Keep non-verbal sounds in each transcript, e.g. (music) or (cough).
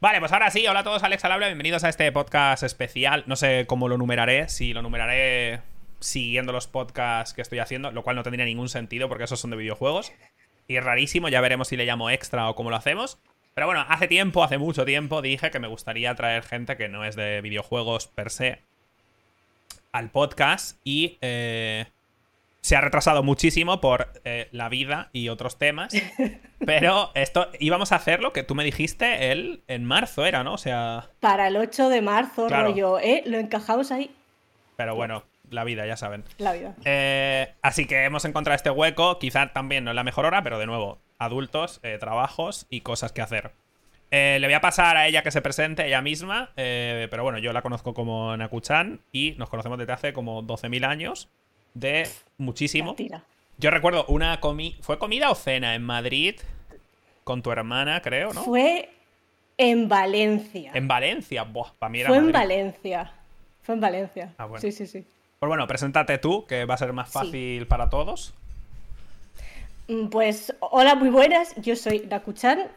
Vale, pues ahora sí, hola a todos, Alex Alabla, bienvenidos a este podcast especial. No sé cómo lo numeraré, si lo numeraré siguiendo los podcasts que estoy haciendo, lo cual no tendría ningún sentido porque esos son de videojuegos. Y es rarísimo, ya veremos si le llamo extra o cómo lo hacemos. Pero bueno, hace tiempo, hace mucho tiempo, dije que me gustaría traer gente que no es de videojuegos per se al podcast y eh, se ha retrasado muchísimo por eh, la vida y otros temas. (laughs) Pero esto íbamos a hacerlo, que tú me dijiste, él en marzo era, ¿no? O sea. Para el 8 de marzo, rollo, ¿eh? Lo encajamos ahí. Pero bueno, la vida, ya saben. La vida. Eh, así que hemos encontrado este hueco. Quizá también no es la mejor hora, pero de nuevo, adultos, eh, trabajos y cosas que hacer. le voy a pasar a ella que se presente ella misma. pero bueno, yo la conozco como Nakuchan y nos conocemos desde hace como 12.000 años de muchísimo. Yo recuerdo una comida. ¿Fue comida o cena en Madrid? Con tu hermana, creo, ¿no? Fue en Valencia. En Valencia, Buah, para mí era Fue en Valencia. Fue en Valencia. Ah, bueno. Sí, sí, sí. Pues bueno, preséntate tú, que va a ser más fácil para todos. Mm, pues hola, muy buenas. Yo soy Naku-chan.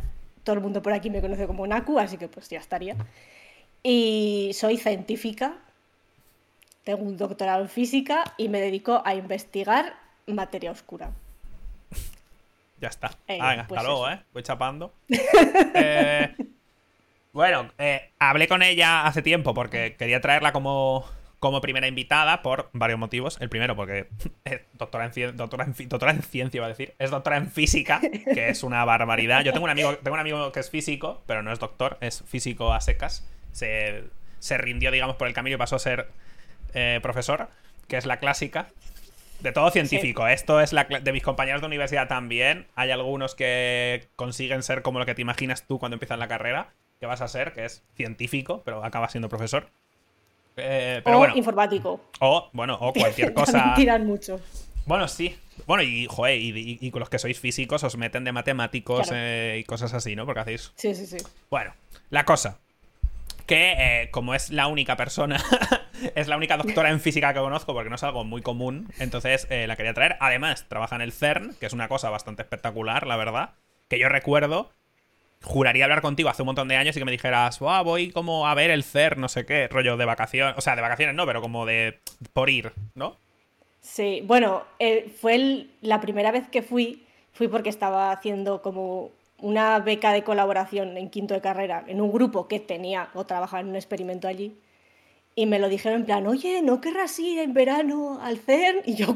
Todo el mundo por aquí me conoce como Naku, así que pues ya estaría. Y soy científica, tengo un doctorado en física y me dedico a investigar materia oscura. Ya está. Eh, ah, venga, pues hasta luego, ¿eh? Voy chapando. (laughs) Eh, bueno, eh, hablé con ella hace tiempo porque quería traerla como, como primera invitada por varios motivos. El primero, porque (laughs) es doctora en, doctora, en, doctora en ciencia, iba a decir. Es doctora en física, que es una barbaridad. Yo tengo un amigo, tengo un amigo que es físico, pero no es doctor, es físico a secas. Se, se rindió, digamos, por el camino y pasó a ser eh, profesor, que es la clásica. De todo científico. Esto es la de mis compañeros de universidad también. Hay algunos que consiguen ser como lo que te imaginas tú cuando empiezas la carrera, que vas a ser, que es científico, pero acaba siendo profesor. Eh, pero o informático. O, bueno, o (laughs) cualquier cosa. tiran mucho. Bueno, sí. Bueno, y, joder, y, con los que sois físicos os meten de matemáticos eh, y cosas así, ¿no? Porque hacéis. Sí, sí, sí. Bueno, la cosa que eh, como es la única persona, (laughs) es la única doctora en física que conozco, porque no es algo muy común, entonces eh, la quería traer. Además, trabaja en el CERN, que es una cosa bastante espectacular, la verdad, que yo recuerdo. Juraría hablar contigo hace un montón de años y que me dijeras, voy como a ver el CERN, no sé qué, rollo de vacaciones, o sea, de vacaciones no, pero como de por ir, ¿no? Sí, bueno, eh, fue la primera vez que fui, fui porque estaba haciendo como una beca de colaboración en quinto de carrera en un grupo que tenía o trabajaba en un experimento allí. Y me lo dijeron en plan, oye, ¿no querrás ir en verano al CERN? Y yo,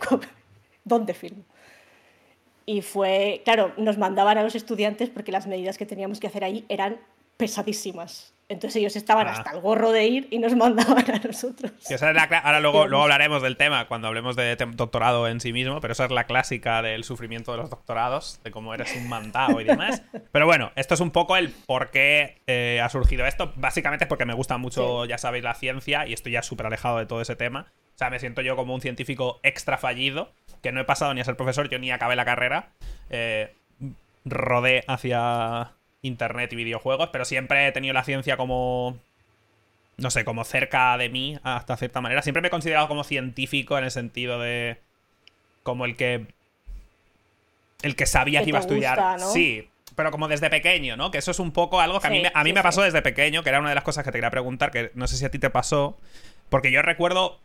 (laughs) ¿dónde firmo? Y fue, claro, nos mandaban a los estudiantes porque las medidas que teníamos que hacer allí eran pesadísimas. Entonces ellos estaban ah. hasta el gorro de ir y nos (laughs) mandaban a nosotros. ahora luego, luego hablaremos del tema cuando hablemos de doctorado en sí mismo, pero esa es la clásica del sufrimiento de los doctorados, de cómo eres un mandado y demás. (laughs) Pero bueno, esto es un poco el por qué eh, ha surgido esto. Básicamente es porque me gusta mucho, ya sabéis, la ciencia y estoy ya súper alejado de todo ese tema. O sea, me siento yo como un científico extra fallido, que no he pasado ni a ser profesor, yo ni acabé la carrera. Eh, rodé hacia internet y videojuegos, pero siempre he tenido la ciencia como no sé, como cerca de mí hasta cierta manera. Siempre me he considerado como científico en el sentido de como el que el que sabía que, iba a estudiar. Sí, pero como desde pequeño, ¿no? Que eso es un poco algo que a mí, me, a mí me pasó desde pequeño, que era una de las cosas que te quería preguntar, que no sé si a ti te pasó, porque yo recuerdo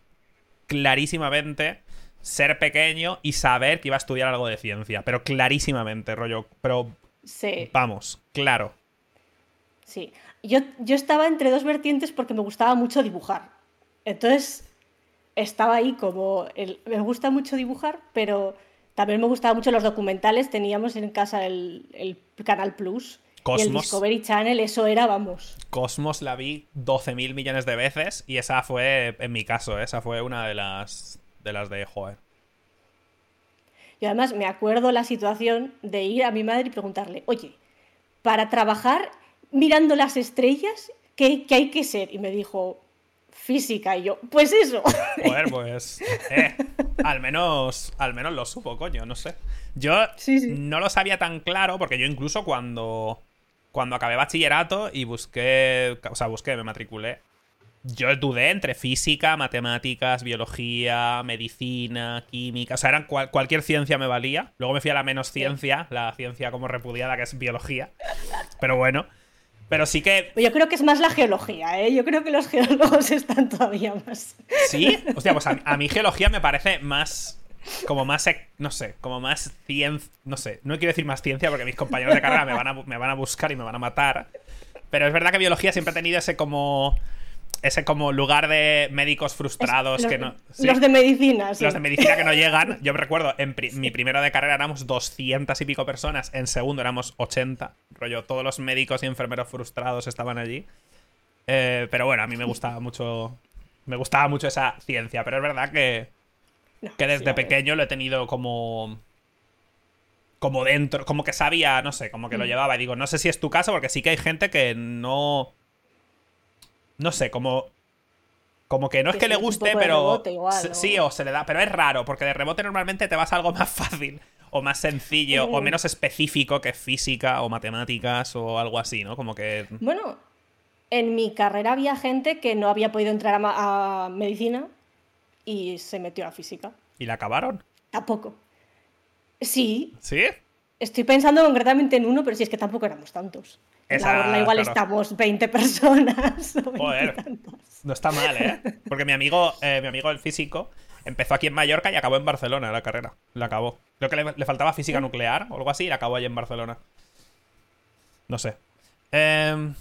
clarísimamente ser pequeño y saber que iba a estudiar algo de ciencia, pero clarísimamente, rollo, pero Sí. Vamos, claro. Sí. Yo, yo estaba entre dos vertientes porque me gustaba mucho dibujar. Entonces, estaba ahí como. me gusta mucho dibujar, pero también me gustaban mucho los documentales. Teníamos en casa el, Canal Plus. Cosmos. Y el Discovery Channel, eso era, vamos. Cosmos la vi 12.000 millones de veces y esa fue, en mi caso, esa fue una de las de las de joder. Y además me acuerdo la situación de ir a mi madre y preguntarle, oye, para trabajar mirando las estrellas, ¿qué, hay que ser? Y me dijo, física. Y yo, pues eso. Joder, (laughs) pues. Eh, al menos. Al menos lo supo, coño, no sé. Yo no lo sabía tan claro, porque yo incluso cuando. Cuando acabé bachillerato y busqué. O sea, busqué, me matriculé yo dudé entre física, matemáticas, biología, medicina, química. O sea, eran cualquier ciencia me valía. Luego me fui a la menos ciencia, la ciencia como repudiada que es biología. Pero bueno. Pero sí que. Yo creo que es más la geología, ¿eh? Yo creo que los geólogos (laughs) están todavía más. ¿Sí? Hostia, pues a, a mí geología me parece más. Como más. No sé, como más ciencia. No sé, no quiero decir más ciencia porque mis compañeros de carrera me van a, me van a buscar y me van a matar. Pero es verdad que biología siempre ha tenido ese como ese como lugar de médicos frustrados que no. Los de medicina, sí. Los de medicina que no llegan. (laughs) Yo me recuerdo, en mi primero de carrera éramos 200 y pico personas, en segundo éramos 80. Rollo, todos los médicos y enfermeros frustrados estaban allí. Eh, pero bueno, a mí me gustaba mucho. Me gustaba mucho esa ciencia, pero es verdad que. que desde pequeño lo he tenido como. Como dentro, como que sabía, no sé, como que lo mm. llevaba. Y digo, no sé si es tu caso, porque sí que hay gente que no no sé, como como que no es que le guste, pero sí, o se le da, pero es raro, porque de rebote normalmente te vas a algo más (laughs) fácil o más sencillo o menos específico que física o matemáticas o algo así, ¿no? Como que Bueno, en mi carrera había gente que no había podido entrar a, medicina y se metió a física. ¿Y la acabaron? Tampoco. Sí. ¿Sí? Estoy pensando concretamente en uno, pero si es que tampoco éramos tantos. Esa, igual estamos 20 personas. (laughs) Joder, no está mal, ¿eh? Porque mi amigo, eh, mi amigo el físico empezó aquí en Mallorca y acabó en Barcelona la carrera. La acabó. Creo que le, faltaba física nuclear o algo así y la acabó allí en Barcelona. No sé. Em,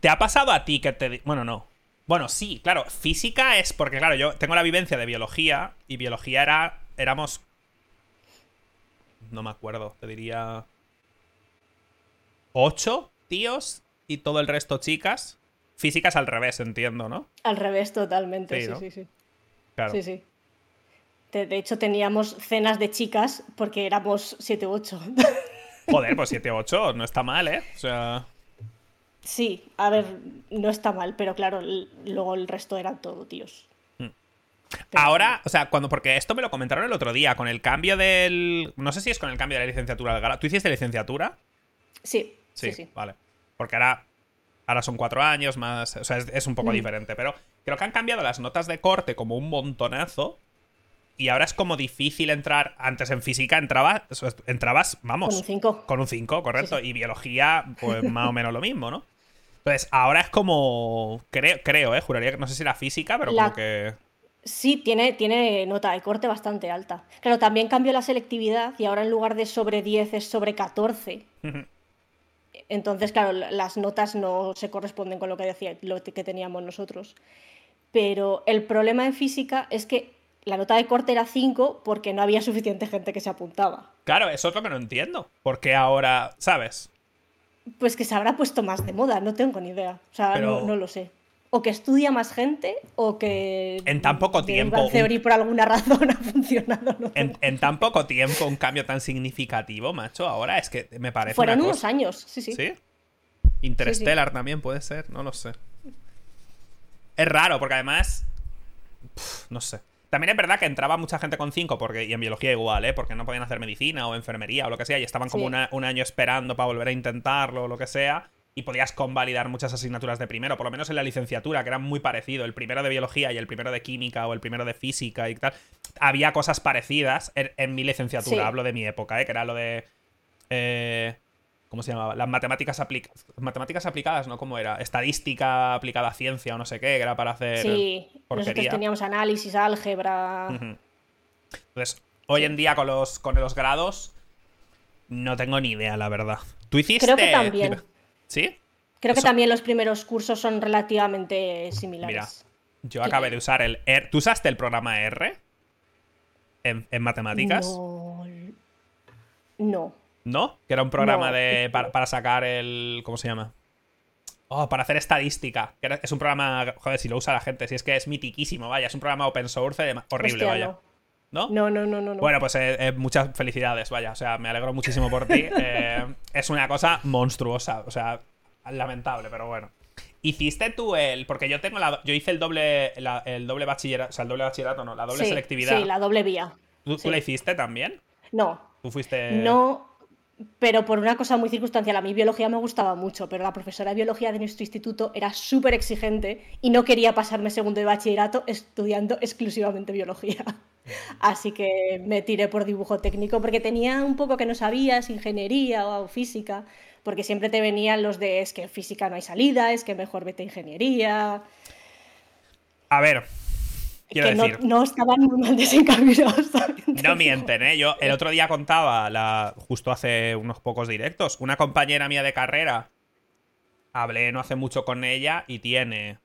¿Te ha pasado a ti que te... Bueno, no. Bueno, sí, claro. Física es porque, claro, yo tengo la vivencia de biología y biología era... Éramos... No me acuerdo, te diría ocho tíos y todo el resto chicas. Físicas al revés, entiendo, ¿no? Al revés, totalmente, sí, sí, sí. Claro. Sí, sí. De, hecho, teníamos cenas de chicas porque éramos siete u ocho. (laughs) Joder, pues siete u ocho no está mal, ¿eh? O sea. Sí, a ver, no está mal, pero claro, luego el resto eran todo tíos. Hmm. Ahora, o sea, cuando, porque esto me lo comentaron el otro día, con el cambio del. No sé si es con el cambio de la licenciatura del ¿Tú hiciste licenciatura? Sí. Sí, vale. Porque ahora, ahora son cuatro años más. O sea, es, un poco mm. diferente. Pero creo que han cambiado las notas de corte como un montonazo. Y ahora es como difícil entrar. Antes en física entrabas, entrabas vamos. Con un 5. Con un 5, correcto. Y biología, pues más o menos lo mismo, ¿no? Entonces, ahora es como. Creo, creo, ¿eh? Juraría que no sé si era física, pero como que. Sí, tiene, tiene nota de corte bastante alta. Claro, también cambió la selectividad y ahora en lugar de sobre 10 es sobre 14. Entonces, claro, las notas no se corresponden con lo que decía, lo que teníamos nosotros. Pero el problema en física es que la nota de corte era 5 porque no había suficiente gente que se apuntaba. Claro, eso es lo que no entiendo. Porque ahora, ¿sabes? Pues que se habrá puesto más de moda, no tengo ni idea. O sea, no, no lo sé o que estudia más gente o que en tan poco tiempo Theory por alguna (laughs) razón ha funcionado en, tan poco tiempo un cambio tan significativo macho ahora es que me parece fueron unos años sí sí. Sí Interstellar también puede ser no lo sé. Es raro porque además no sé. También es verdad que entraba mucha gente con 5 porque y en biología igual eh porque no podían hacer medicina o enfermería o lo que sea y estaban como un año esperando para volver a intentarlo o lo que sea y podías convalidar muchas asignaturas de primero, por lo menos en la licenciatura, que eran muy parecido. El primero de biología y el primero de química o el primero de física y tal. Había cosas parecidas en, mi licenciatura, hablo de mi época, ¿eh? que era lo de. Eh, ¿Cómo se llamaba? Las matemáticas, matemáticas aplicadas, ¿no? ¿Cómo era? Estadística aplicada a ciencia o no sé qué, que era para hacer. Sí, nosotros teníamos análisis, álgebra. Entonces, hoy en día con los, con los grados, no tengo ni idea, la verdad. ¿Tú hiciste. Creo que también. ¿Sí? Creo que también los primeros cursos son relativamente similares. Mira, yo acabé de usar el R. ¿Tú usaste el programa R? ¿En, matemáticas? No. No. ¿No? Que era un programa de. Para, sacar el. ¿Cómo se llama? Oh, para hacer estadística. Que es un programa. Joder, si lo usa la gente. Si es que es mitiquísimo, vaya. Es un programa open source horrible, vaya. ¿No? No, no, no, no. Bueno, pues eh, eh, muchas felicidades, vaya. O sea, me alegro muchísimo por ti. (laughs) Eh, es una cosa monstruosa. O sea, lamentable, pero bueno. ¿Hiciste tú el.? Porque yo tengo la. Yo hice el doble. el doble bachillerato. O sea, el doble bachillerato, no, la doble selectividad. Sí, la doble vía. ¿Tú, la hiciste también? No. ¿Tú fuiste.? No, pero por una cosa muy circunstancial, a mí biología me gustaba mucho, pero la profesora de biología de nuestro instituto era súper exigente y no quería pasarme segundo de bachillerato estudiando exclusivamente biología. Así que me tiré por dibujo técnico porque tenía un poco que no sabías, ingeniería o física, porque siempre te venían los de es que en física no hay salida, es que mejor vete a ingeniería. A ver, quiero que decir. No, no, estaban muy mal desencaminados. No mienten, ¿eh? Yo el otro día contaba, la, justo hace unos pocos directos, una compañera mía de carrera, hablé no hace mucho con ella y tiene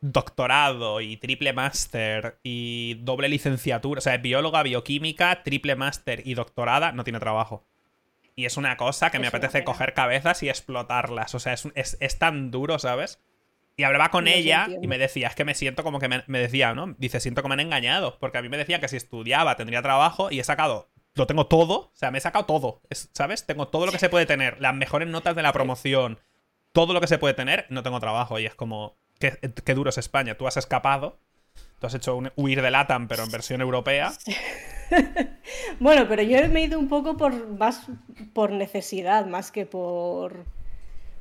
doctorado y triple máster y doble licenciatura, o sea, es bióloga, bioquímica, triple máster y doctorada, no tiene trabajo. Y es una cosa que me Es apetece coger cabezas y explotarlas. O sea, es, es- es tan duro, ¿sabes? Y hablaba con No ella y me decía, es que me siento como que me, me decía, ¿no? Dice, siento que me han engañado. Porque a mí me decían que si estudiaba tendría trabajo y he sacado, lo tengo todo. O sea, me he sacado todo, es- ¿sabes? Tengo todo lo que se puede tener. Las mejores notas de la promoción. Todo lo que se puede tener, no tengo trabajo. Y es como, qué, qué duro es España. Tú has escapado. Tú has hecho un huir de LATAM, pero en versión europea. (laughs) Bueno, pero yo me he ido un poco por más por necesidad, más que por.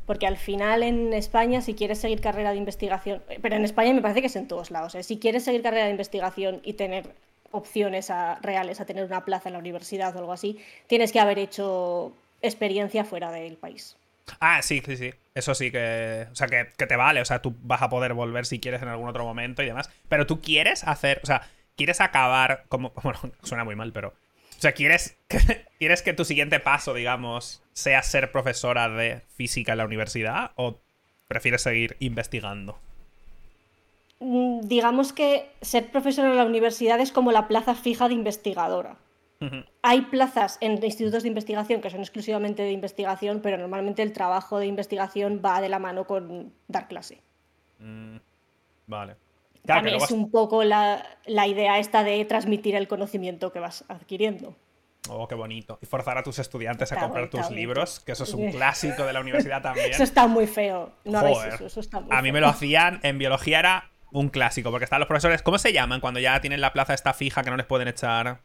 Porque al final en España, si quieres seguir carrera de investigación, pero en España me parece que es en todos lados, ¿eh? si quieres seguir carrera de investigación y tener opciones reales a tener una plaza en la universidad o algo así, tienes que haber hecho experiencia fuera del país. Ah, sí, sí, sí. Eso sí que. O sea, que, que te vale. O sea, tú vas a poder volver si quieres en algún otro momento y demás. Pero tú quieres hacer. O sea, quieres acabar como. (laughs) Bueno, suena muy mal, pero. O sea, ¿quieres que, (laughs) ¿quieres que tu siguiente paso, digamos, sea ser profesora de física en la universidad? ¿O prefieres seguir investigando? Mm, Digamos que ser profesor en la universidad es como la plaza fija de investigadora. Hay plazas en institutos de investigación que son exclusivamente de investigación, pero normalmente el trabajo de investigación va de la mano con dar clase. Mm, vale. Claro, También es un poco la, la idea esta de transmitir el conocimiento que vas adquiriendo. Oh, qué bonito. Y forzar a tus estudiantes a comprar tus libros, que eso es un (laughs) clásico de la universidad también. Eso está muy feo. No Joder. eso, eso está muy A mí feo. me lo hacían en biología era un clásico, porque están los profesores, ¿cómo se llaman cuando ya tienen la plaza esta fija que no les pueden echar?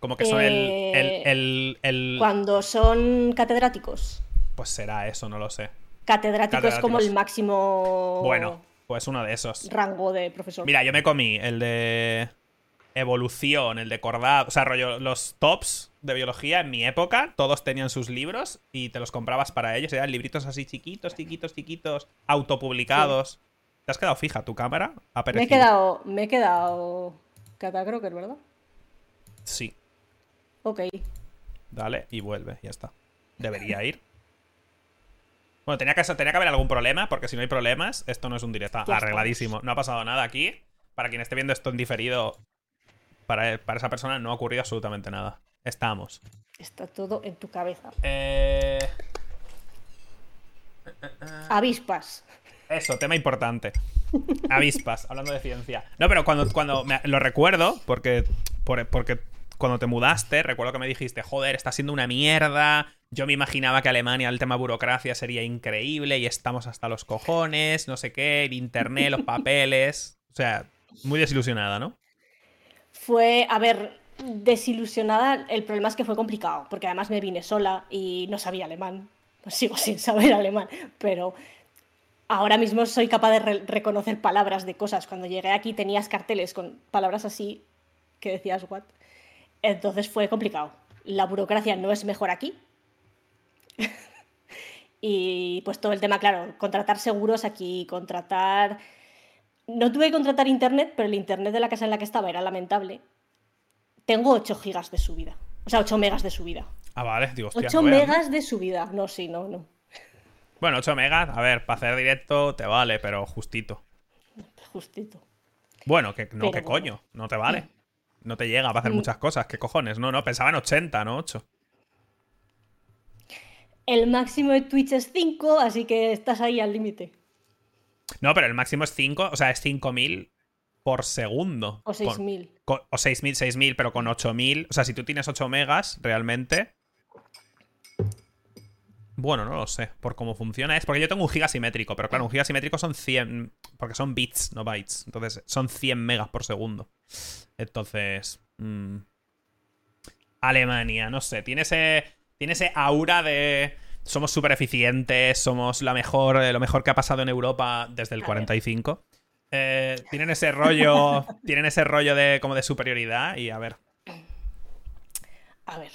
Como que son el, Eh, el, el, el- Cuando son catedráticos. Pues será eso, no lo sé. Catedrático es como el máximo Bueno, pues uno de esos. rango de profesor. Mira, yo me comí el de evolución, el de cordado, o sea, rollo, los tops de biología en mi época, todos tenían sus libros y te los comprabas para ellos, eran libritos así chiquitos, chiquitos, chiquitos, autopublicados. ¿Te has quedado fija tu cámara? Ha me he quedado. Me he quedado. Cata Crocker, ¿verdad? Sí, Ok. dale y vuelve, ya está. Debería ir. Bueno, tenía que, tenía que haber algún problema, porque si no hay problemas, esto no es un directo. Ya Arregladísimo. No ha pasado nada aquí. Para quien esté viendo esto en diferido, para, para esa persona no ha ocurrido absolutamente nada. Estamos. Está todo en tu cabeza. Eh, Avispas. eso, tema importante. Avispas, hablando de ciencia. No, pero cuando, cuando me- lo recuerdo, porque, por- porque cuando te mudaste, recuerdo que me dijiste, joder, está siendo una mierda. Yo me imaginaba que Alemania el tema burocracia sería increíble y estamos hasta los cojones, no sé qué, el internet, los (laughs) papeles. O sea, muy desilusionada, ¿no? Fue, a ver, desilusionada. El problema es que fue complicado, porque además me vine sola y no sabía alemán. Pues sigo (laughs) sin saber alemán, pero ahora mismo soy capaz de re- reconocer palabras de cosas. Cuando llegué aquí tenías carteles con palabras así que decías, what? Entonces fue complicado. La burocracia no es mejor aquí. (laughs) y pues todo el tema, claro, contratar seguros aquí, contratar... No tuve que contratar internet, pero el internet de la casa en la que estaba era lamentable. Tengo 8 gigas de subida. O sea, 8 megas de subida. Ah, vale, digo, hostia, 8 no megas de subida. No, sí, no, no. Bueno, 8 megas, a ver, para hacer directo te vale, pero justito. Justito. Bueno, que no, Pero que bueno. coño, no te vale. No te llega para hacer Mm. muchas cosas, ¿qué cojones? No, no, pensaba en 80, no 8. El máximo de Twitch es 5, así que estás ahí al límite. No, pero el máximo es 5, o sea, es 5000 por segundo. O Con- 6000. con- o 6000, 6000, pero con 8000. O sea, si tú tienes 8 megas, realmente. Bueno, no lo sé. Por cómo funciona es. Porque yo tengo un giga simétrico, pero claro, un giga simétrico son 100. Porque son bits, no bytes. Entonces, son 100 megas por segundo. Entonces. mm, Alemania, no sé. Tiene ese. Tiene ese aura de. Somos súper eficientes, somos la mejor, eh, lo mejor que ha pasado en Europa desde el A ver. 45. Eh, tienen ese rollo. (laughs) tienen ese rollo de como de superioridad. Y a ver. A ver.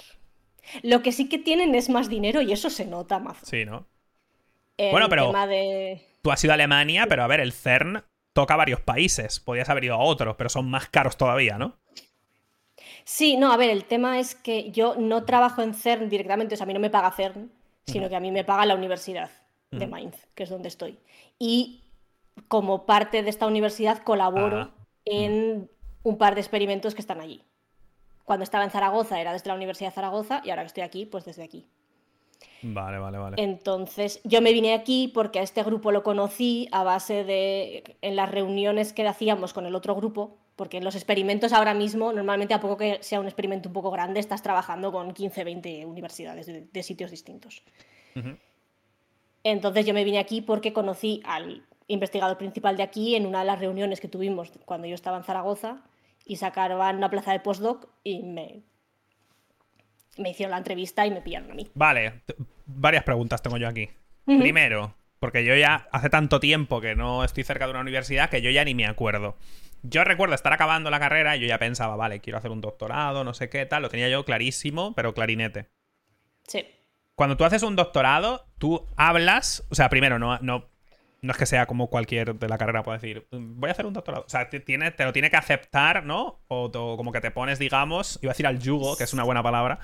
Lo que sí que tienen es más dinero y eso se nota más. Sí, ¿no? El Bueno, pero- tema de... Tú has ido a Alemania, pero a ver, el CERN toca varios países. Podías haber ido a otros, pero son más caros todavía, ¿no? Sí, no, a ver, el tema es que yo no trabajo en CERN directamente, o sea, a mí no me paga CERN, sino que a mí me paga la Universidad de Mainz, que es donde estoy. Y como parte de esta universidad colaboro Ah. en un par de experimentos que están allí. Cuando estaba en Zaragoza era desde la Universidad de Zaragoza y ahora que estoy aquí, pues desde aquí. Vale, vale, vale. Entonces, yo me vine aquí porque a este grupo lo conocí a base de en las reuniones que hacíamos con el otro grupo, porque en los experimentos ahora mismo, normalmente a poco que sea un experimento un poco grande, estás trabajando con 15, 20 universidades de, de sitios distintos. Entonces, yo me vine aquí porque conocí al investigador principal de aquí en una de las reuniones que tuvimos cuando yo estaba en Zaragoza y sacaron una plaza de postdoc y me, me hicieron la entrevista y me pillaron a mí. Vale, varias preguntas tengo yo aquí. Primero, porque yo ya hace tanto tiempo que no estoy cerca de una universidad que yo ya ni me acuerdo. Yo recuerdo estar acabando la carrera y yo ya pensaba, vale, quiero hacer un doctorado, no sé qué tal, lo tenía yo clarísimo, pero clarinete. Sí. Cuando tú haces un doctorado, tú hablas, o sea, primero, no, no, no es que sea como cualquier de la carrera puede decir, voy a hacer un doctorado. O sea, te, tiene, te lo tiene que aceptar, ¿no? O, como que te pones, digamos, iba a decir al yugo, que es una buena palabra,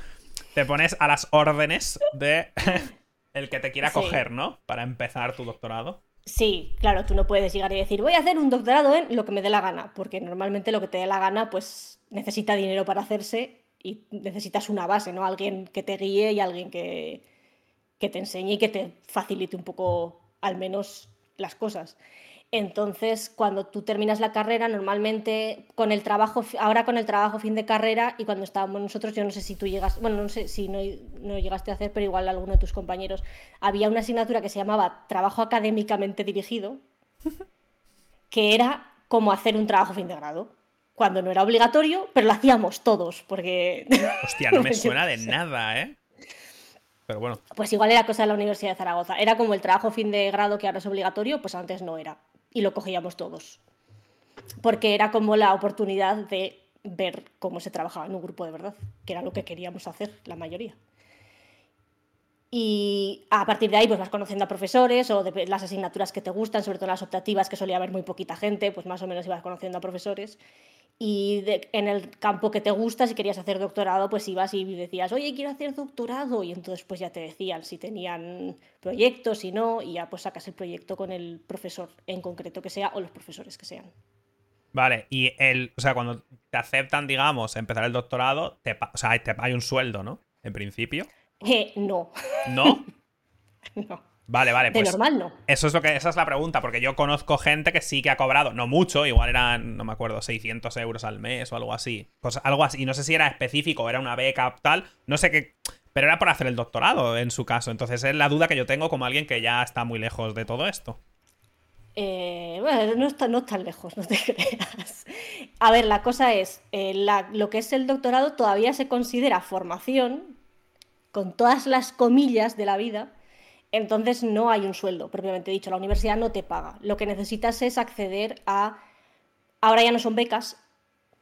te pones a las órdenes de (laughs) el que te quiera Sí. coger, ¿no? Para empezar tu doctorado. Sí, claro, tú no puedes llegar y decir, voy a hacer un doctorado en lo que me dé la gana, porque normalmente lo que te dé la gana, pues necesita dinero para hacerse y necesitas una base, ¿no? Alguien que te guíe y alguien que, que te enseñe y que te facilite un poco, al menos, las cosas. Entonces, cuando tú terminas la carrera, normalmente con el trabajo, ahora con el trabajo fin de carrera y cuando estábamos nosotros, yo no sé si tú llegas, bueno, no sé si no, no llegaste a hacer, pero igual alguno de tus compañeros, había una asignatura que se llamaba Trabajo académicamente dirigido, (laughs) que era como hacer un trabajo fin de grado, cuando no era obligatorio, pero lo hacíamos todos, porque... (laughs) Hostia, no me suena de nada, ¿eh? Pero bueno, Pues igual era cosa de la Universidad de Zaragoza. Era como el trabajo fin de grado que ahora es obligatorio, pues antes no era. Y lo cogíamos todos. Porque era como la oportunidad de ver cómo se trabajaba en un grupo de verdad, que era lo que queríamos hacer la mayoría. Y a partir de ahí pues vas conociendo a profesores o de las asignaturas que te gustan, sobre todo las optativas, que solía haber muy poquita gente, pues más o menos ibas conociendo a profesores. Y de- en el campo que te gusta, si querías hacer doctorado, pues ibas y decías, oye, quiero hacer doctorado. Y entonces pues ya te decían si tenían proyectos, si no, y ya pues sacas el proyecto con el profesor en concreto que sea o los profesores que sean. vale. Y el, o sea, cuando te aceptan, digamos, empezar el doctorado, te, o sea, te- hay un sueldo, ¿no? En principio. Eh, no, ¿No? (laughs) no. Vale, vale, De pues. normal no. Eso es lo que, esa es la pregunta, porque yo conozco gente que sí que ha cobrado, no mucho, igual eran, no me acuerdo, 600 euros al mes o algo así. Cosa- algo así, y no sé si era específico era una beca tal, no sé qué, pero era por hacer el doctorado en su caso. Entonces es la duda que yo tengo como alguien que ya está muy lejos de todo esto. Eh, bueno, no está no tan lejos, no te (laughs) creas. A ver, la cosa es, eh, la- lo que es el doctorado todavía se considera formación, con todas las comillas de la vida, entonces no hay un sueldo, propiamente dicho, la universidad no te paga. Lo que necesitas es acceder a... Ahora ya no son becas,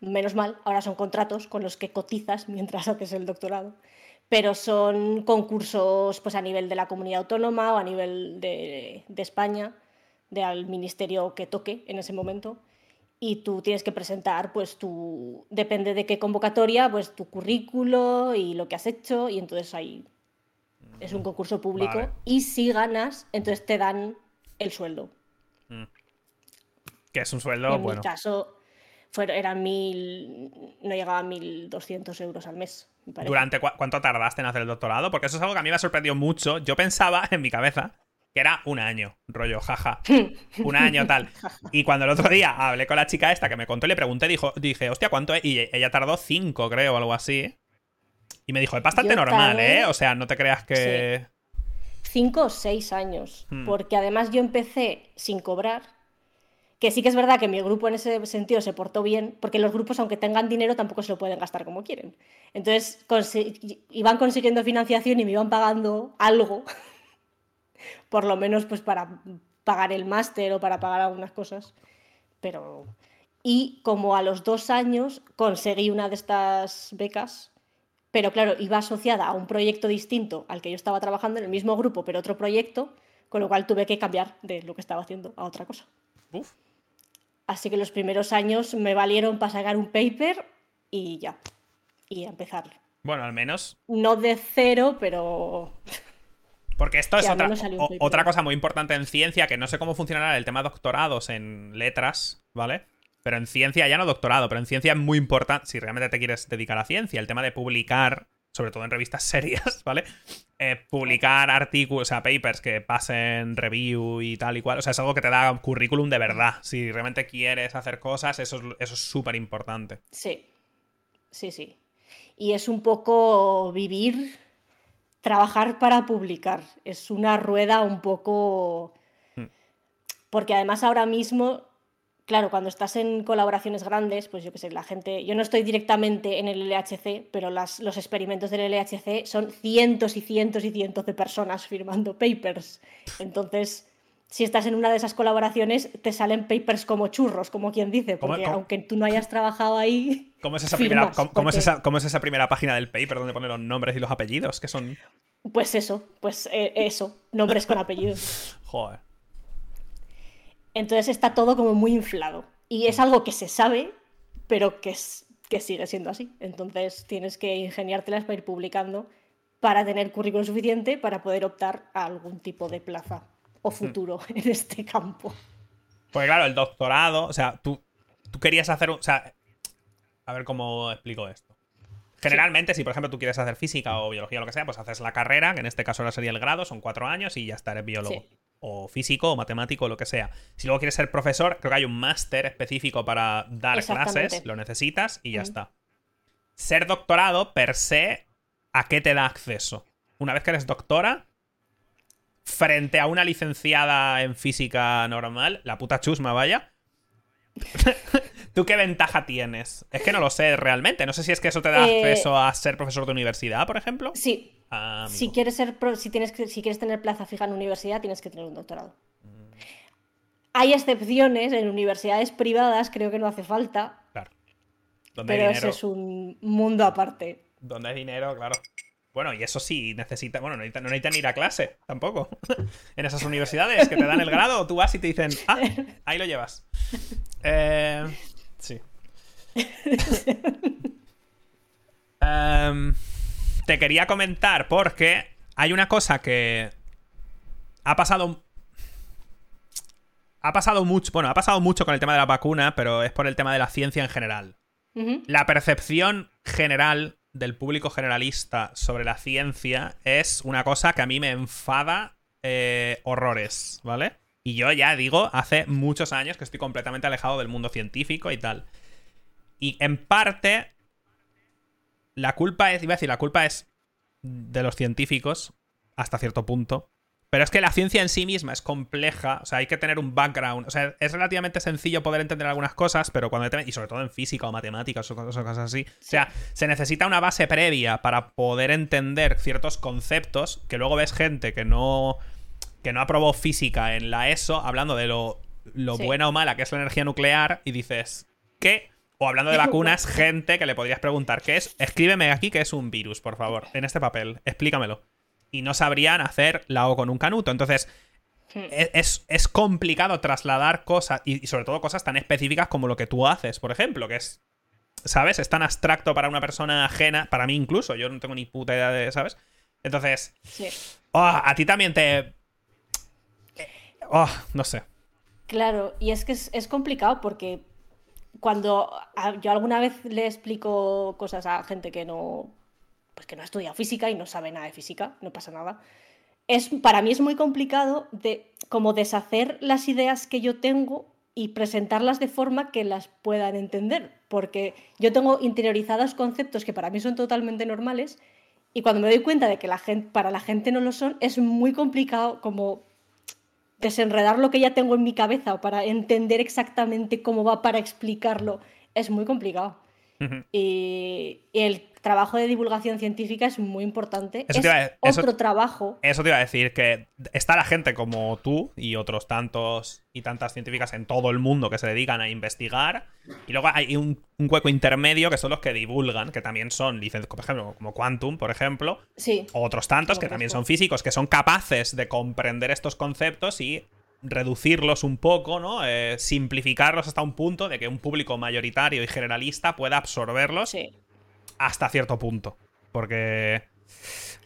menos mal, ahora son contratos con los que cotizas mientras haces el doctorado, pero son concursos pues, a nivel de la comunidad autónoma o a nivel de, de España, del ministerio que toque en ese momento. Y tú tienes que presentar, pues tu, depende de qué convocatoria, pues tu currículo y lo que has hecho, y entonces ahí es un concurso público. Vale. Y si ganas, entonces te dan el sueldo. Que es un sueldo, en bueno. mi caso, fueron, eran mil, no llegaba a 1.200 euros al mes, me. ¿Durante cua- cuánto tardaste en hacer el doctorado? Porque eso es algo que a mí me ha sorprendido mucho. Yo pensaba (laughs) en mi cabeza que era un año, rollo, jaja. (laughs) Un año tal. Y cuando el otro día hablé con la chica esta que me contó y le pregunté, dijo, dije, hostia, ¿cuánto es? Y ella tardó cinco, creo, o algo así. Y me dijo, es bastante Yo normal, ¿eh? O sea, no te creas que. cinco o seis años, Hmm. porque además yo empecé sin cobrar, que sí que es verdad que mi grupo en ese sentido se portó bien, porque los grupos, aunque tengan dinero, tampoco se lo pueden gastar como quieren. Entonces, consi- iban consiguiendo financiación y me iban pagando algo, (laughs) por lo menos pues para pagar el máster o para pagar algunas cosas, pero... Y como a los dos años conseguí una de estas becas, pero claro, iba asociada a un proyecto distinto al que yo estaba trabajando en el mismo grupo, pero otro proyecto, con lo cual tuve que cambiar de lo que estaba haciendo a otra cosa. Así que los primeros años me valieron para sacar un paper y ya, y empezar. Bueno, al menos. No de cero, pero... Porque esto es otra, otra cosa muy importante en ciencia, que no sé cómo funcionará el tema de doctorados en letras, ¿vale? Pero en ciencia, ya no doctorado, pero en ciencia es muy importante, si realmente te quieres dedicar a ciencia, el tema de publicar, sobre todo en revistas (laughs) serias, ¿vale? Eh, publicar artículos, o sea, papers que pasen review y tal y cual. O sea, es algo que te da un currículum de verdad. Si realmente quieres hacer cosas, eso es eso es súper importante. Sí, sí, sí. Y es un poco vivir, trabajar para publicar. Es una rueda un poco... Hmm. Porque además ahora mismo claro, cuando estás en colaboraciones grandes, pues yo qué sé, la gente, yo no estoy directamente en el LHC, pero las, los experimentos del LHC son cientos y cientos y cientos de personas firmando papers. Entonces, si estás en una de esas colaboraciones, te salen papers como churros, como quien dice, porque aunque tú no hayas trabajado ahí... ¿Cómo es, esa primera, cómo, es esa, ¿Cómo es esa primera página del paper donde ponen los nombres y los apellidos? Que son... Pues eso, pues eh, eso, nombres con apellidos. (laughs) Joder. Entonces está todo como muy inflado. Y es algo que se sabe, pero que, que sigue siendo así. Entonces tienes que ingeniártelas para ir publicando para tener currículum suficiente para poder optar a algún tipo de plaza o hmm. futuro (laughs) en este campo. Porque claro, el doctorado, o sea, tú, tú querías hacer un... O sea, a ver cómo explico esto. Generalmente, si por ejemplo tú quieres hacer física o biología o lo que sea, pues haces la carrera, que en este caso ahora sería el grado, son cuatro años y ya estaré biólogo o físico o matemático o lo que sea. Si luego quieres ser profesor, creo que hay un máster específico para dar clases, lo necesitas y ya está. Ser doctorado per se, ¿a qué te da acceso? Una vez que eres doctora, frente a una licenciada en física normal, la puta chusma, vaya. (laughs) ¿Tú qué ventaja tienes? Es que no lo sé realmente. No sé si es que eso te da eh, acceso a ser profesor de universidad, por ejemplo. Sí, si quieres ser si tienes que, si quieres tener plaza fija en universidad, tienes que tener un doctorado. Mm. Hay excepciones en universidades privadas, creo que no hace falta. Claro. pero ese es un mundo aparte. Donde hay dinero, claro. Bueno, y eso sí necesita, bueno, no necesitan, ir a clase tampoco. (laughs) en esas universidades que te dan el grado, tú vas y te dicen, ah, ahí lo llevas. (laughs) Eh, sí. um, (laughs) te quería comentar porque hay una cosa que ha pasado ha pasado mucho, bueno, ha pasado mucho con el tema de la vacuna, pero es por el tema de la ciencia en general. La percepción general del público generalista sobre la ciencia es una cosa que a mí me enfada eh, horrores, ¿vale? Y yo ya digo, hace muchos años que estoy completamente alejado del mundo científico y tal. Y en parte la culpa es, iba a decir, la culpa es de los científicos hasta cierto punto. Pero es que la ciencia en sí misma es compleja, o sea, hay que tener un background. O sea, es relativamente sencillo poder entender algunas cosas, pero cuando te... y sobre todo en física o matemáticas o cosas, así. O sea, se necesita una base previa para poder entender ciertos conceptos que luego ves gente que no que no aprobó física en la ESO hablando de lo, lo buena o mala que es la energía nuclear y dices, ¿qué? O hablando de (laughs) vacunas, gente que le podrías preguntar qué es. Escríbeme aquí qué es un virus, por favor, en este papel. Explícamelo. Y no sabrían hacer la O con un canuto. Entonces, e-, es, complicado trasladar cosas, y, sobre todo cosas tan específicas como lo que tú haces, por ejemplo, que es. ¿Sabes? Es tan abstracto para una persona ajena, para mí incluso. Yo no tengo ni puta idea de. ¿Sabes? Entonces. Sí. Oh, a ti también te. Oh, no sé. Claro, y es que es complicado porque cuando yo alguna vez le explico cosas a gente que no, pues que no ha estudiado física y no sabe nada de física, no pasa nada. Es, para mí es muy complicado de como deshacer las ideas que yo tengo y presentarlas de forma que las puedan entender, porque yo tengo interiorizados conceptos que para mí son totalmente normales y cuando me doy cuenta de que la gente, para la gente no lo son, es muy complicado como desenredar lo que ya tengo en mi cabeza o para entender exactamente cómo va para explicarlo es muy complicado. y, el, trabajo de divulgación científica es muy importante. es otro trabajo. Eso te iba a decir, que está la gente como tú y otros tantos y tantas científicas en todo el mundo que se dedican a investigar. Y luego hay un, hueco intermedio que son los que divulgan, que también son licenciados, por ejemplo, como Quantum, por ejemplo. Sí. O otros tantos que también son físicos, que son capaces de comprender estos conceptos y reducirlos un poco, ¿no? Eh, simplificarlos hasta un punto de que un público mayoritario y generalista pueda absorberlos. Sí hasta cierto punto. Porque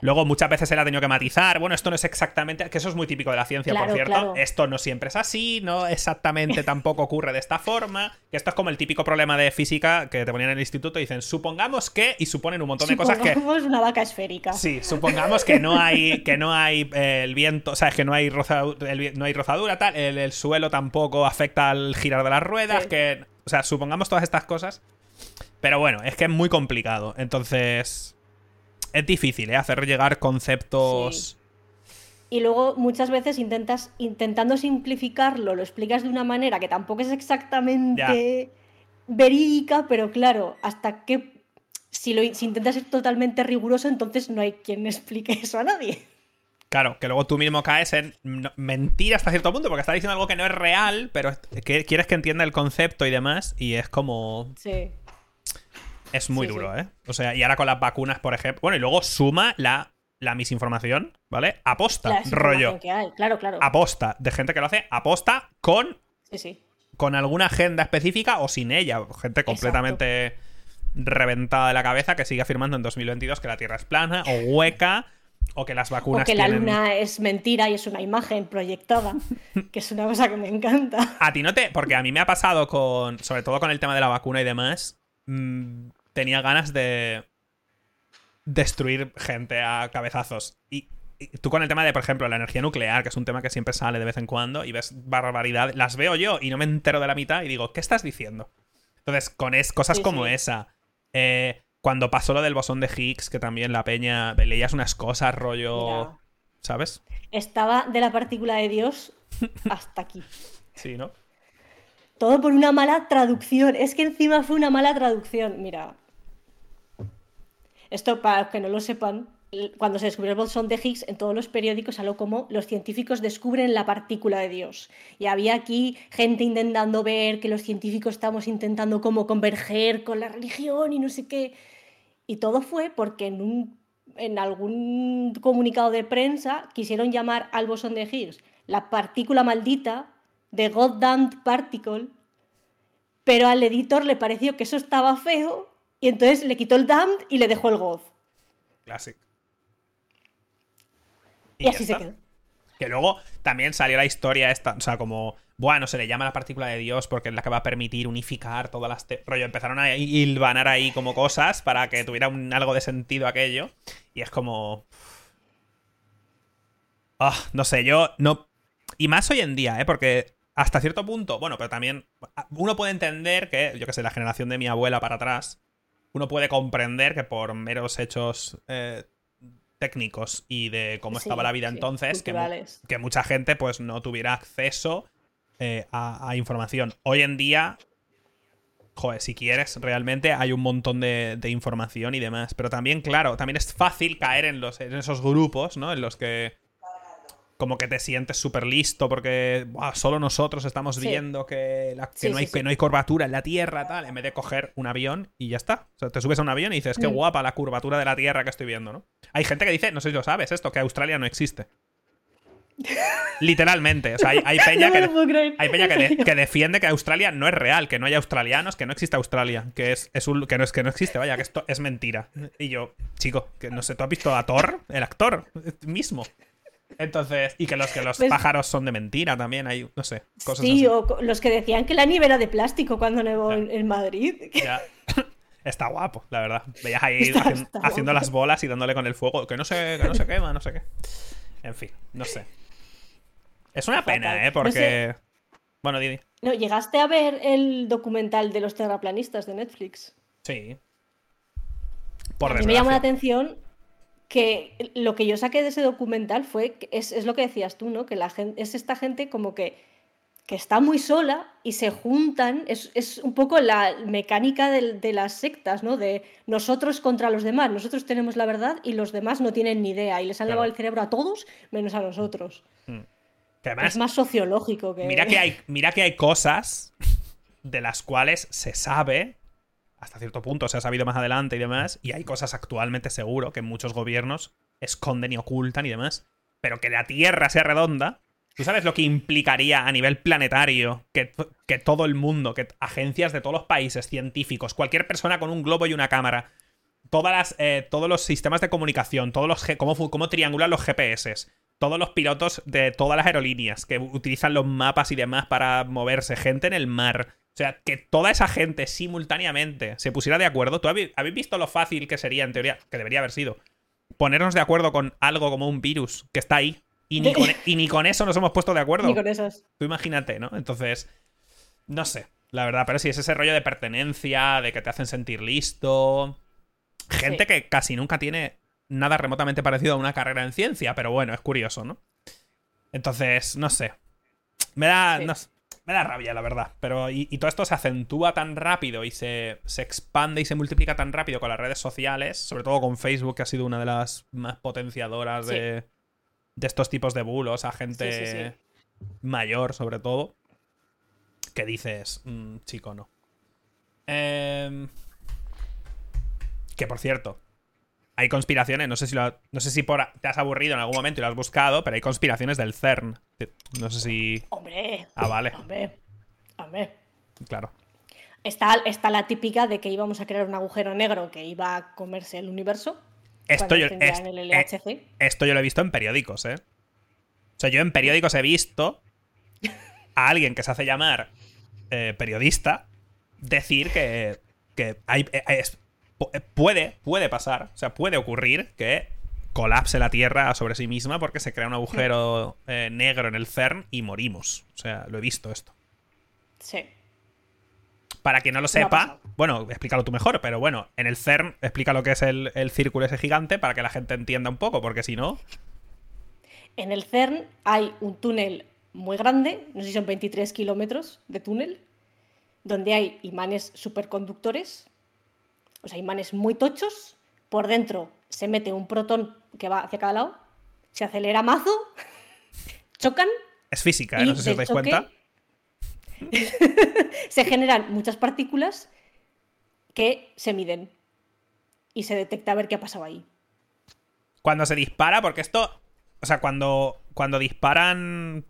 luego muchas veces él ha tenido que matizar. Bueno, esto no es exactamente. Que eso es muy típico de la ciencia, por cierto. Esto no siempre es así, no exactamente tampoco ocurre de esta forma. Que esto es como el típico problema de física que te ponían en el instituto y dicen, supongamos que. Y suponen un montón de cosas que. una vaca esférica. Sí, supongamos que no hay. Que no hay eh, el viento. O sea, que no hay, no hay rozadura, tal. El, suelo tampoco afecta al girar de las ruedas. Que. O sea, supongamos todas estas cosas. Pero bueno, es que es muy complicado. Entonces. Es difícil, ¿eh? Hacer llegar conceptos. Y luego muchas veces intentas, intentando simplificarlo, lo explicas de una manera que tampoco es exactamente verídica, pero claro, hasta que si, lo, si intentas ser totalmente riguroso, entonces no hay quien (laughs) explique eso a nadie. Claro, que luego tú mismo caes en mentira hasta cierto punto, porque estás diciendo algo que no es real, pero que quieres que entienda el concepto y demás, y es como. Sí. Es muy duro, ¿eh? O sea, y ahora con las vacunas, por ejemplo. Bueno, y luego suma la, la misinformación, ¿vale? Aposta, rollo. Claro, claro. Aposta, de gente que lo hace aposta con. Sí, sí. Con alguna agenda específica o sin ella. Gente completamente reventada de la cabeza que sigue afirmando en 2022 que la Tierra es plana o hueca. O que las vacunas. O que la luna es mentira y es una imagen proyectada. que es una cosa que me encanta. (laughs) A ti no te. Porque a mí me ha pasado con. Sobre todo con el tema de la vacuna y demás. Mmm, tenía ganas de destruir gente a cabezazos. Y, tú con el tema de, por ejemplo, la energía nuclear, que es un tema que siempre sale de vez en cuando, y ves barbaridad, las veo yo y no me entero de la mitad y digo, ¿qué estás diciendo? Entonces, con es, cosas como esa. Eh, cuando pasó lo del bosón de Higgs, que también la peña leías unas cosas, rollo. ¿Sabes? Estaba de la partícula de Dios hasta aquí. (laughs) sí, ¿no? Todo por una mala traducción. Es que encima fue una mala traducción. Mira. Esto, para que no lo sepan, cuando se descubrió el bosón de Higgs, en todos los periódicos salió como los científicos descubren la partícula de Dios. Y había aquí gente intentando ver que los científicos estamos intentando como converger con la religión y no sé qué. Y todo fue porque en, en algún comunicado de prensa quisieron llamar al bosón de Higgs la partícula maldita de Goddamned Particle, pero al editor le pareció que eso estaba feo y entonces le quitó el damned y le dejó el God. Classic. Y, así se quedó. Que luego también salió la historia esta, o sea, como, bueno, se le llama la partícula de Dios porque es la que va a permitir unificar todas las... Rollo, empezaron a hilvanar ahí como cosas para que tuviera un, algo de sentido aquello. Y es como... Ah, no sé, yo no... Y más hoy en día, ¿eh? Porque hasta cierto punto, bueno, pero también uno puede entender que, yo que sé, la generación de mi abuela para atrás, uno puede comprender que por meros hechos eh, técnicos y de cómo estaba la vida entonces, que, mucha gente pues no tuviera acceso eh, a, información. Hoy en día, joder, si quieres, realmente hay un montón de, de, información y demás. Pero también, claro, también es fácil caer en, los, en esos grupos, ¿no? En los que como que te sientes súper listo porque solo nosotros estamos viendo que, no hay, que no hay curvatura en la Tierra, tal, en vez de coger un avión y ya está. O sea, te subes a un avión y dices, qué mm. guapa la curvatura de la Tierra que estoy viendo, ¿no? Hay gente que dice, no sé si lo sabes esto, que Australia no existe. (laughs) Literalmente. O sea, hay, (laughs) peña, que, hay (laughs) peña que, defiende que Australia no es real, que no hay australianos, que no existe Australia, que es, es un, que no es que no existe, vaya, que esto es mentira. Y yo, chico, que no sé, ¿tú has visto a Thor? El actor mismo. Entonces, y que los que los pues pájaros son de mentira también, hay, no sé, cosas sí, o los que decían que la nieve era de plástico cuando nevó en, Madrid. (laughs) Está guapo, la verdad. Veías ahí haciendo las bolas y dándole con el fuego, que no se, que no se quema, no sé qué. En fin, no sé. Es una pena, ¿eh? Porque... Bueno, Didi. No, ¿Llegaste a ver el documental de los terraplanistas de Netflix? Sí. Por a mí me llamó la atención que lo que yo saqué de ese documental fue, es, es lo que decías tú, ¿no? Que la gente, es esta gente como que, que está muy sola y se juntan, es, un poco la mecánica de, las sectas, ¿no? De nosotros contra los demás, nosotros tenemos la verdad y los demás no tienen ni idea y les han lavado el cerebro a todos menos a nosotros. Hmm. es más sociológico que... Mira que, hay, mira que hay cosas de las cuales se sabe, hasta cierto punto se ha sabido más adelante y demás, y hay cosas actualmente seguro que muchos gobiernos esconden y ocultan y demás, pero que la Tierra sea redonda ¿Tú sabes lo que implicaría a nivel planetario que, que, todo el mundo, que agencias de todos los países, científicos, cualquier persona con un globo y una cámara, todas eh, todos los sistemas de comunicación, todos los cómo, cómo triangulan los GPS, todos los pilotos de todas las aerolíneas que utilizan los mapas y demás para moverse, gente en el mar. O sea, que toda esa gente simultáneamente se pusiera de acuerdo. ¿Tú habéis visto lo fácil que sería, en teoría, que debería haber sido, ponernos de acuerdo con algo como un virus que está ahí y ni, con, eso nos hemos puesto de acuerdo. Ni con esos. Tú imagínate, ¿no? Entonces, no sé, la verdad, pero sí, es ese rollo de pertenencia, de que te hacen sentir listo. Gente que casi nunca tiene nada remotamente parecido a una carrera en ciencia, pero bueno, es curioso, ¿no? Entonces, no sé. Me da, me da rabia, la verdad. Pero, y, todo esto se acentúa tan rápido y se, se, expande y se multiplica tan rápido con las redes sociales, sobre todo con Facebook, que ha sido una de las más potenciadoras de de estos tipos de bulos a gente mayor, sobre todo, que dices, mm, chico, no. Em, que por cierto, hay conspiraciones, no sé si no sé si por, te has aburrido en algún momento y lo has buscado, pero hay conspiraciones del CERN. No sé si. Hombre. Ah, vale. Hombre. Hombre. Claro. Está, está la típica de que íbamos a crear un agujero negro que iba a comerse el universo. Esto yo, eh, esto yo lo he visto en periódicos, ¿eh? O sea, yo en periódicos he visto a alguien que se hace llamar eh, periodista decir que, que hay, eh, puede, puede pasar, o sea, puede ocurrir que colapse la Tierra sobre sí misma porque se crea un agujero negro en el CERN y morimos. O sea, lo he visto esto. Sí. Para quien no lo sepa, bueno, explícalo tú mejor, pero bueno, en el CERN explica lo que es el, círculo ese gigante para que la gente entienda un poco, porque si no... En el CERN hay un túnel muy grande, no sé si son 23 kilómetros de túnel, donde hay imanes superconductores, o sea, imanes muy tochos. Por dentro se mete un protón que va hacia cada lado, se acelera mazo, (laughs) chocan. Es física, ¿eh? no sé si os dais cuenta. (laughs) se generan muchas partículas que se miden y se detecta a ver qué ha pasado ahí. Cuando se dispara, porque esto, o sea, cuando, cuando disparan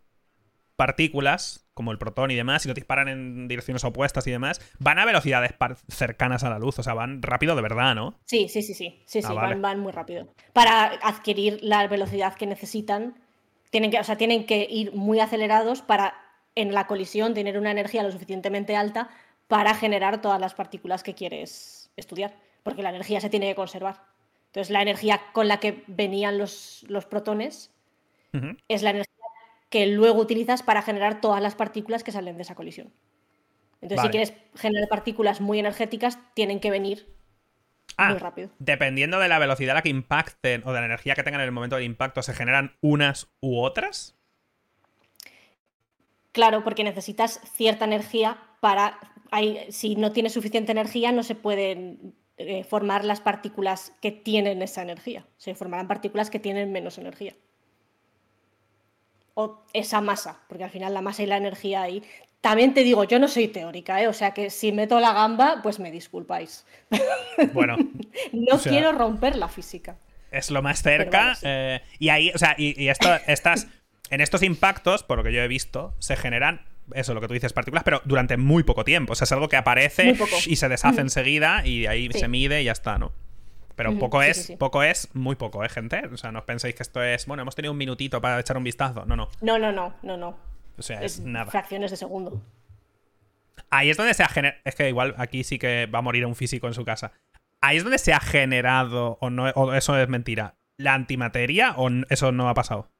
partículas, como el protón y demás, y lo disparan en direcciones opuestas y demás, van a velocidades cercanas a la luz, o sea, van rápido de verdad, ¿no? Sí, sí, sí, sí, sí, ah, sí van, muy rápido. Para adquirir la velocidad que necesitan, tienen que, o sea, tienen que ir muy acelerados para en la colisión tener una energía lo suficientemente alta para generar todas las partículas que quieres estudiar, porque la energía se tiene que conservar. Entonces, la energía con la que venían los, los protones es la energía que luego utilizas para generar todas las partículas que salen de esa colisión. Entonces, si quieres generar partículas muy energéticas, tienen que venir muy ah, rápido. Dependiendo de la velocidad a la que impacten o de la energía que tengan en el momento del impacto, ¿se generan unas u otras? Claro, porque necesitas cierta energía para... si no tienes suficiente energía no se pueden eh, formar las partículas que tienen esa energía. Se formarán partículas que tienen menos energía. O esa masa, porque al final la masa y la energía ahí... También te digo, yo no soy teórica, ¿eh? o sea que si meto la gamba, pues me disculpáis. (laughs) Bueno. no quiero romper la física. Es lo más cerca. Eh, y ahí, o sea, y, esto, estas en estos impactos, por lo que yo he visto, se generan eso, lo que tú dices, partículas, pero durante muy poco tiempo. O sea, es algo que aparece y se deshace enseguida y ahí se mide y ya está, ¿no? Pero poco es, poco es, muy poco, ¿eh, gente? O sea, no os penséis que esto es, bueno, hemos tenido un minutito para echar un vistazo. No, no. No, no, no, no, no. O sea, es, nada. Fracciones de segundo. Ahí es donde se ha generado. Es que igual aquí sí que va a morir un físico en su casa. Ahí es donde se ha generado, o no, o eso es mentira, la antimateria, o eso no ha pasado.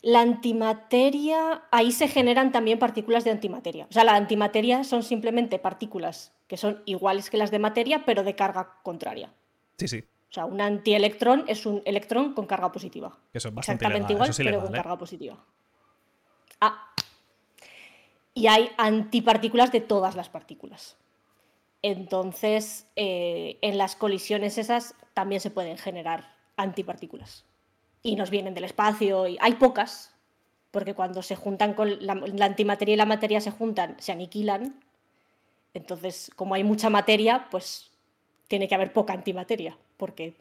La antimateria, ahí se generan también partículas de antimateria. O sea, la antimateria son simplemente partículas que son iguales que las de materia, pero de carga contraria. Sí, sí. O sea, un antielectrón es un electrón con carga positiva. Exactamente igual, pero con ¿eh? carga positiva. Ah. y hay antipartículas de todas las partículas. Entonces, eh, en las colisiones esas también se pueden generar antipartículas. Y nos vienen del espacio, y hay pocas, porque cuando se juntan con la, la antimateria y la materia se juntan, se aniquilan. Entonces, como hay mucha materia, pues tiene que haber poca antimateria, porque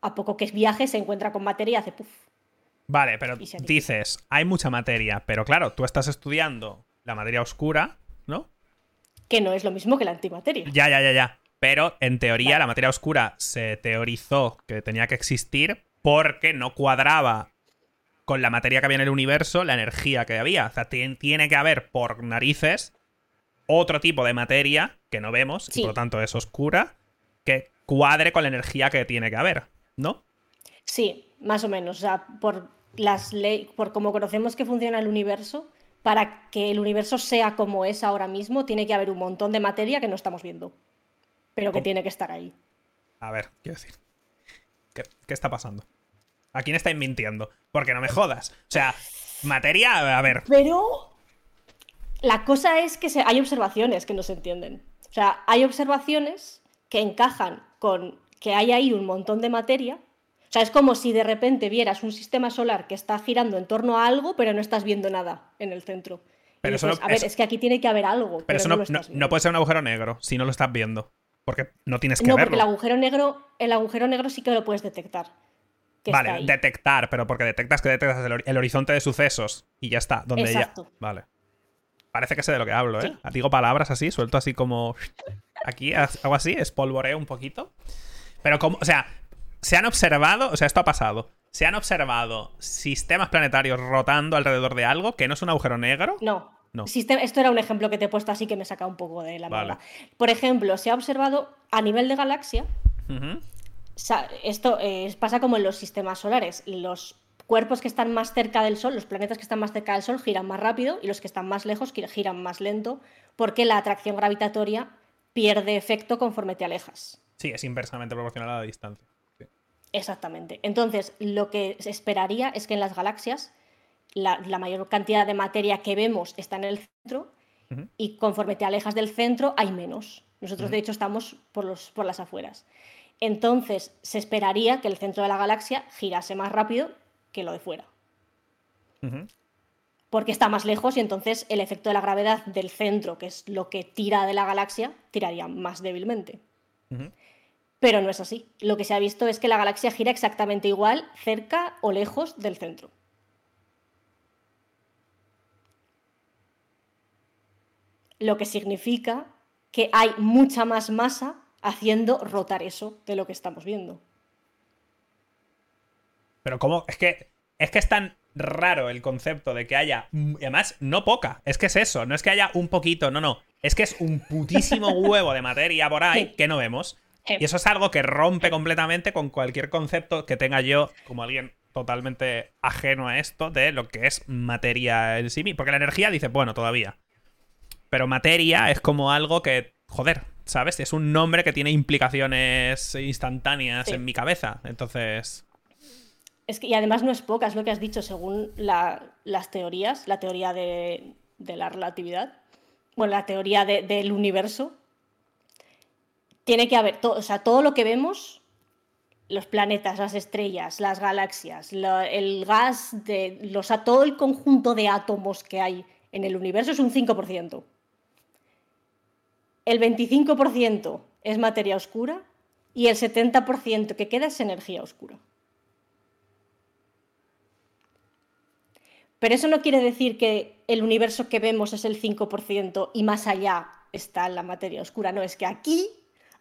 a poco que viaje se encuentra con materia y hace puff. Vale, pero dices, hay mucha materia, pero claro, tú estás estudiando la materia oscura, ¿no? Que no es lo mismo que la antimateria. Ya, ya, ya, ya. Pero en teoría la materia oscura se teorizó que tenía que existir porque no cuadraba con la materia que había en el universo la energía que había. O sea, tiene que haber por narices otro tipo de materia que no vemos y por lo tanto es oscura que cuadre con la energía que tiene que haber, ¿no? Sí, más o menos. O sea, por las leyes, por cómo conocemos que funciona el universo, para que el universo sea como es ahora mismo, tiene que haber un montón de materia que no estamos viendo, pero que tiene que estar ahí. A ver, quiero decir, ¿qué, está pasando? ¿A quién estáis mintiendo? Porque no me jodas. O sea, materia, a ver. Pero la cosa es que hay observaciones que no se entienden. O sea, hay observaciones que encajan con que hay ahí un montón de materia o sea, es como si de repente vieras un sistema solar que está girando en torno a algo, pero no estás viendo nada en el centro. Pero a ver, es que aquí tiene que haber algo. Pero, eso no, puede ser un agujero negro si no lo estás viendo. Porque no tienes que no, verlo. Porque el agujero negro, el agujero negro sí que lo puedes detectar. Vale, detectar, pero porque detectas que detectas el, horizonte de sucesos y ya está, donde Exacto. ya. Vale. Parece que sé de lo que hablo, ¿eh? Digo palabras así, suelto así como. Aquí, algo así, espolvoreo un poquito. Pero como, o sea, se han observado, o sea, esto ha pasado. Se han observado sistemas planetarios rotando alrededor de algo que no es un agujero negro. No. No. esto era un ejemplo que te he puesto así que me saca un poco de la vale. Por ejemplo, se ha observado a nivel de galaxia. Esto eh, pasa como en los sistemas solares. Los cuerpos que están más cerca del Sol, los planetas que están más cerca del Sol giran más rápido y los que están más lejos giran más lento porque la atracción gravitatoria pierde efecto conforme te alejas. Sí, es inversamente proporcional a la distancia. Exactamente. Entonces, lo que se esperaría es que en las galaxias la, mayor cantidad de materia que vemos está en el centro y conforme te alejas del centro hay menos. Nosotros, de hecho, estamos por, los, por las afueras. Entonces, se esperaría que el centro de la galaxia girase más rápido que lo de fuera. Porque está más lejos y entonces el efecto de la gravedad del centro, que es lo que tira de la galaxia, tiraría más débilmente. Pero no es así. Lo que se ha visto es que la galaxia gira exactamente igual, cerca o lejos del centro. Lo que significa que hay mucha más masa haciendo rotar eso de lo que estamos viendo. Pero cómo es que es que es tan raro el concepto de que haya además no poca, es que es eso, no es que haya un poquito, no, no, es que es un putísimo (laughs) huevo de materia por ahí que no vemos. Y eso es algo que rompe completamente con cualquier concepto que tenga yo como alguien totalmente ajeno a esto de lo que es materia en sí. Porque la energía dice, bueno, todavía. Pero materia es como algo que, joder, ¿sabes? Es un nombre que tiene implicaciones instantáneas en mi cabeza. Entonces... Y además no es poca, es lo que has dicho, según las teorías, la teoría de, la relatividad, bueno, la teoría del universo, tiene que haber, todo, o sea, todo lo que vemos, los planetas, las estrellas, las galaxias, el gas, de, los, todo el conjunto de átomos que hay en el universo es un 5%. El 25% es materia oscura y el 70% que queda es energía oscura. Pero eso no quiere decir que el universo que vemos es el 5% y más allá está la materia oscura. No, es que aquí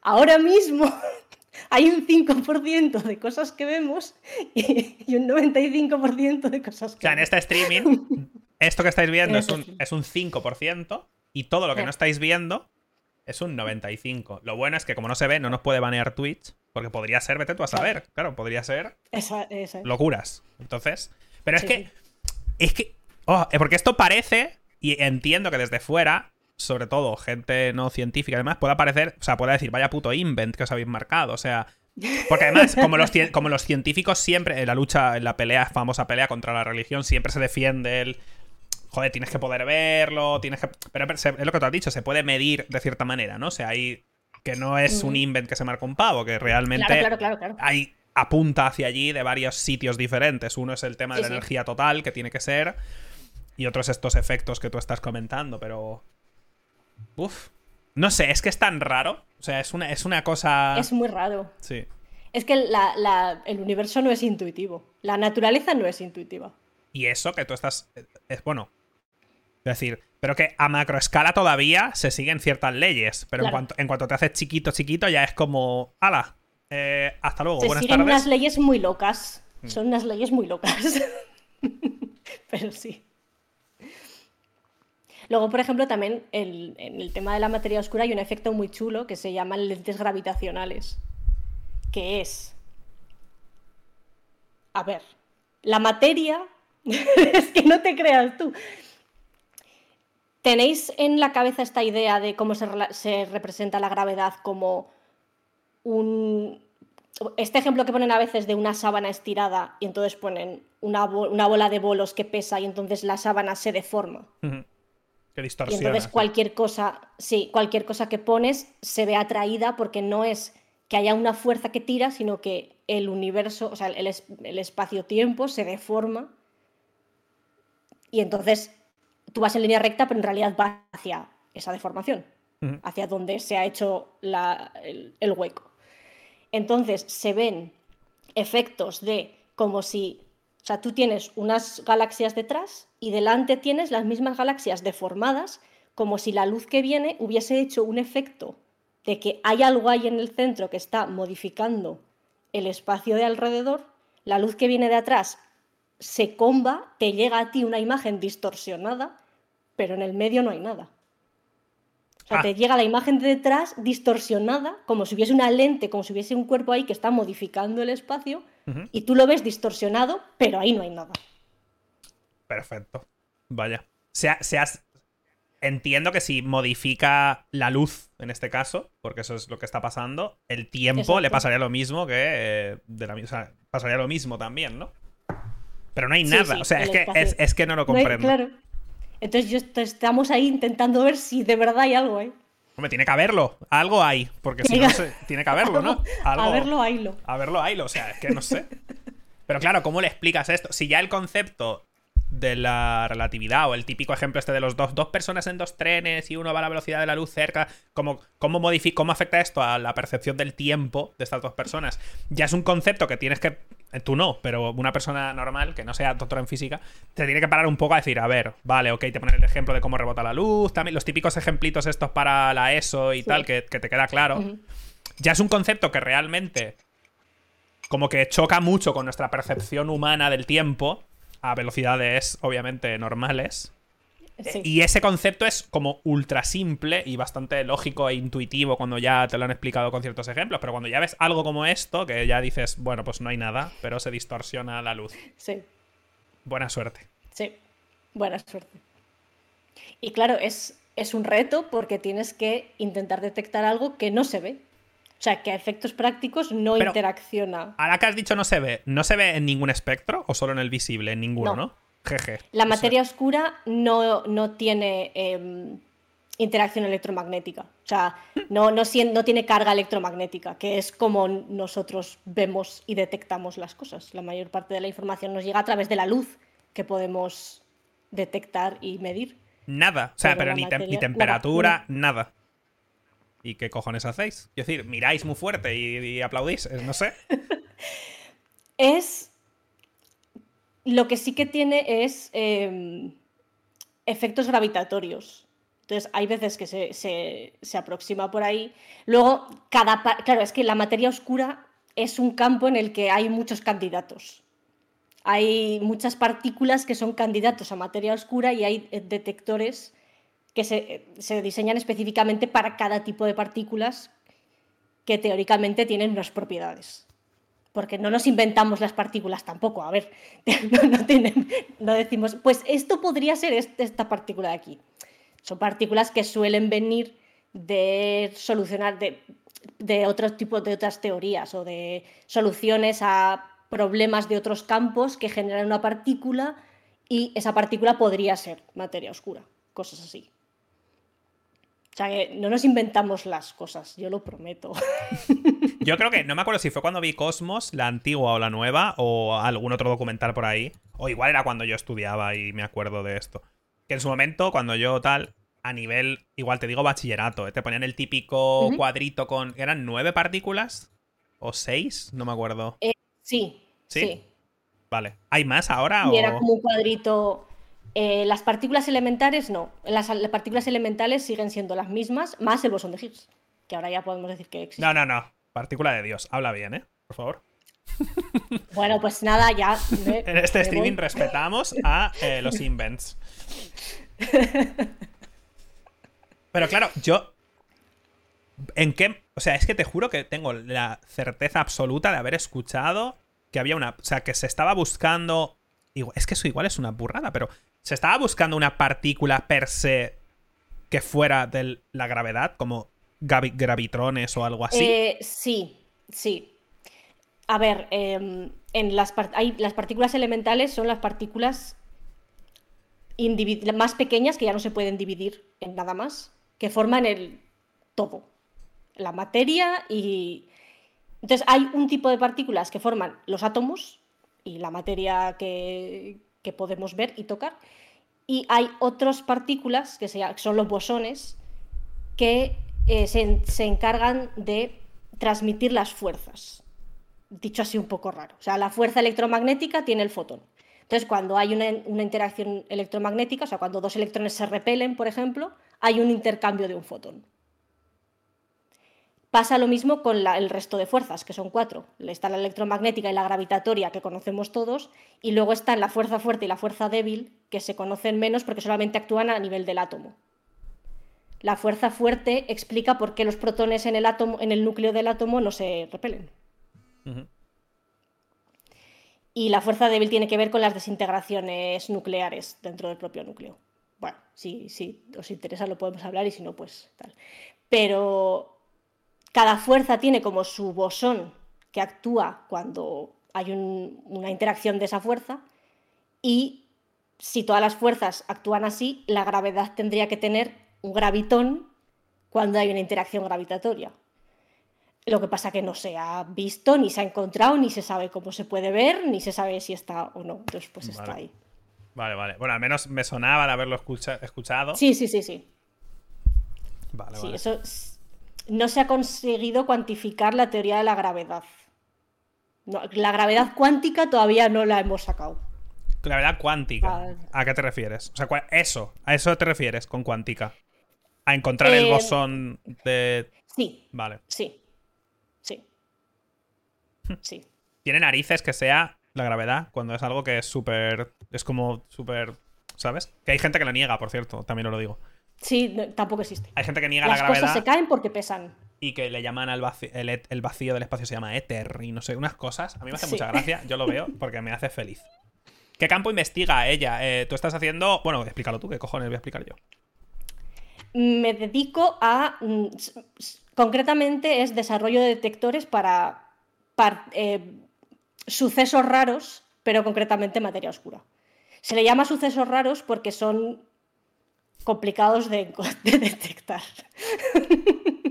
ahora mismo (laughs) hay un 5% de cosas que vemos y un 95% de cosas que... O sea, en este streaming, (laughs) esto que estáis viendo es un, es un 5% y todo lo que no estáis viendo es un 95%. Lo bueno es que como no se ve, no nos puede banear Twitch, porque podría ser, vete tú a saber, claro, podría ser locuras. Entonces, pero es que... Es que... Oh, porque esto parece, y entiendo que desde fuera sobre todo gente no científica, además, pueda parecer, o sea, pueda decir, vaya puto invent que os habéis marcado, o sea. Porque además, como los, como los científicos siempre, en la lucha, en la pelea, famosa pelea contra la religión, siempre se defiende el. joder, tienes que poder verlo, tienes que... Pero es lo que tú has dicho, se puede medir de cierta manera, ¿no? O sea, hay... Que no es un invent que se marca un pavo, que realmente hay apunta hacia allí de varios sitios diferentes. Uno es el tema de la energía total, que tiene que ser, y otros estos efectos que tú estás comentando, pero... Uf. No sé, es que es tan raro. O sea, es una, es una cosa... Es muy raro. Sí. Es que el universo no es intuitivo. La naturaleza no es intuitiva. Y eso que tú estás... Es, bueno, es decir, pero que a macroescala todavía se siguen ciertas leyes. Pero en, cuanto, en cuanto te haces chiquito, chiquito, ya es como. ¡Hala! Eh, hasta luego. Se siguen unas leyes muy locas. Mm. Son unas leyes muy locas. (laughs) pero sí. Luego, por ejemplo, también en el tema de la materia oscura hay un efecto muy chulo que se llama lentes gravitacionales. Que es. A ver, la materia. (laughs) es que no te creas tú. ¿Tenéis en la cabeza esta idea de cómo se, representa la gravedad como un... Este ejemplo que ponen a veces de una sábana estirada y entonces ponen una, bola de bolos que pesa y entonces la sábana se deforma. Que distorsiona. Y entonces cualquier cosa, sí, cualquier cosa que pones se ve atraída porque no es que haya una fuerza que tira, sino que el universo, o sea, el, el espacio-tiempo se deforma y entonces tú vas en línea recta, pero en realidad vas hacia esa deformación, hacia donde se ha hecho el, hueco. Entonces se ven efectos de como si, o sea, tú tienes unas galaxias detrás y delante tienes las mismas galaxias deformadas, como si la luz que viene hubiese hecho un efecto de que hay algo ahí en el centro que está modificando el espacio de alrededor, la luz que viene de atrás se comba, te llega a ti una imagen distorsionada, pero en el medio no hay nada. O sea, ah. te llega la imagen de detrás distorsionada, como si hubiese una lente, como si hubiese un cuerpo ahí que está modificando el espacio, y tú lo ves distorsionado, pero ahí no hay nada. Perfecto. Vaya. Se, Entiendo que si modifica la luz, en este caso, porque eso es lo que está pasando, el tiempo le pasaría lo mismo que. Eh, de la, o sea, pasaría lo mismo también, ¿no? Pero no hay nada. o sea, es que, es, que no lo comprendo. claro. Entonces estamos ahí intentando ver si de verdad hay algo ahí. Hombre, tiene que haberlo. Algo hay. Porque si no, tiene que haberlo, ¿no? (laughs) Algo, a verlo, haylo. A verlo, haylo. O sea, es que no sé. Pero claro, ¿cómo le explicas esto? Si ya el concepto de la relatividad o el típico ejemplo este de los dos, dos personas en dos trenes y uno va a la velocidad de la luz cerca, ¿cómo, cómo, modifica, cómo afecta esto a la percepción del tiempo de estas dos personas? Ya es un concepto que tienes que tú no, pero una persona normal que no sea doctora en física, te tiene que parar un poco a decir, a ver, vale, ok, te poner el ejemplo de cómo rebota la luz, también los típicos ejemplitos estos para la ESO y tal, que, te queda claro. Ya es un concepto que realmente como que choca mucho con nuestra percepción humana del tiempo a velocidades obviamente normales. Y ese concepto es como ultra simple y bastante lógico e intuitivo cuando ya te lo han explicado con ciertos ejemplos, pero cuando ya ves algo como esto, que ya dices, bueno, pues no hay nada, pero se distorsiona la luz. Sí. Buena suerte. Sí, buena suerte. Y claro, es, es un reto porque tienes que intentar detectar algo que no se ve. O sea, que a efectos prácticos no interacciona. Ahora que has dicho no se ve, ¿no se ve en ningún espectro o solo en el visible? En ninguno, ¿no? La materia oscura no, no tiene em, interacción electromagnética. O sea, no, no, no, tiene carga electromagnética, que es como nosotros vemos y detectamos las cosas. La mayor parte de la información nos llega a través de la luz que podemos detectar y medir. Nada. O sea, pero, ni, temperatura, nada. ¿Y qué cojones hacéis? Es decir, miráis muy fuerte y, y aplaudís, eh, no sé. (laughs) es lo que sí que tiene es em, efectos gravitatorios. Entonces, hay veces que se, aproxima por ahí. Luego, cada. Claro, es que la materia oscura es un campo en el que hay muchos candidatos. Hay muchas partículas que son candidatos a materia oscura y hay eh, detectores que se, se diseñan específicamente para cada tipo de partículas que teóricamente tienen unas propiedades porque no nos inventamos las partículas tampoco. A ver, (laughs) no, decimos, pues esto podría ser esta partícula de aquí. Son partículas que suelen venir de solucionar, de, de otros tipos de otras teorías o de soluciones a problemas de otros campos que generan una partícula y esa partícula podría ser materia oscura, cosas así. O sea que no nos inventamos las cosas, yo lo prometo. (laughs) Yo creo que, no me acuerdo si fue cuando vi Cosmos, la antigua o la nueva, o algún otro documental por ahí. O igual era cuando yo estudiaba y me acuerdo de esto. Que en su momento, cuando yo tal, a nivel, igual te digo bachillerato, ¿eh? te ponían el típico cuadrito con. ¿Eran nueve partículas? ¿O seis? No me acuerdo. Eh, sí, sí, Vale. ¿Hay más ahora? Y era como un cuadrito. Eh, las partículas elementales no. Las, las, partículas elementales siguen siendo las mismas, más el bosón de Higgs. Que ahora ya podemos decir que existe. No, no, no. Partícula de Dios. Habla bien, ¿eh? Por favor. (laughs) Bueno, pues nada, ya. en este streaming respetamos a eh, los invents. (laughs) Pero claro, yo. ¿En qué? O sea, es que te juro que tengo la certeza absoluta de haber escuchado que había una. O sea, que se estaba buscando. Es que eso igual es una burrada, pero. Se estaba buscando una partícula per se que fuera de la gravedad, como gravitrones o algo así. Eh, sí, sí. A ver, em, en las, hay, las partículas elementales son las partículas más pequeñas que ya no se pueden dividir en nada más, que forman el todo, la materia y... Entonces hay un tipo de partículas que forman los átomos y la materia que, que podemos ver y tocar, y hay otras partículas, que son los bosones, que eh, se, encargan de transmitir las fuerzas. Dicho así un poco raro. O sea, la fuerza electromagnética tiene el fotón. Entonces, cuando hay una, interacción electromagnética, o sea, cuando dos electrones se repelen, por ejemplo, hay un intercambio de un fotón. Pasa lo mismo con el resto de fuerzas, que son cuatro. Está la electromagnética y la gravitatoria, que conocemos todos, y luego están la fuerza fuerte y la fuerza débil, que se conocen menos porque solamente actúan a nivel del átomo. La fuerza fuerte explica por qué los protones en el, átomo, en el núcleo del átomo no se repelen. Y la fuerza débil tiene que ver con las desintegraciones nucleares dentro del propio núcleo. Bueno, si, os interesa lo podemos hablar y si no, pues tal. Pero cada fuerza tiene como su bosón que actúa cuando hay una interacción de esa fuerza y si todas las fuerzas actúan así, la gravedad tendría que tener un gravitón cuando hay una interacción gravitatoria. Lo que pasa que no se ha visto, ni se ha encontrado, ni se sabe cómo se puede ver, ni se sabe si está o no. Entonces, pues está ahí. Vale, vale. Bueno, al menos me sonaba de haberlo escuchado. Sí, sí, sí, sí. Vale, sí, Eso no se ha conseguido cuantificar la teoría de la gravedad. la gravedad cuántica todavía no la hemos sacado. Gravedad cuántica. ¿A qué te refieres? O sea, eso, a eso te refieres con cuántica a encontrar el eh, bosón de. Sí. Vale. Sí. Sí. Sí. Tiene narices que sea la gravedad cuando es algo que es súper. Es como súper. ¿Sabes? Que hay gente que lo niega, por cierto, también os lo digo. Sí, tampoco existe. Hay gente que niega la gravedad. Las cosas se caen porque pesan. Y que le llaman al vacío, el, vacío del espacio se llama éter y no sé, unas cosas. A mí me hace mucha gracia, yo lo veo porque me hace feliz. ¿Qué campo investiga ella? Eh, tú estás haciendo. Bueno, explícalo tú, ¿qué cojones voy a explicar yo? me dedico a, mm, concretamente es desarrollo de detectores para, eh, sucesos raros, pero concretamente materia oscura. Se le llama sucesos raros porque son complicados (laughs) de, detectar.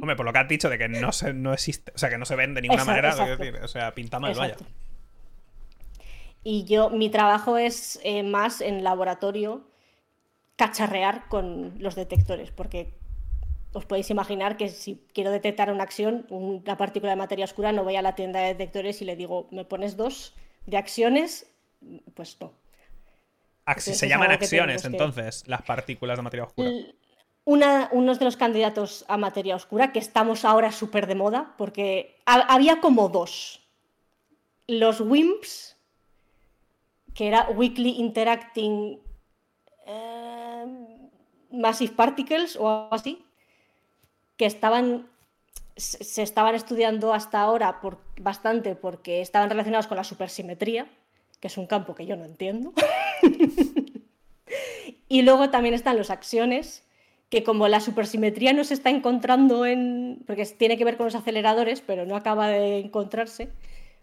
Hombre, por lo que has dicho de que no, se, no existe, o sea, que no se ven de ninguna manera, o sea, pinta mal, vaya. Y yo, mi trabajo es eh, más en laboratorio, cacharrear con los detectores, porque os podéis imaginar que si quiero detectar una acción, una partícula de materia oscura, no voy a la tienda de detectores y le digo, ¿me pones dos de acciones? Pues no. Se llaman acciones, entonces, las partículas de materia oscura. Una, uno de los candidatos a materia oscura, que estamos ahora súper de moda, porque había como dos. Los WIMPs, que era Weekly Interacting Massive Particles o algo así, que estaban, se estaban estudiando hasta ahora por, bastante porque estaban relacionados con la supersimetría, que es un campo que yo no entiendo. (laughs) (laughs) y luego también están los acciones, que como la supersimetría no se está encontrando en... porque tiene que ver con los aceleradores, pero no acaba de encontrarse,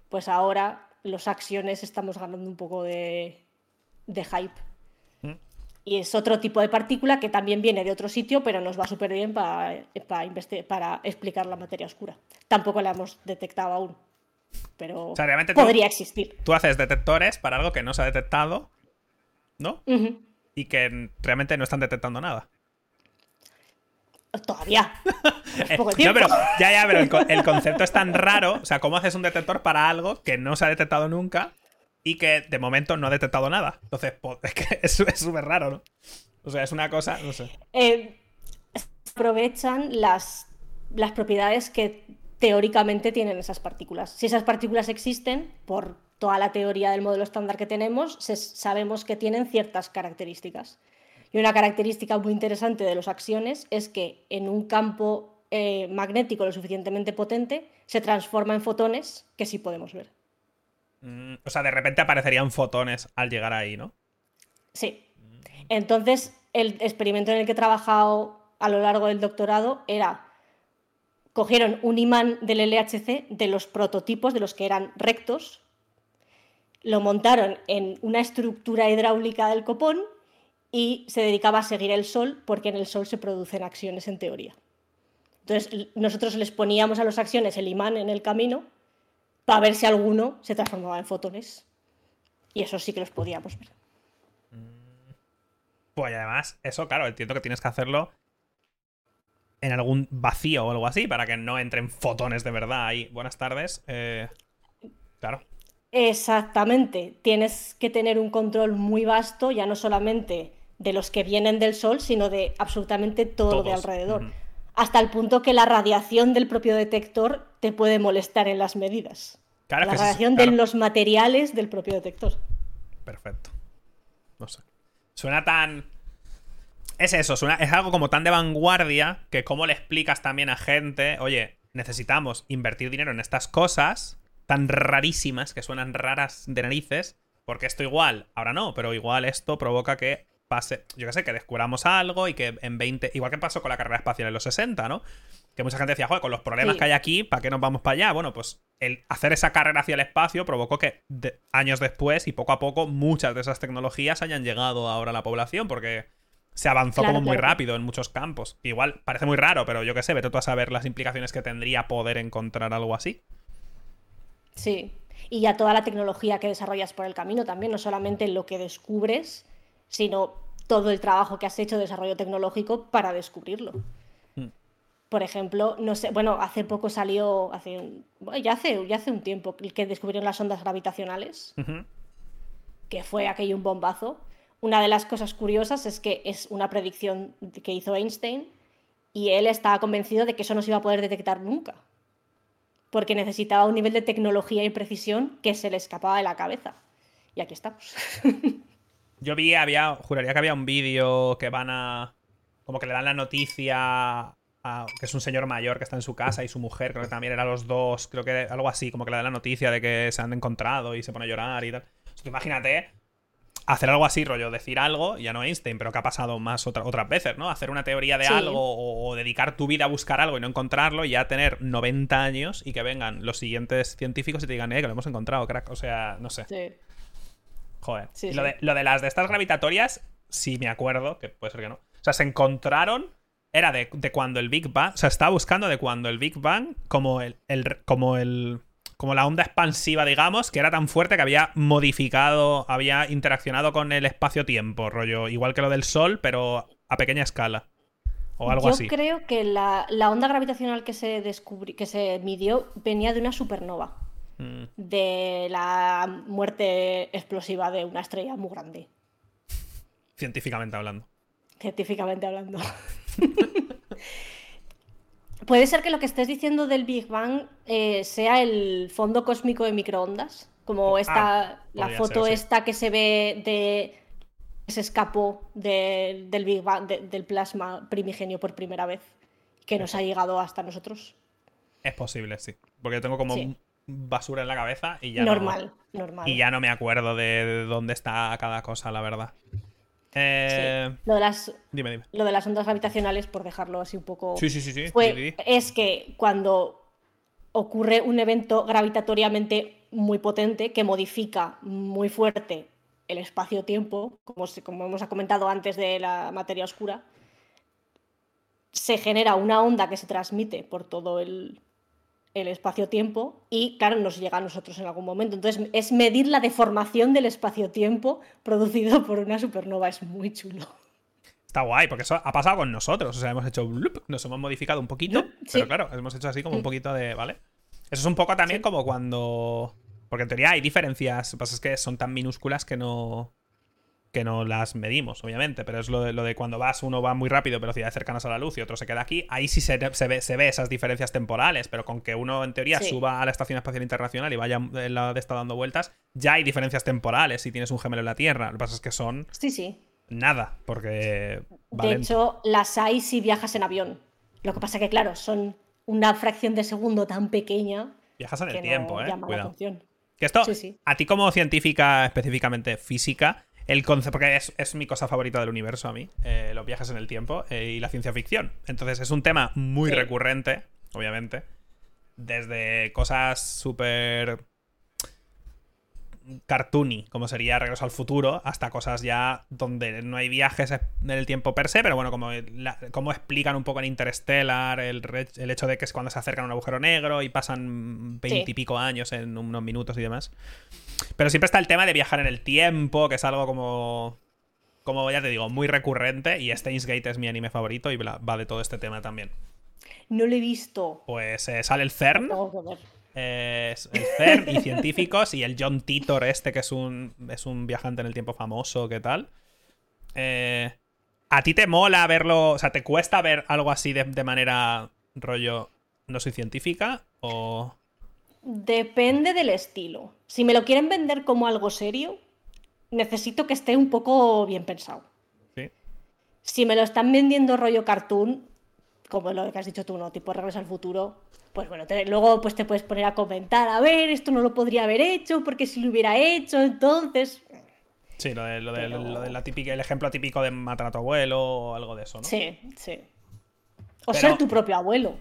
pues ahora los acciones estamos ganando un poco de, de hype Y es otro tipo de partícula que también viene de otro sitio, pero nos va súper bien para, para, para, explicar la materia oscura. Tampoco la hemos detectado aún. Pero podría existir. Tú haces detectores para algo que no se ha detectado, ¿no? Y que realmente no están detectando nada. Todavía. (laughs) Eh, no, pero, ya, ya, pero el, concepto es tan raro. O sea, ¿cómo haces un detector para algo que no se ha detectado nunca y que de momento no ha detectado nada? Entonces, pues, (laughs) es que es súper raro, ¿no? O sea, es una cosa, no sé. Eh, aprovechan las, las propiedades que teóricamente tienen esas partículas. Si esas partículas existen, por toda la teoría del modelo estándar que tenemos, sabemos que tienen ciertas características. Y una característica muy interesante de los axiones es que en un campo eh, magnético lo suficientemente potente se transforma en fotones que sí podemos ver. Mm, o sea, de repente aparecerían fotones al llegar ahí, ¿no? Sí. Entonces, el experimento en el que he trabajado a lo largo del doctorado era, cogieron un imán del LHC de los prototipos, de los que eran rectos, lo montaron en una estructura hidráulica del copón y se dedicaba a seguir el Sol porque en el Sol se producen acciones en teoría. Entonces nosotros les poníamos a los acciones el imán en el camino para ver si alguno se transformaba en fotones. Y eso sí que los podíamos ver. Pues además, eso, claro, entiendo que tienes que hacerlo en algún vacío o algo así para que no entren fotones de verdad ahí. Buenas tardes. Eh, claro. Exactamente. Tienes que tener un control muy vasto, ya no solamente de los que vienen del Sol, sino de absolutamente todo lo de alrededor. Hasta el punto que la radiación del propio detector te puede molestar en las medidas. la radiación de los materiales del propio detector. Perfecto. No sé. Suena tan. Es eso, suena... es algo como tan de vanguardia que cómo le explicas también a gente, oye, necesitamos invertir dinero en estas cosas tan rarísimas, que suenan raras de narices, porque esto igual, ahora no, pero igual esto provoca que pase, yo qué sé, que descubramos algo y que en 20, igual que pasó con la carrera espacial en los 60, ¿no? Que mucha gente decía, joder, con los problemas que hay aquí, ¿para qué nos vamos para allá? Bueno, pues el hacer esa carrera hacia el espacio provocó que años después y poco a poco muchas de esas tecnologías hayan llegado ahora a la población, porque se avanzó como muy rápido en muchos campos. Igual parece muy raro, pero yo qué sé, vete tú a saber las implicaciones que tendría poder encontrar algo así. Sí, y ya toda la tecnología que desarrollas por el camino también, no solamente lo que descubres, sino todo el trabajo que has hecho de desarrollo tecnológico para descubrirlo. Hmm. Por ejemplo, no sé, bueno, hace poco salió, hace ya, hace, ya hace un tiempo, que descubrieron las ondas gravitacionales, que fue aquello un bombazo. Una de las cosas curiosas es que es una predicción que hizo Einstein y él estaba convencido de que eso no se iba a poder detectar nunca, porque necesitaba un nivel de tecnología y precisión que se le escapaba de la cabeza. Y aquí estamos. (laughs) Yo vi, había, juraría que había un vídeo que van a. Como que le dan la noticia a, que es un señor mayor que está en su casa y su mujer, creo que también eran los dos, creo que algo así, como que le dan la noticia de que se han encontrado y se pone a llorar y tal. imagínate hacer algo así, rollo, decir algo, ya no Einstein, pero que ha pasado más otras veces, ¿no? Hacer una teoría de algo o, dedicar tu vida a buscar algo y no encontrarlo y ya tener 90 años y que vengan los siguientes científicos y te digan, eh, que lo hemos encontrado, crack. O sea, no sé. Sí. Joder. lo, De, lo, de, las de estas gravitatorias, sí me acuerdo, que puede ser que no. O sea, se encontraron. Era de, cuando el Big Bang. O sea, estaba buscando de cuando el Big Bang, como el, como el. Como la onda expansiva, digamos, que era tan fuerte que había modificado, había interaccionado con el espacio-tiempo, rollo, igual que lo del Sol, pero a pequeña escala. O algo así. Yo creo que la, la, onda gravitacional que se descubrió, que se midió, venía de una supernova. Mm. de la muerte explosiva de una estrella muy grande. Científicamente hablando. Científicamente hablando. (laughs) Puede ser que lo que estés diciendo del Big Bang eh, sea el fondo cósmico de microondas, como ah, esta, la foto esta que se ve de que se escapó del Big Bang, del plasma primigenio por primera vez, que nos ha llegado hasta nosotros. Es posible, sí. Porque yo tengo como basura en la cabeza y ya normal, normal. Y ya no me acuerdo de, dónde está cada cosa, la verdad. Eh, lo, de las, lo de las ondas gravitacionales, por dejarlo así un poco. Sí, sí, sí. sí. es que cuando ocurre un evento gravitatoriamente muy potente que modifica muy fuerte el espacio-tiempo, como, como hemos comentado antes de la materia oscura, se genera una onda que se transmite por todo el, el espacio-tiempo y, claro, nos llega a nosotros en algún momento. Entonces, es medir la deformación del espacio-tiempo producido por una supernova. Es muy chulo. Está guay, porque eso ha pasado con nosotros. O sea, hemos hecho. Nos hemos modificado un poquito, pero claro, hemos hecho así como un poquito de. ¿Vale? Eso es un poco también como cuando. Porque en teoría hay diferencias. Lo que pasa es que son tan minúsculas que no que no las medimos, obviamente, pero es lo de, lo de cuando vas, uno va muy rápido, velocidades cercanas a la luz y otro se queda aquí, ahí sí se, ve, se ve, esas diferencias temporales, pero con que uno en teoría suba a la Estación Espacial Internacional y vaya en la de estar dando vueltas, ya hay diferencias temporales si tienes un gemelo en la Tierra, lo que pasa es que son... Sí, sí. Nada, porque... De hecho, las hay si viajas en avión. Lo que pasa que, claro, son una fracción de segundo tan pequeña. Viajas en el tiempo, eh. Cuidado. Que esto, a ti como científica específicamente física, el concepto, porque es, mi cosa favorita del universo a mí, eh, los viajes en el tiempo eh, y la ciencia ficción. Entonces es un tema muy recurrente, obviamente, desde cosas súper cartoony, como sería Regreso al Futuro, hasta cosas ya donde no hay viajes en el tiempo per se, pero bueno, como, como explican un poco en Interstellar el, el, hecho de que es cuando se acercan a un agujero negro y pasan veintipico años en unos minutos y demás. Pero siempre está el tema de viajar en el tiempo, que es algo como. Como ya te digo, muy recurrente. Y Steins Gate es mi anime favorito y va de todo este tema también. No lo he visto. Pues eh, sale el CERN. El CERN y científicos. Y el John Titor, este, que es un, es un viajante en el tiempo famoso, ¿qué tal? Eh, ¿A ti te mola verlo? O sea, ¿te cuesta ver algo así de, de manera rollo no soy científica? ¿O.? Depende del estilo. Si me lo quieren vender como algo serio, necesito que esté un poco bien pensado. Si me lo están vendiendo rollo cartoon, como lo que has dicho tú, ¿no? Tipo Regreso al Futuro, pues bueno, luego pues te puedes poner a comentar, a ver, esto no lo podría haber hecho, porque si lo hubiera hecho, entonces... Sí, lo de, lo de, la típica, el ejemplo típico de matar a tu abuelo o algo de eso, ¿no? Sí, sí. O ser tu propio abuelo.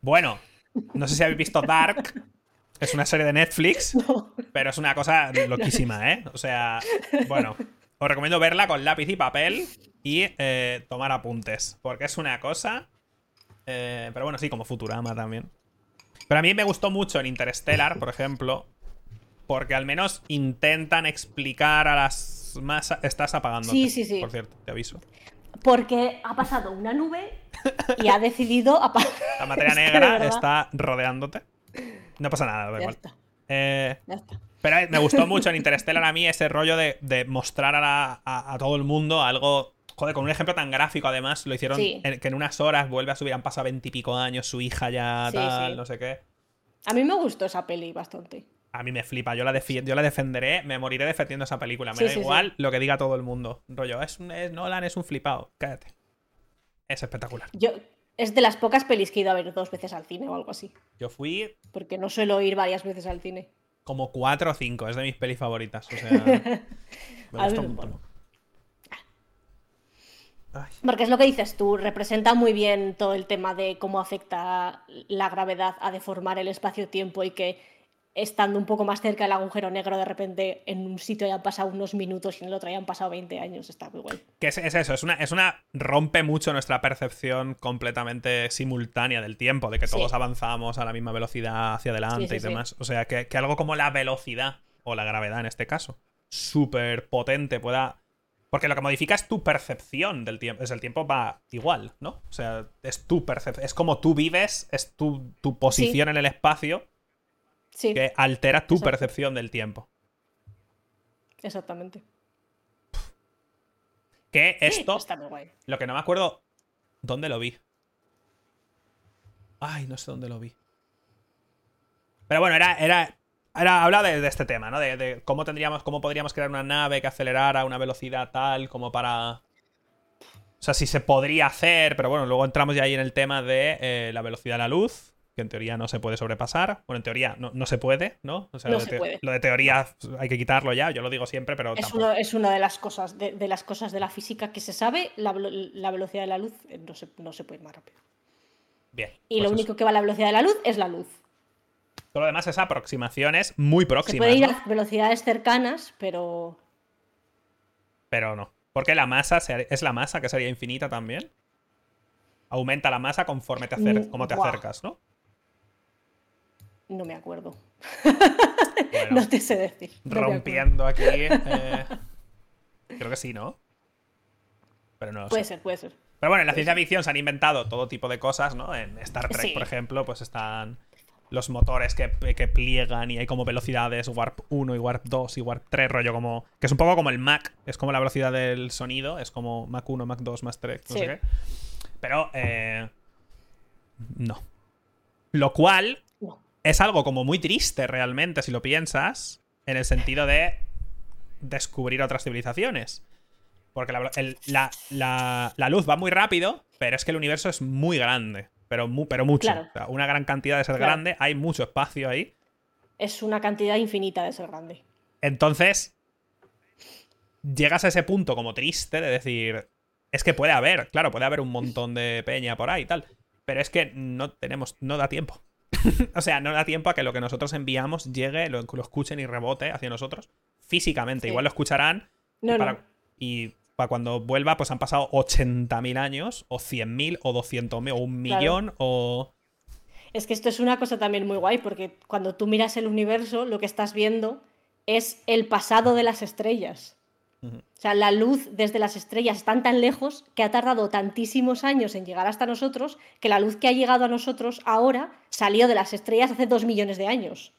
Bueno, no sé si habéis visto Dark. Es una serie de Netflix, (laughs) pero es una cosa loquísima, ¿eh? O sea, bueno, os recomiendo verla con lápiz y papel y eh, tomar apuntes, porque es una cosa... Eh, pero bueno, sí, como Futurama también. Pero a mí me gustó mucho en Interstellar, por ejemplo, porque al menos intentan explicar a las masas... Estás apagando. Sí, sí, sí. Por cierto, te aviso. Porque ha pasado una nube y ha decidido apagar. (laughs) La materia (laughs) negra está rodeándote. No pasa nada, da igual. Eh, pero me gustó mucho en Interstellar a mí ese rollo de, mostrar a, todo el mundo algo. Joder, con un ejemplo tan gráfico, además, lo hicieron que en unas horas vuelve a subir, han pasado veintipico años, su hija ya, tal, no sé qué. A mí me gustó esa peli bastante. A mí me flipa, yo la, yo la defenderé, me moriré defendiendo esa película. Me da igual lo que diga todo el mundo. Rollo, es, un, es Nolan es un flipado, cállate. Es espectacular. Yo, es de las pocas pelis que he ido a ver dos veces al cine o algo así. Yo fui. Porque no suelo ir varias veces al cine. Como cuatro o cinco, es de mis pelis favoritas. O sea. (laughs) me gusta mucho. Porque es lo que dices tú, representa muy bien todo el tema de cómo afecta la gravedad a deformar el espacio-tiempo y que estando un poco más cerca del agujero negro, de repente en un sitio hayan pasado unos minutos y en el otro hayan pasado 20 años. Está muy guay. Que es, eso, es una, es una. rompe mucho nuestra percepción completamente simultánea del tiempo, de que todos avanzamos a la misma velocidad hacia adelante y demás. O sea, que, algo como la velocidad, o la gravedad en este caso, súper potente pueda. Porque lo que modifica es tu percepción del tiempo. Es el tiempo va igual, ¿no? O sea, es tu percepción. Es como tú vives, es tu, tu posición en el espacio que altera tu percepción del tiempo. Exactamente. Que esto. Lo que no me acuerdo. ¿Dónde lo vi? Ay, no sé dónde lo vi. Pero bueno, era. era, era habla de, este tema, ¿no? De, cómo tendríamos. cómo podríamos crear una nave que acelerara a una velocidad tal como para. O sea, si se podría hacer, pero bueno, luego entramos ya ahí en el tema de eh, la velocidad de la luz que en teoría no se puede sobrepasar. Bueno, en teoría no, se puede, ¿no? O sea, lo, de lo, de teoría hay que quitarlo ya, yo lo digo siempre, pero... Es, es una de las cosas de, las cosas de la física que se sabe, la, velocidad de la luz eh, no se, no se, puede ir más rápido. Bien. Y lo pues único que va a la velocidad de la luz es la luz. Todo lo demás es aproximaciones muy próximas. Se puede ir a velocidades cercanas, pero... Pero no. Porque la masa es la masa que sería infinita también. Aumenta la masa conforme te, acer como te acercas, ¿no? No me acuerdo. (laughs) no te sé decir. rompiendo aquí. Eh, creo que sí, ¿no? Pero no puede ser, puede ser. Pero bueno, en la ciencia ficción se han inventado todo tipo de cosas, ¿no? En Star Trek, por ejemplo, pues están los motores que, pliegan y hay como velocidades Warp 1 y Warp 2 y Warp 3, rollo como... Que es un poco como el Mac, es como la velocidad del sonido, es como Mac 1, Mac 2, Mac 3, no sé qué. Pero, eh, no. Lo cual es algo como muy triste realmente, si lo piensas, en el sentido de descubrir otras civilizaciones. Porque la, luz va muy rápido, pero es que el universo es muy grande. Pero, pero mucho. una gran cantidad de ser grande. Hay mucho espacio ahí. Es una cantidad infinita de ser grande. Entonces, llegas a ese punto como triste de decir. Es que puede haber, claro, puede haber un montón de peña por ahí y tal. Pero es que no tenemos, no da tiempo. (laughs) o sea, no da tiempo a que lo que nosotros enviamos llegue, lo, escuchen y rebote hacia nosotros físicamente. Igual lo escucharán. Y para cuando vuelva, pues han pasado 80.000 años, o 100.000, o 200.000, o un millón, o... Es que esto es una cosa también muy guay, porque cuando tú miras el universo, lo que estás viendo es el pasado de las estrellas. O sea, la luz desde las estrellas está tan lejos que ha tardado tantísimos años en llegar hasta nosotros que la luz que ha llegado a nosotros ahora salió de las estrellas hace dos millones de años.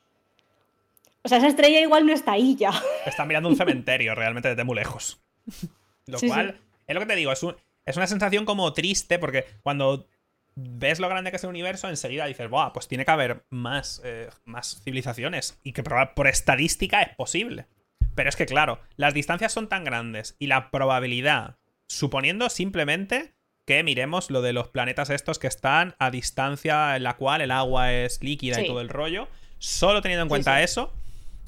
O sea, esa estrella igual no está ahí ya. Está mirando un cementerio realmente desde muy lejos. (laughs) Lo cual, es lo que te digo, es, es una sensación como triste porque cuando ves lo grande que es el universo, enseguida dices, Buah, pues tiene que haber más, eh, más civilizaciones. Y que por, estadística es posible. Pero es que, claro, las distancias son tan grandes y la probabilidad, suponiendo simplemente que miremos lo de los planetas estos que están a distancia en la cual el agua es líquida y todo el rollo, solo teniendo en cuenta eso,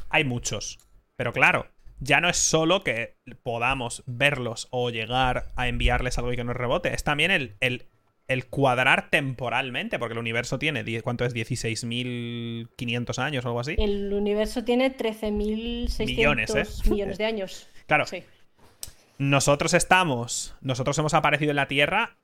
hay muchos. Pero claro, ya no es solo que podamos verlos o llegar a enviarles algo y que nos rebote, es también el, el, cuadrar temporalmente, porque el universo tiene, ¿cuánto es? 16.500 años o algo así. El universo tiene 13.600 millones, ¿eh? millones de años. Claro. Nosotros estamos, nosotros hemos aparecido en la Tierra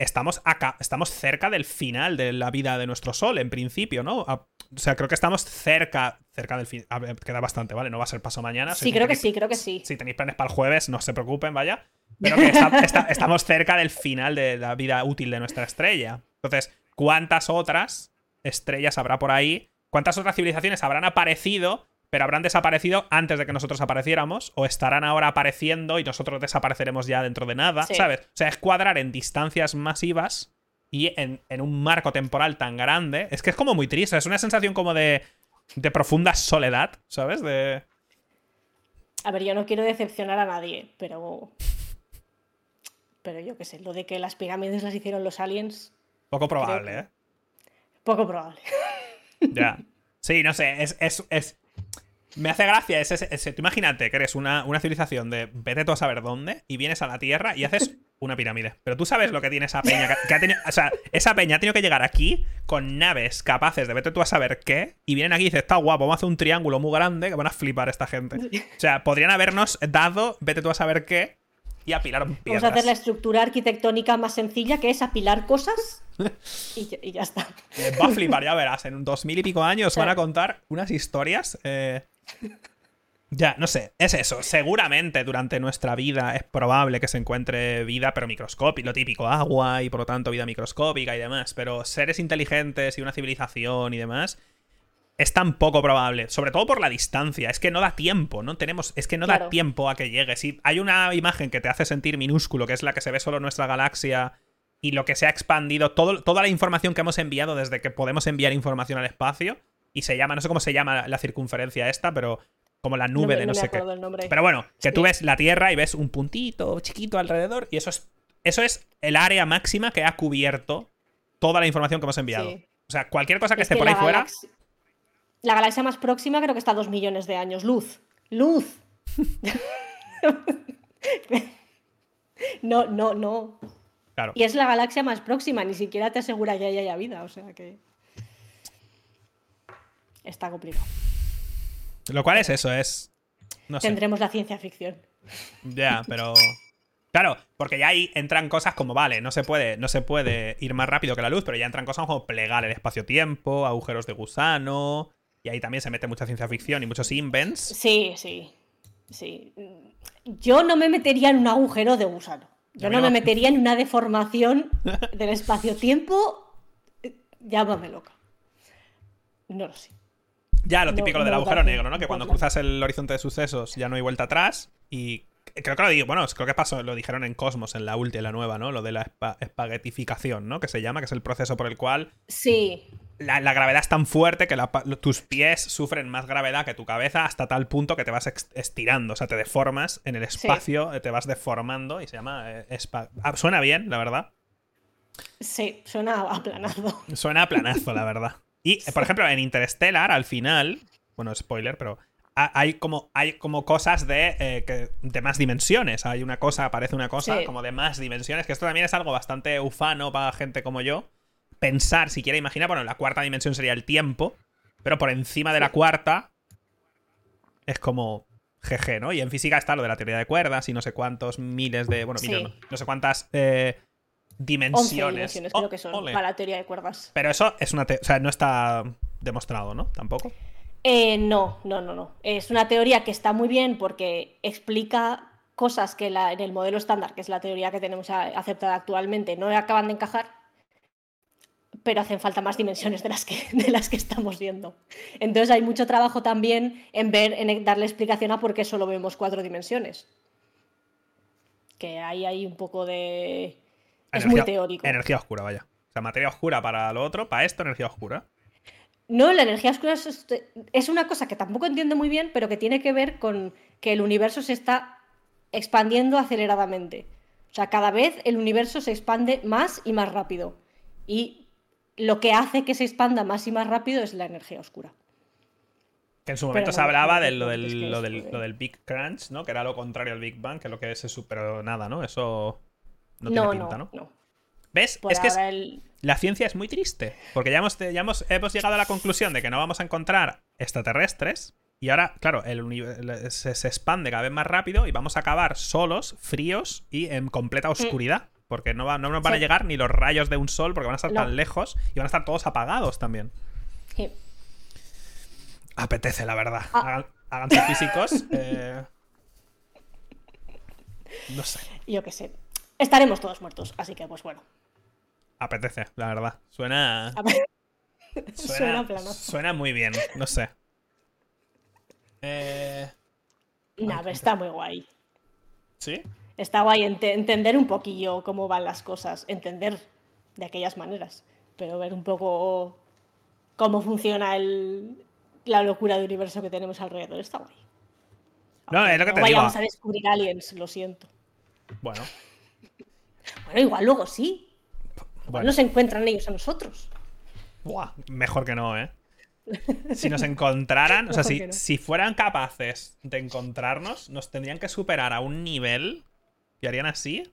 estamos acá, estamos cerca del final de la vida de nuestro Sol, en principio, ¿no? o sea, creo que estamos cerca, cerca del fin. queda bastante, ¿vale? No va a ser paso mañana. Sí, creo que, sí, creo que sí. Si tenéis planes para el jueves, no se preocupen, vaya. Pero que (laughs) estamos cerca del final de la vida útil de nuestra estrella. Entonces, ¿cuántas otras estrellas habrá por ahí? ¿Cuántas otras civilizaciones habrán aparecido pero habrán desaparecido antes de que nosotros apareciéramos, o estarán ahora apareciendo y nosotros desapareceremos ya dentro de nada, ¿sabes? O sea, es cuadrar en distancias masivas y en, un marco temporal tan grande. Es que es como muy triste, es una sensación como de, de profunda soledad, ¿sabes? De... A ver, yo no quiero decepcionar a nadie, pero... Pero yo qué sé, lo de que las pirámides las hicieron los aliens... Poco probable, ¿eh? Poco probable. Ya. Sí, no sé, es, es me hace gracia ese, ese, imagínate que eres una, civilización de vete tú a saber dónde y vienes a la Tierra y haces una pirámide. Pero tú sabes lo que tiene esa peña. Que, ha tenido, o sea, esa peña ha tenido que llegar aquí con naves capaces de vete tú a saber qué. Y vienen aquí y dicen, está guapo, vamos a hacer un triángulo muy grande que van a flipar esta gente. O sea, podrían habernos dado vete tú a saber qué y apilar piedras. Vamos a hacer la estructura arquitectónica más sencilla que es apilar cosas y, ya, está. va a flipar, ya verás. En dos mil y pico años van a contar unas historias. Eh, ya, no sé, es eso. Seguramente durante nuestra vida es probable que se encuentre vida, pero microscópica, lo típico, agua y por lo tanto vida microscópica y demás. Pero seres inteligentes y una civilización y demás es tan poco probable, sobre todo por la distancia. Es que no da tiempo, no tenemos, es que no da tiempo a que llegue. Si hay una imagen que te hace sentir minúsculo, que es la que se ve solo en nuestra galaxia y lo que se ha expandido, todo, toda la información que hemos enviado desde que podemos enviar información al espacio y se llama, no sé cómo se llama la circunferencia esta, pero como la nube de no, sé qué. Pero bueno, que tú ves la Tierra y ves un puntito chiquito alrededor y eso es, eso es el área máxima que ha cubierto toda la información que hemos enviado. O sea, cualquier cosa que esté por ahí fuera. La galaxia más próxima creo que está a dos millones de años. Luz. Luz. (laughs) no, no, no. Claro. Y es la galaxia más próxima, ni siquiera te asegura que haya vida. O sea que. Está complicado. Lo cual es eso, es. Tendremos la ciencia ficción. Ya, pero. Claro, porque ya ahí entran cosas como, vale, no se puede, no se puede ir más rápido que la luz, pero ya entran cosas como plegar el espacio-tiempo, agujeros de gusano. Y ahí también se mete mucha ciencia ficción y muchos invents. Sí, sí. Sí. Yo no me metería en un agujero de gusano. Yo no me metería en una deformación (laughs) del espacio-tiempo. Llámame loca. No lo sé. Ya, lo típico del agujero negro, ¿no? Que cuando cruzas el horizonte de sucesos ya no hay vuelta atrás. Y creo que lo digo, bueno, creo que pasó, lo dijeron en Cosmos, en la última, la nueva, ¿no? Lo de la espaguetificación, ¿no? Que se llama, que es el proceso por el cual. Sí. La, gravedad es tan fuerte que tus pies sufren más gravedad que tu cabeza hasta tal punto que te vas estirando, o sea, te deformas en el espacio, te vas deformando y se llama... Eh, ah, suena bien, la verdad. Sí, suena a planazo. Suena a planazo, la verdad. Y, por ejemplo, en Interstellar, al final, bueno, spoiler, pero hay como, hay como cosas de, eh, de más dimensiones. Hay una cosa, aparece una cosa como de más dimensiones, que esto también es algo bastante ufano para gente como yo. Pensar, si quiere imaginar, bueno, la cuarta dimensión sería el tiempo, pero por encima de la cuarta es como GG, ¿no? Y en física está lo de la teoría de cuerdas y no sé cuántos miles de, bueno, no, sé cuántas eh, dimensiones. dimensiones creo que son para la teoría de cuerdas. Pero eso es una, o sea, no está demostrado, ¿no? Tampoco. Eh, no, no, no, no. Es una teoría que está muy bien porque explica cosas que en el modelo estándar, que es la teoría que tenemos aceptada actualmente, no acaban de encajar, pero hacen falta más dimensiones de las que, (laughs) de las que estamos viendo. Entonces hay mucho trabajo también en ver, en darle explicación a por qué solo vemos cuatro dimensiones. Que ahí hay un poco de. Es muy teórico. Energía oscura, vaya. O sea, materia oscura para lo otro, para esto, energía oscura. No, la energía oscura es, una cosa que tampoco entiendo muy bien, pero que tiene que ver con que el universo se está expandiendo aceleradamente. O sea, cada vez el universo se expande más y más rápido. Y lo que hace que se expanda más y más rápido es la energía oscura. Que en su momento se hablaba de lo del, lo, del, Big Crunch, ¿no? Que era lo contrario al Big Bang, que es lo que es eso, pero nada, ¿no? Eso no, tiene pinta, ¿no? no. ¿Ves? es que la ciencia es muy triste. Porque ya, hemos, ya hemos, llegado a la conclusión de que no vamos a encontrar extraterrestres. Y ahora, claro, el se, se, expande cada vez más rápido y vamos a acabar solos, fríos y en completa mm. oscuridad. Porque no, no nos van a llegar ni los rayos de un sol porque van a estar tan lejos y van a estar todos apagados también. Sí. Apetece, la verdad. Ah. Háganse físicos. Eh, (laughs) no sé. Yo qué sé. Estaremos todos muertos, así que pues bueno. Apetece, la verdad. Suena. (laughs) suena, suena, muy bien, no sé. Eh... está muy guay. ¿Sí? Está guay entender un poquillo cómo van las cosas, entender de aquellas maneras, pero ver un poco cómo funciona el, la locura de universo que tenemos alrededor. Está guay. No, es lo que te vayamos a descubrir aliens, lo siento. Bueno. Bueno, igual luego sí. No se encuentran ellos a nosotros. Buah, mejor que no, ¿eh? (laughs) Si nos encontraran, o sea, si, si, fueran capaces de encontrarnos, nos tendrían que superar a un nivel y harían así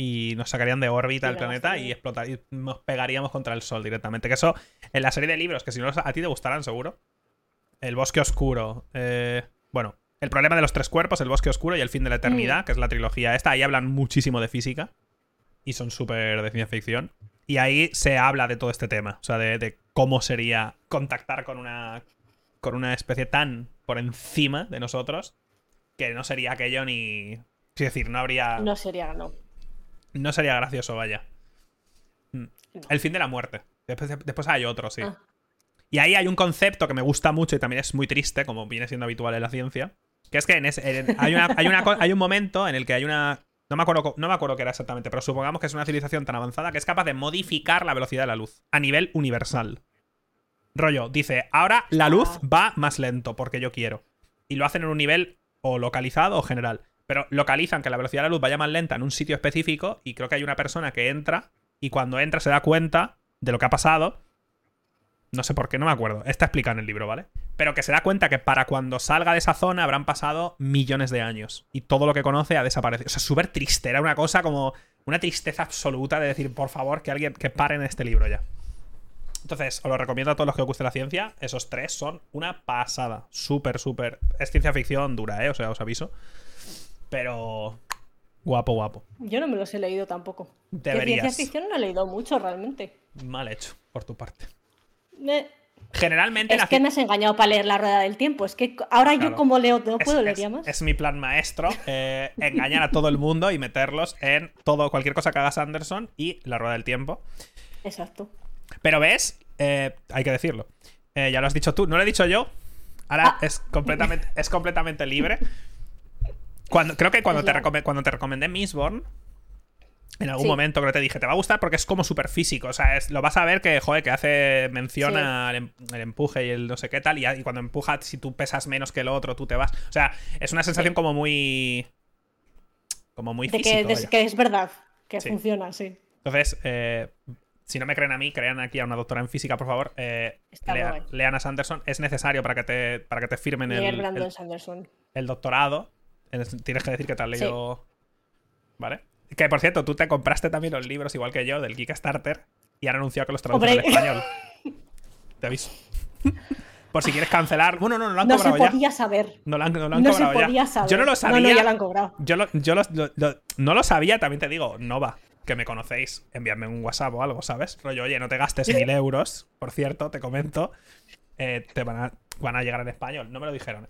y nos sacarían de órbita el planeta y, explotar, y nos pegaríamos contra el sol directamente. Que eso, en la serie de libros, que si no a ti te gustarán seguro, El bosque oscuro, eh, bueno, El problema de los tres cuerpos, El bosque oscuro y El fin de la eternidad, mm. que es la trilogía esta, ahí hablan muchísimo de física y son súper de ciencia ficción. Y ahí se habla de todo este tema, o sea, de, cómo sería contactar con una, con una especie tan por encima de nosotros que no sería aquello ni... Es decir, no habría... No sería, no. No sería gracioso, vaya. Mm. El fin de la muerte. Después, después hay otro, sí. Ah. Y ahí hay un concepto que me gusta mucho y también es muy triste, como viene siendo habitual en la ciencia. Que es que en hay, hay un momento en el que hay una no me, acuerdo, no me acuerdo qué era exactamente, pero supongamos que es una civilización tan avanzada que es capaz de modificar la velocidad de la luz a nivel universal. Rollo, dice, ahora la luz ah. va más lento porque yo quiero. Y lo hacen en un nivel o localizado o general. Pero localizan que la velocidad de la luz vaya más lenta en un sitio específico y creo que hay una persona que entra y cuando entra se da cuenta de lo que ha pasado no sé por qué, no me acuerdo. Está explicado en el libro, ¿vale? Pero que se da cuenta que para cuando salga de esa zona habrán pasado millones de años. Y todo lo que conoce ha desaparecido. O sea, súper triste. Era una cosa como. Una tristeza absoluta de decir, por favor, que alguien. que paren este libro ya. Entonces, os lo recomiendo a todos los que os guste la ciencia. Esos tres son una pasada. Súper, súper. Es ciencia ficción dura, ¿eh? O sea, os aviso. Pero guapo, guapo. Yo no me los he leído tampoco. Deberías. De ciencia ficción no he leído mucho realmente. Mal hecho, por tu parte. Generalmente es la que me has engañado para leer La Rueda del Tiempo. Es que ahora Claro. yo como leo no es- puedo leer es- ya más. Es mi plan maestro, eh, engañar a todo el mundo y meterlos en todo, cualquier cosa que haga Sanderson y la rueda del tiempo. Exacto. Pero ves, Eh, hay que decirlo. Eh, ya lo has dicho tú, no lo he dicho yo. Ahora Ah. es, completamente, es completamente libre. Cuando, creo que cuando te, recome- cuando te recomendé Mistborn, en algún Sí. momento creo que te dije, te va a gustar porque es como súper físico. O sea, es- lo vas a ver que, joder, que hace mención Sí. al em- el empuje y el no sé qué tal. Y, y cuando empuja, si tú pesas menos que el otro, tú te vas. O sea, es una sensación como muy. Como muy De físico. que, de- que es verdad, que funciona, sí. Entonces, eh, si no me creen a mí, crean aquí a una doctora en física, por favor. eh, Está lea- lean a Sanderson. Es necesario para que te, para que te firmen el, el- el doctorado. Es- Tienes que decir que te has leído. ¿Vale? Que por cierto, tú te compraste también los libros, igual que yo, del Kickstarter. Y han anunciado que los traducen al español. Te aviso. por si quieres cancelar. Bueno, no, no lo han No se cobrado ya. podía saber. No lo han, no lo han No se cobrado ya. podía saber. Yo no lo No, sabía. no, ya lo han cobrado. Yo, lo, yo lo- no lo sabía, también te digo, Nova, que me conocéis, enviadme un WhatsApp o algo, ¿sabes? Rollo, oye, no te gastes mil (laughs) euros, por cierto, te comento, eh, te van a, van a llegar en español. No me lo dijeron.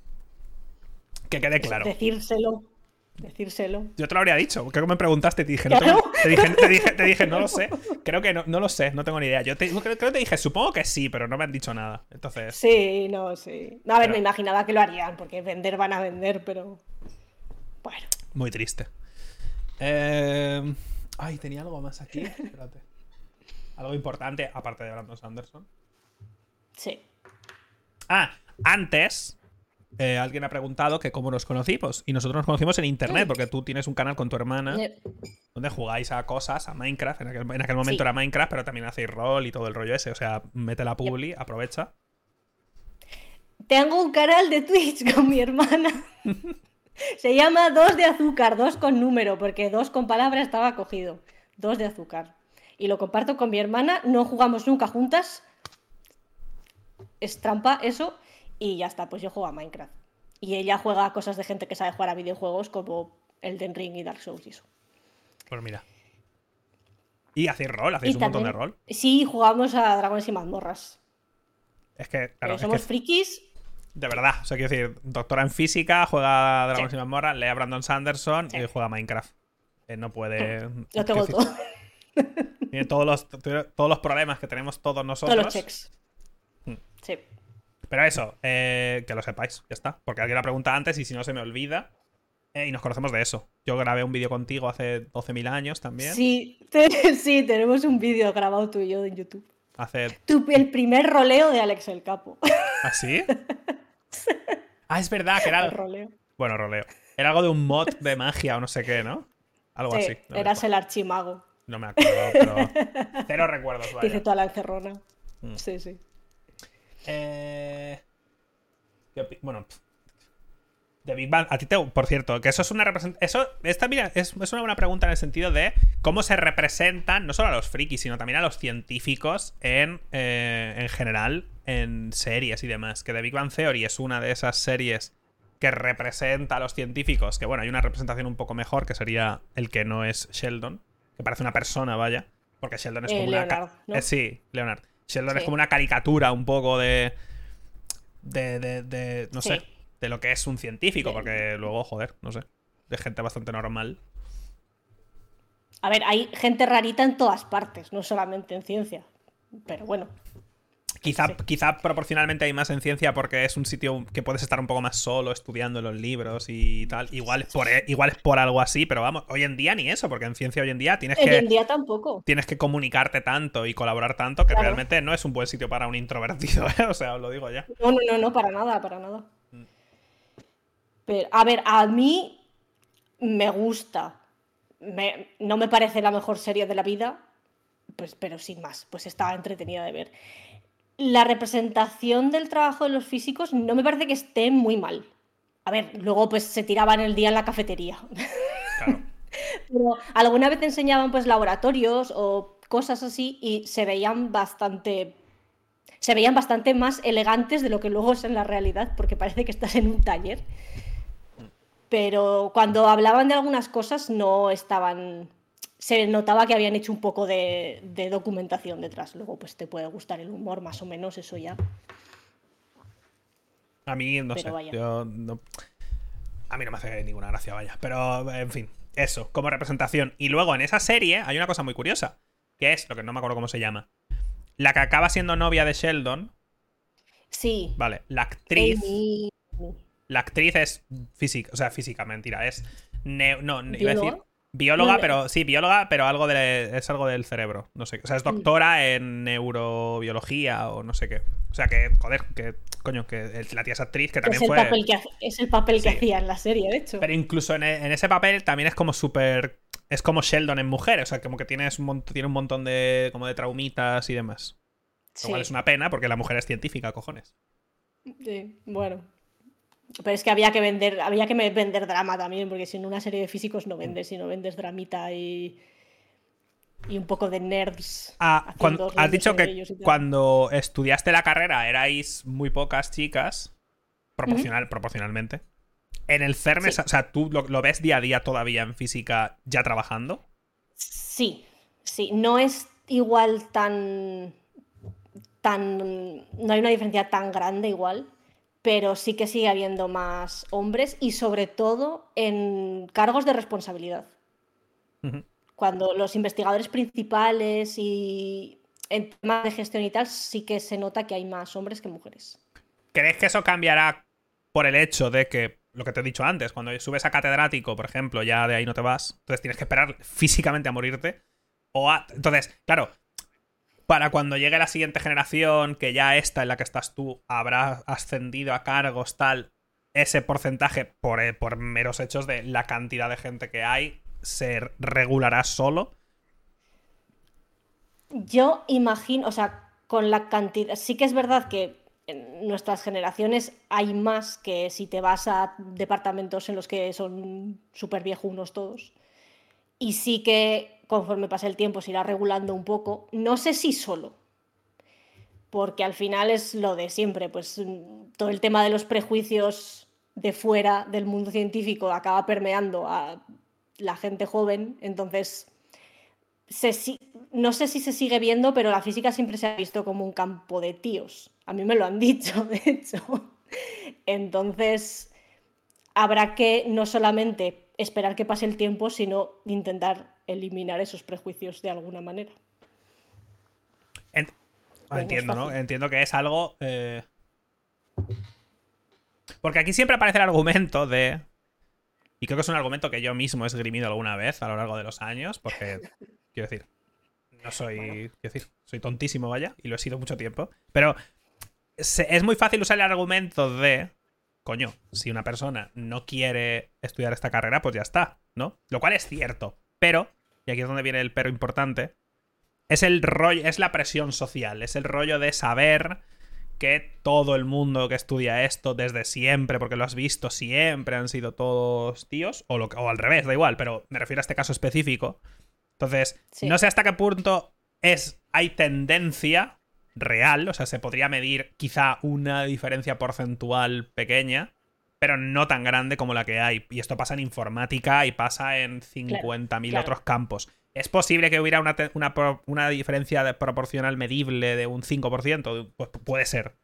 Que quede claro. Decírselo. Decírselo. Yo te lo habría dicho, creo que me preguntaste y te dije, no tengo- te, dije, te, dije, te dije, no lo sé. (laughs) Creo que no, no lo sé, no tengo ni idea. Yo te, creo, que te dije, supongo que sí, pero no me han dicho nada. Entonces, Sí, no, sí. A ver, Pero- me imaginaba que lo harían, porque vender van a vender, pero. Bueno. muy triste. Eh, Ay, tenía algo más aquí. (laughs) Espérate. Algo importante, aparte de Brandon Sanderson. Sí. Ah, antes eh, alguien ha preguntado que cómo nos conocimos. Y nosotros nos conocimos en internet, porque tú tienes un canal con tu hermana Eh, donde jugáis a cosas, a Minecraft. En aquel, en aquel momento Sí. era Minecraft, pero también hacéis rol y todo el rollo ese. O sea, mete la publi, aprovecha. Tengo un canal de Twitch con mi hermana. (laughs) Se llama Dos de Azúcar, dos con número, porque dos con palabra estaba cogido. Dos de azúcar. Y lo comparto con mi hermana, no jugamos nunca juntas. Es trampa eso. Y ya está, pues yo juego a Minecraft. Y ella juega a cosas de gente que sabe jugar a videojuegos como Elden Ring y Dark Souls y eso. Pues mira. Y hacéis rol, hacéis Y un montón de rol. Sí, jugamos a Dragones y Mazmorras. Es que, claro, es somos que frikis. de verdad. O sea, quiero decir, doctora en física, juega a Dragones Sí. y Mazmorras, lee a Brandon Sanderson Sí. y juega a Minecraft. Eh, no puede. (laughs) Lo tengo todo. Tiene todos los, todos los problemas que tenemos todos nosotros. Todos los checks. Hmm. Sí. Pero eso, eh, que lo sepáis, ya está. Porque alguien la pregunta antes y si no se me olvida. Eh, y nos conocemos de eso. Yo grabé un vídeo contigo hace 12.000 años también. Sí, te- (laughs) sí, tenemos un vídeo grabado tú y yo en YouTube. Hace. Tu- el primer roleo de Alex el Capo. (laughs) ¿Así? ah, es verdad que era. El roleo. Bueno, roleo. Era algo de un mod de magia o no sé qué, ¿no? Algo Sí, así. No eras el archimago. no me acuerdo, pero. (laughs) Cero recuerdos, Dice vaya. toda la encerrona. Mm. Sí, sí. Eh, ¿qué opi- bueno, de Big Bang, a ti te, por cierto, que eso es una representación. Eso, esta, mira, es, es una buena pregunta en el sentido de cómo se representan no solo a los frikis, sino también a los científicos en, eh, en general, en series y demás. Que The Big Bang Theory es una de esas series que representa a los científicos. Que bueno, hay una representación un poco mejor, que sería el que no es Sheldon, que parece una persona, vaya. Porque Sheldon es Eh, como una. ca- Leonard, ¿no? eh, sí, Leonard. Sheldon es Sí. como una caricatura un poco de. De, de, de- no Sí. sé. De lo que es un científico, porque luego, joder, no sé. De gente bastante normal. A ver, hay gente rarita en todas partes, no solamente en ciencia. Pero bueno, Quizá, Sí. quizá proporcionalmente hay más en ciencia porque es un sitio que puedes estar un poco más solo estudiando los libros y tal. Igual es por, igual es por algo así, pero vamos, hoy en día ni eso, porque en ciencia hoy en día tienes hoy que. en día tampoco. Tienes que comunicarte tanto y colaborar tanto que Claro. realmente no es un buen sitio para un introvertido, (laughs) ¿eh? O sea, os lo digo ya. No, no, no, no, para nada, para nada. Mm. Pero, a ver, a mí me gusta. Me- no me parece la mejor serie de la vida, pues, pero sin más, pues estaba entretenida de ver. La representación del trabajo de los físicos no me parece que esté muy mal. A ver, luego pues se tiraban el día en la cafetería. Claro. (laughs) Pero alguna vez enseñaban pues laboratorios o cosas así y se veían bastante se veían bastante más elegantes de lo que luego es en la realidad porque parece que estás en un taller. pero cuando hablaban de algunas cosas no estaban se notaba que habían hecho un poco de, documentación detrás. Luego, pues te puede gustar el humor, más o menos, eso ya. A mí, no sé. Yo A mí no me hace ninguna gracia, vaya. Pero, en fin, eso, como representación. Y luego en esa serie hay una cosa muy curiosa, que es lo que no me acuerdo cómo se llama. La que acaba siendo novia de Sheldon. Sí. Vale, la actriz. La actriz es física, o sea, física, mentira. Es. no, iba a decir Bióloga, pero sí, bióloga, pero algo de, es algo del cerebro. No sé. O sea, es doctora en neurobiología o no sé qué. O sea, que, joder, que coño, que la tía es actriz, que también es fue. Papel que, es el papel que hacía en la serie, de hecho. Pero incluso en, ese papel también es como súper. Es como Sheldon en mujer, o sea, como que tienes un tiene un montón de, como de traumitas y demás. Lo cual es una pena porque la mujer es científica, cojones. Sí, bueno. Pero es que había que vender, había que vender drama también, porque si en una serie de físicos no vendes, si no vendes dramita y, y un poco de nerds. Ah, cuando, has dicho que cuando estudiaste la carrera erais muy pocas chicas, proporcional, proporcionalmente. En el CERN, o sea, ¿tú lo, ves día a día todavía en física ya trabajando? Sí, sí. No es igual tan. tan. No hay una diferencia tan grande igual pero sí que sigue habiendo más hombres y sobre todo en cargos de responsabilidad. Cuando los investigadores principales y en temas de gestión y tal, sí que se nota que hay más hombres que mujeres. ¿Crees que eso cambiará por el hecho de que, lo que te he dicho antes, cuando subes a catedrático, por ejemplo, ya de ahí no te vas, entonces tienes que esperar físicamente a morirte? O Entonces, claro, para cuando llegue la siguiente generación, que ya esta en la que estás tú habrá ascendido a cargos, tal, ese porcentaje, por, eh, por meros hechos de la cantidad de gente que hay, se regulará solo. Yo imagino, o sea, con la cantidad, sí que es verdad que en nuestras generaciones hay más que si te vas a departamentos en los que son súper viejunos todos. Y sí que conforme pase el tiempo se irá regulando un poco. No sé si solo, porque al final es lo de siempre, pues mm, todo el tema de los prejuicios de fuera del mundo científico acaba permeando a la gente joven, entonces no sé si se sigue viendo, pero la física siempre se ha visto como un campo de tíos. A mí me lo han (laughs) dicho, de hecho. Entonces, habrá que no solamente esperar que pase el tiempo, sino intentar eliminar esos prejuicios de alguna manera. entiendo, ¿no? Entiendo que es algo... Eh, porque aquí siempre aparece el argumento de... Y creo que es un argumento que yo mismo he esgrimido alguna vez a lo largo de los años, porque, (laughs) quiero decir, no soy... Quiero decir, soy tontísimo, vaya, y lo he sido mucho tiempo. Pero es muy fácil usar el argumento de coño, si una persona no quiere estudiar esta carrera, pues ya está, ¿no? Lo cual es cierto. Pero, y aquí es donde viene el pero importante, es el rollo, es la presión social, es el rollo de saber que todo el mundo que estudia esto desde siempre, porque lo has visto siempre, han sido todos tíos, o, lo, o al revés, da igual, pero me refiero a este caso específico. Entonces, no sé hasta qué punto es, hay tendencia real, o sea, se podría medir quizá una diferencia porcentual pequeña, pero no tan grande como la que hay. Y esto pasa en informática y pasa en 50.000 otros campos. ¿Es posible que hubiera una, una, diferencia proporcional medible de un 5%? Pues puede ser.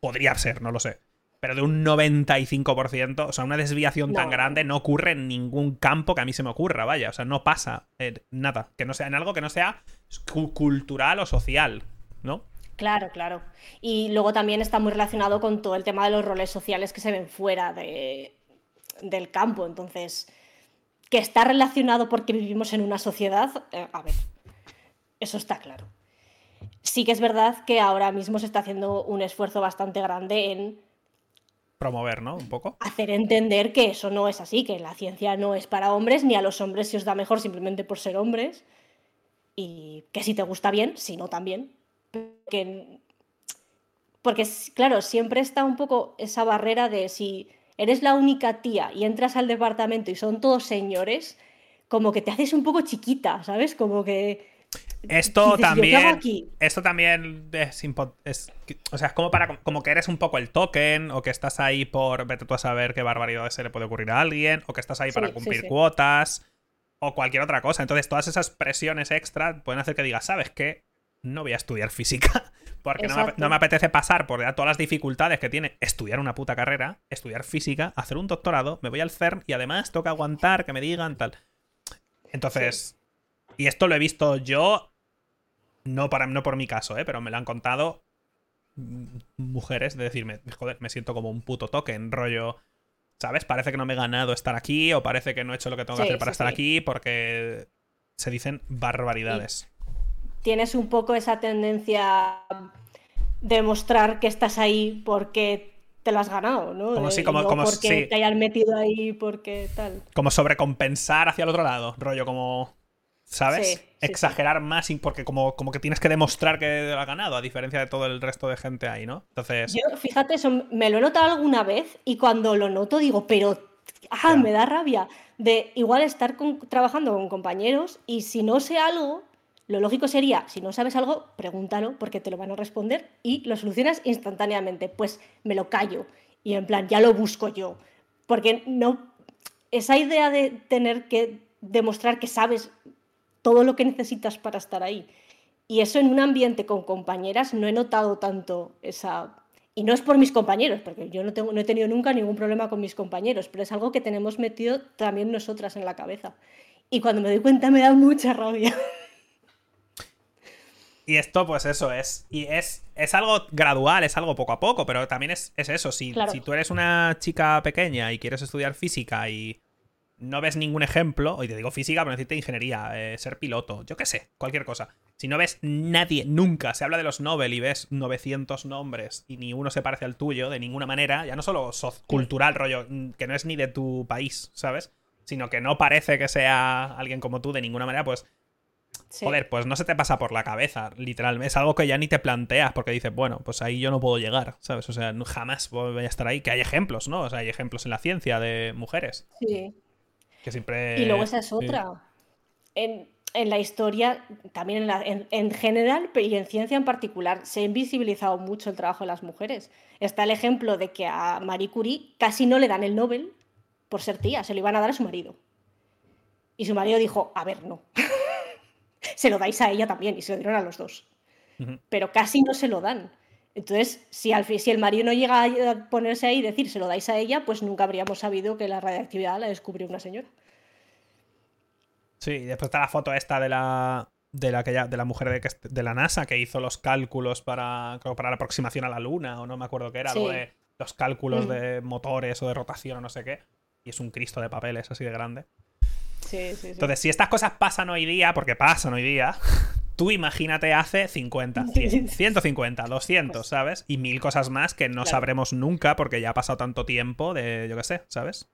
Podría ser, no lo sé. Pero de un 95%, o sea, una desviación tan grande no ocurre en ningún campo que a mí se me ocurra, vaya. O sea, no pasa nada. Que no sea en algo que no sea cultural o social, ¿no? Claro, claro. Y luego también está muy relacionado con todo el tema de los roles sociales que se ven fuera de, del campo. Entonces, que está relacionado porque vivimos en una sociedad, eh, a ver, eso está claro. Sí que es verdad que ahora mismo se está haciendo un esfuerzo bastante grande en promover, ¿no? Un poco. Hacer entender que eso no es así, que la ciencia no es para hombres, ni a los hombres se os da mejor simplemente por ser hombres. Y que si te gusta bien, si no también, porque, claro, siempre está un poco esa barrera de si eres la única tía y entras al departamento y son todos señores, como que te haces un poco chiquita, ¿sabes? Como que Esto también. Esto también es, es, O sea, es como para. Como que eres un poco el token, o que estás ahí por. Vete tú a saber qué barbaridad se le puede ocurrir a alguien, o que estás ahí para cumplir cuotas, o cualquier otra cosa. Entonces, todas esas presiones extra pueden hacer que digas, ¿sabes qué? No voy a estudiar física. (laughs) Porque no me, no me, apetece pasar por todas las dificultades que tiene estudiar una puta carrera, estudiar física, hacer un doctorado, me voy al CERN y además toca aguantar que me digan tal. Entonces, y esto lo he visto yo no, para, no por mi caso, ¿eh? pero me lo han contado mujeres de decirme, joder, me siento como un puto token, rollo, ¿sabes? Parece que no me he ganado estar aquí o parece que no he hecho lo que tengo que hacer para estar aquí porque se dicen barbaridades. Tienes un poco esa tendencia de mostrar que estás ahí porque te lo has ganado, ¿no? Como, sí, como, como porque te hayan metido ahí porque tal. Como sobrecompensar hacia el otro lado, rollo como ¿sabes? Exagerar más porque como, como que tienes que demostrar que ha ganado, a diferencia de todo el resto de gente ahí, ¿no? Entonces... Yo, fíjate, eso me lo he notado alguna vez y cuando lo noto digo, pero ah, me da rabia de igual estar trabajando con compañeros y si no sé algo, lo lógico sería, si no sabes algo, pregúntalo porque te lo van a responder y lo solucionas instantáneamente. Pues me lo callo y en plan, ya lo busco yo. Porque no, esa idea de tener que demostrar que sabes todo lo que necesitas para estar ahí. Y eso en un ambiente con compañeras no he notado tanto esa... Y no es por mis compañeros, porque yo no, tengo, no he tenido nunca ningún problema con mis compañeros, pero es algo que tenemos metido también nosotras en la cabeza. Y cuando me doy cuenta me da mucha rabia. (laughs) Y esto, pues eso, es. Y es, es algo gradual, es algo poco a poco, pero también es, eso. Si, si tú eres una chica pequeña y quieres estudiar física y no ves ningún ejemplo, hoy te digo física, pero necesitas ingeniería, eh, ser piloto, yo qué sé, cualquier cosa. Si no ves nadie, nunca, se habla de los Nobel y ves 900 nombres y ni uno se parece al tuyo de ninguna manera, ya no solo cultural, rollo, mm, que no es ni de tu país, ¿sabes? Sino que no parece que sea alguien como tú de ninguna manera, pues... Joder, pues no se te pasa por la cabeza, literalmente. Es algo que ya ni te planteas porque dices, bueno, pues ahí yo no puedo llegar, ¿sabes? O sea, jamás voy a estar ahí. Que hay ejemplos, ¿no? O sea, hay ejemplos en la ciencia de mujeres. Sí. Y luego esa es otra. En, la historia, también en, general, y en ciencia en particular, se ha invisibilizado mucho el trabajo de las mujeres. Está el ejemplo de que a Marie Curie casi no le dan el Nobel por ser tía, se lo iban a dar a su marido. Y su marido dijo, a ver, no. (laughs) se lo dais a ella también, y se lo dieron a los dos. Pero casi no se lo dan. Entonces, si, al, si el marido no llega a ponerse ahí y decir se lo dais a ella, pues nunca habríamos sabido que la radiactividad la descubrió una señora. Sí, y después está la foto esta de la de la, que de la mujer de, de, la NASA que hizo los cálculos para, para la aproximación a la Luna, o no me acuerdo qué era, algo de los cálculos mm. de motores o de rotación o no sé qué. Y es un Cristo de papeles así de grande. Sí, sí, sí. Entonces, si estas cosas pasan hoy día, porque pasan hoy día, (laughs) Tú imagínate hace 50, 100, 150, 200, ¿sabes? Y mil cosas más que no sabremos nunca porque ya ha pasado tanto tiempo de, yo qué sé, ¿sabes?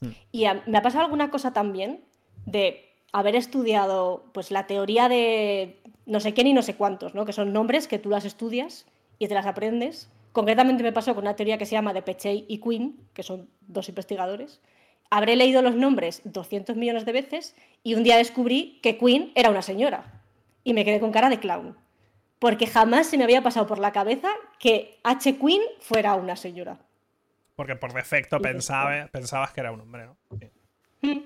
Mm. Y me ha pasado alguna cosa también de haber estudiado pues la teoría de no sé quién y no sé cuántos, ¿no? Que son nombres que tú las estudias y te las aprendes. Concretamente me pasó con una teoría que se llama de Pechey y Quinn, que son dos investigadores, habré leído los nombres 200 millones de veces y un día descubrí que Queen era una señora. Y me quedé con cara de clown. Porque jamás se me había pasado por la cabeza que H. Queen fuera una señora. Porque por defecto pensabas que era un hombre, ¿no? Mm.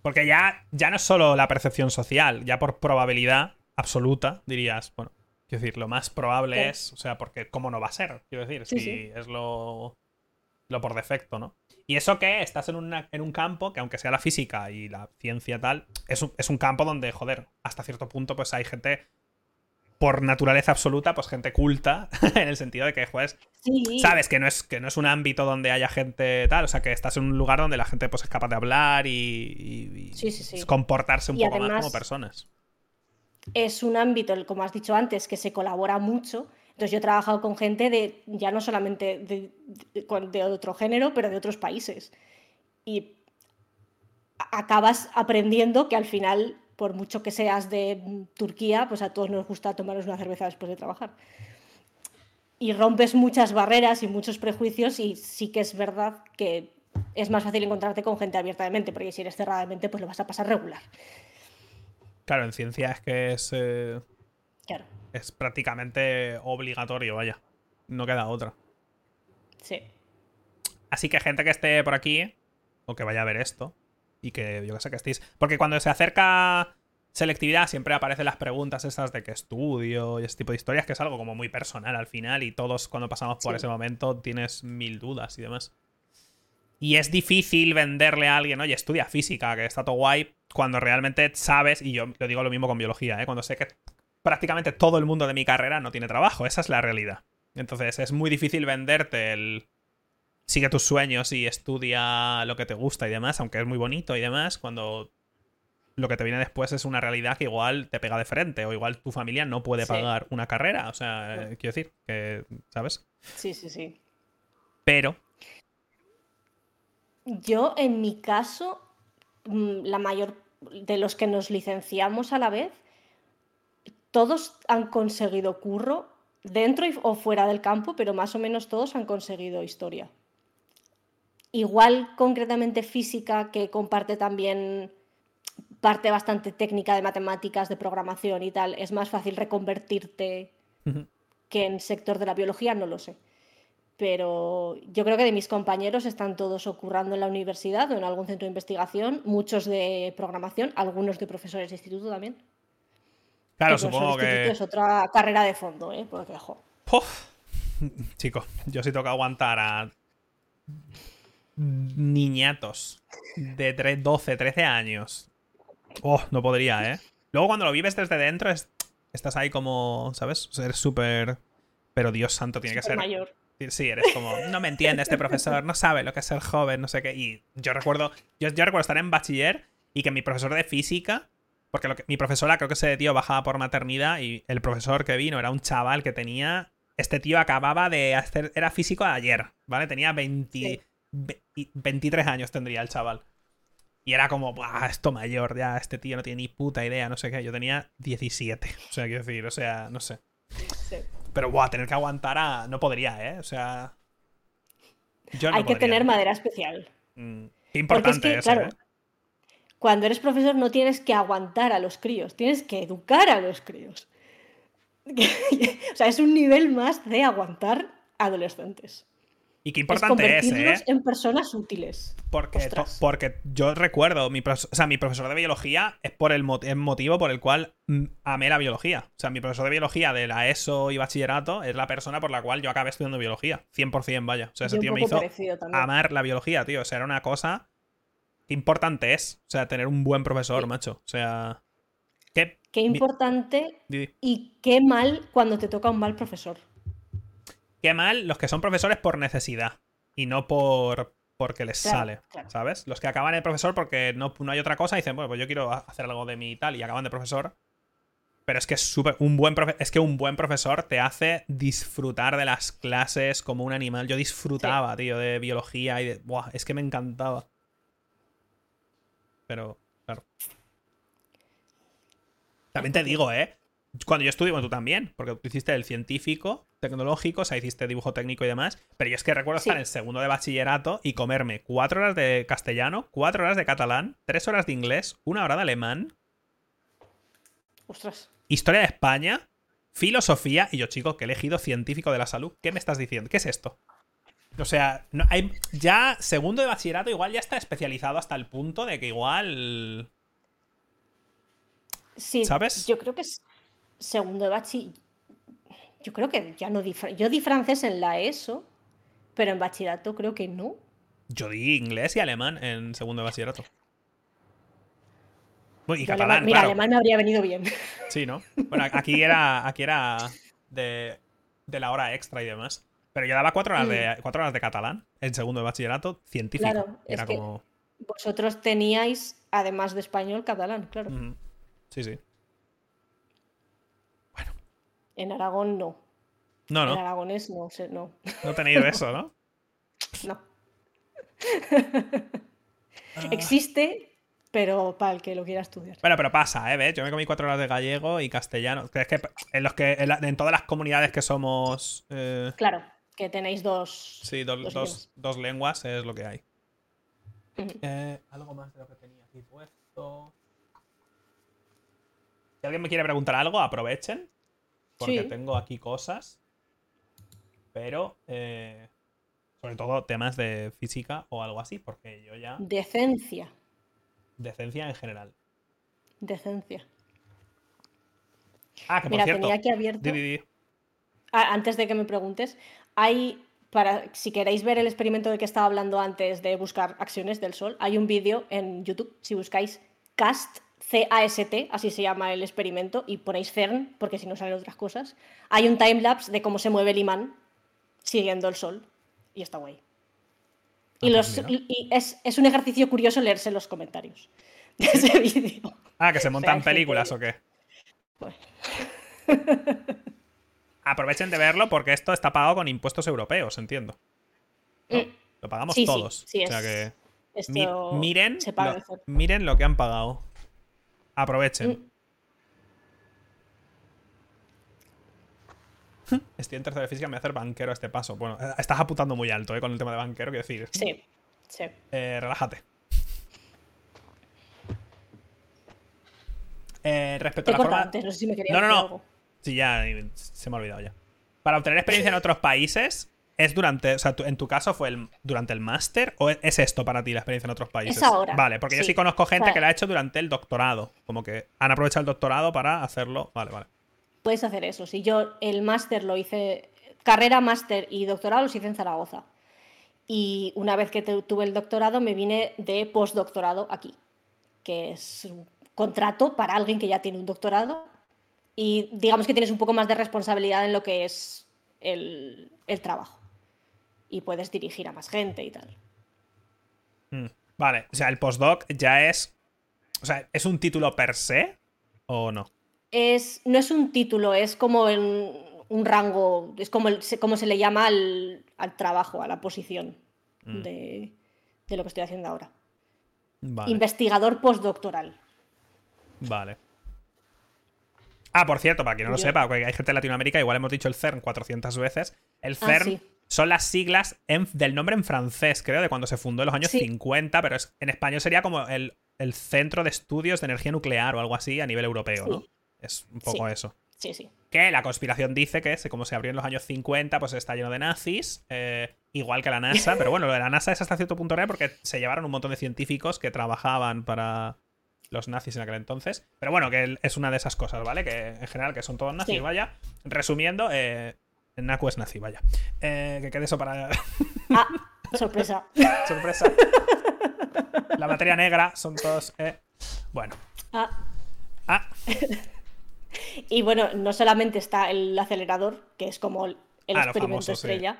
Porque ya, ya no es solo la percepción social, ya por probabilidad absoluta dirías, bueno, quiero decir, lo más probable es, o sea, porque ¿cómo no va a ser? Quiero decir, si es lo, lo por defecto, ¿no? Y eso que estás en, en un campo que, aunque sea la física y la ciencia tal, es un, es un campo donde, joder, hasta cierto punto, pues hay gente por naturaleza absoluta, pues gente culta, (laughs) en el sentido de que, juez, sabes que no, es, que no es un ámbito donde haya gente tal, o sea, que estás en un lugar donde la gente pues, es capaz de hablar y, comportarse un poco más como personas. Es un ámbito, como has dicho antes, que se colabora mucho entonces yo he trabajado con gente de, ya no solamente de, otro género, pero de otros países. Y acabas aprendiendo que al final, por mucho que seas de Turquía, pues a todos nos gusta tomarnos una cerveza después de trabajar. Y rompes muchas barreras y muchos prejuicios y sí que es verdad que es más fácil encontrarte con gente abierta de mente, porque si eres cerrada de mente, pues lo vas a pasar regular. Claro, en ciencia es que es. eh, Claro, es prácticamente obligatorio, vaya. No queda otra. sí. Así que gente que esté por aquí, o que vaya a ver esto, y que yo que sé que estéis. Porque cuando se acerca selectividad, siempre aparecen las preguntas esas de qué estudio y ese tipo de historias, que es algo como muy personal al final, y todos cuando pasamos por Sí. ese momento tienes mil dudas y demás. Y es difícil venderle a alguien, oye, estudia física, que está todo guay, cuando realmente sabes, y yo lo digo lo mismo con biología, ¿eh? cuando sé que prácticamente todo el mundo de mi carrera no tiene trabajo, esa es la realidad. Entonces es muy difícil venderte el sigue tus sueños y estudia lo que te gusta y demás, aunque es muy bonito y demás, cuando lo que te viene después es una realidad que igual te pega de frente o igual tu familia no puede Sí. pagar una carrera, o sea, eh, quiero decir, que, ¿sabes? Sí, sí, sí. Pero, Yo, en mi caso, mm, la mayor de los que nos licenciamos a la vez, todos han conseguido curro dentro y- o fuera del campo, pero más o menos todos han conseguido historia. Igual concretamente física, que comparte también parte bastante técnica de matemáticas, de programación y tal, es más fácil reconvertirte que en sector de la biología, no lo sé. Pero yo creo que de mis compañeros están todos ocurrando en la universidad o en algún centro de investigación, muchos de programación, algunos de profesores de instituto también. Claro, Que supongo que... Es otra carrera de fondo, ¿eh? Porque, jo, Puf. (laughs) Chico, yo sí toca aguantar a niñatos de tre- 12, 13 años. Oh, no podría, ¿eh? Luego cuando lo vives desde dentro es- estás ahí como, ¿sabes? Eres súper... Pero Dios santo, tiene que ser... mayor. Sí, eres como, no me entiende este profesor, no sabe lo que es ser joven, no sé qué. Y yo recuerdo, yo, yo recuerdo estar en bachiller y que mi profesor de física, porque lo que, mi profesora creo que ese tío bajaba por maternidad y el profesor que vino era un chaval que tenía, este tío acababa de hacer, era físico de ayer, ¿vale? Tenía 20, Sí. ve- y 23 años tendría el chaval. Y era como, Buah, esto mayor, ya, este tío no tiene ni puta idea, no sé qué. Yo tenía 17. (laughs) O sea, quiero decir, o sea, no sé. Sí. Pero, buah, tener que aguantar a. No podría, ¿eh? O sea. Yo no Hay que tener madera especial. Mm, Qué importante es que, eso, claro, ¿eh? Cuando eres profesor no tienes que aguantar a los críos, tienes que educar a los críos. (laughs) o sea, es un nivel más de aguantar adolescentes. Y qué Es importante es, convertirlos ¿eh? en personas útiles. Porque, porque yo recuerdo, mi profesor, o sea, mi profesor de biología es por el mot- el motivo por el cual mm, amé la biología. O sea, mi profesor de biología de la ESO y bachillerato es la persona por la cual yo acabé estudiando biología. 100%, vaya. O sea, ese Yo tío me hizo amar la biología, tío. O sea, era una cosa. Qué importante es. O sea, tener un buen profesor, Sí. macho. O sea. Qué. Qué importante y qué mal cuando te toca un mal profesor. Qué mal los que son profesores por necesidad y no por porque les Claro, sale, claro. ¿sabes? Los que acaban de profesor porque no, no hay otra cosa y dicen, bueno, pues yo quiero hacer algo de mi y tal y acaban de profesor. Pero es que es súper un buen profe- es que un buen profesor te hace disfrutar de las clases como un animal. Yo disfrutaba, tío, de biología y de buah, es que me encantaba. Pero claro. También te digo, ¿eh? Cuando yo estudié, bueno, tú también, porque tú hiciste el científico, tecnológico, o sea, hiciste dibujo técnico y demás, pero yo es que recuerdo Sí. estar en segundo de bachillerato y comerme cuatro horas de castellano, cuatro horas de catalán, tres horas de inglés, una hora de alemán, Ostras. historia de España, filosofía, y yo, chico, que he elegido científico de la salud, ¿qué me estás diciendo? ¿Qué es esto? O sea, no, hay, ya segundo de bachillerato igual ya está especializado hasta el punto de que igual... Sí, ¿Sabes? yo creo que es segundo de bachi. Yo creo que ya no di Yo di francés en la ESO, pero en bachillerato creo que no. Yo di inglés y alemán en segundo de bachillerato. Y catalán, alemán- mira, claro. alemán me habría venido bien. Sí, ¿no? Bueno, aquí era, aquí era de, de la hora extra y demás. Pero yo daba cuatro horas, de, cuatro horas de catalán en segundo de bachillerato científico. Claro, es era que- como... Vosotros teníais, además de español, catalán, claro. Sí, sí. En Aragón no. No, En no. aragonés no, no. No tenido eso, ¿no? (laughs) no. Ah. Existe, pero para el que lo quiera estudiar. Bueno, pero pasa, ¿eh? ¿Ves? Yo me comí cuatro horas de gallego y castellano. Que Es que en, los que, en, la- en todas las comunidades que somos... eh, Claro, que tenéis dos. sí, dos, dos dos- lenguas es lo que hay. Eh, algo más de lo que tenía aquí puesto. Si alguien me quiere preguntar algo, aprovechen. Porque Sí. tengo aquí cosas. Pero, eh, sobre todo temas de física o algo así, porque yo ya. Decencia. Decencia en general. Decencia. Ah, que por Mira, cierto. tenía aquí abierto. di, di, di. Ah, antes de que me preguntes, hay, para, si queréis ver el experimento del que estaba hablando antes de buscar acciones del Sol, hay un vídeo en YouTube, si buscáis CAST, C-A-S-T, así se llama el experimento, y ponéis CERN, porque si no salen otras cosas, hay un timelapse de cómo se mueve el imán siguiendo el Sol, y está guay. Y, Ah, los, pues y es, es un ejercicio curioso leerse los comentarios de ese (laughs) vídeo. Ah, que se montan películas o qué. Bueno. (laughs) Aprovechen de verlo porque esto está pagado con impuestos europeos, entiendo. ¿no? Mm. Lo pagamos Sí, todos. sí, o sea es- que mi- miren, se paga lo, miren lo que han pagado. Aprovechen. Mm. (laughs) Estoy en tercera de física, me voy a hacer banquero a este paso. Bueno, eh, estás apuntando muy alto, ¿eh? Con el tema de banquero, quiero decir. Sí, sí. Eh, relájate. Eh, respecto Te a la forma. antes, no sé si me No, no, no. Sí, ya se me ha olvidado ya. Para obtener experiencia en otros países, ¿es durante, o sea, en tu caso fue el- durante el máster o es esto para ti la experiencia en otros países? Es ahora, Vale, porque yo sí. conozco gente que la ha hecho durante el doctorado. Como que han aprovechado el doctorado para hacerlo. Vale, vale. Puedes hacer eso. Si yo el máster lo hice, carrera, máster y doctorado los hice en Zaragoza. Y una vez que tu- tuve el doctorado me vine de postdoctorado aquí, que es un contrato para alguien que ya tiene un doctorado y digamos que tienes un poco más de responsabilidad en lo que es el, el trabajo. Y puedes dirigir a más gente y tal. Mm, Vale, o sea, el postdoc ya es. O sea, ¿es un título per se o no? Es, no es un título, es como en un rango, es como, el- se- como se le llama al, al trabajo, a la posición Mm. de, de lo que estoy haciendo ahora. Vale. Investigador postdoctoral. Vale. Ah, por cierto, para quien no lo Yo- sepa, porque hay gente en Latinoamérica, igual hemos dicho el CERN 400 veces. El Ah, CERN sí. son las siglas en- del nombre en francés, creo, de cuando se fundó en los años Sí. 50, pero es- en español sería como el, el Centro de Estudios de Energía Nuclear o algo así a nivel europeo, Sí. ¿no? Es un poco eso. Sí, sí. Que la conspiración dice que como se abrió en los años 50, pues está lleno de nazis, eh, igual que la NASA, (laughs) pero bueno, lo de la NASA es hasta cierto punto real porque se llevaron un montón de científicos que trabajaban para los nazis en aquel entonces. Pero bueno, que es una de esas cosas, ¿vale? Que en general que son todos nazis, Sí. vaya. Resumiendo, eh, Naku es nazi, vaya. Eh, que quede eso para (laughs) Ah, sorpresa. (laughs) sorpresa. La materia negra son todos... eh, Bueno. Ah, Ah, (laughs) y bueno, no solamente está el acelerador, que es como el, Ah, experimento famoso, sí. estrella,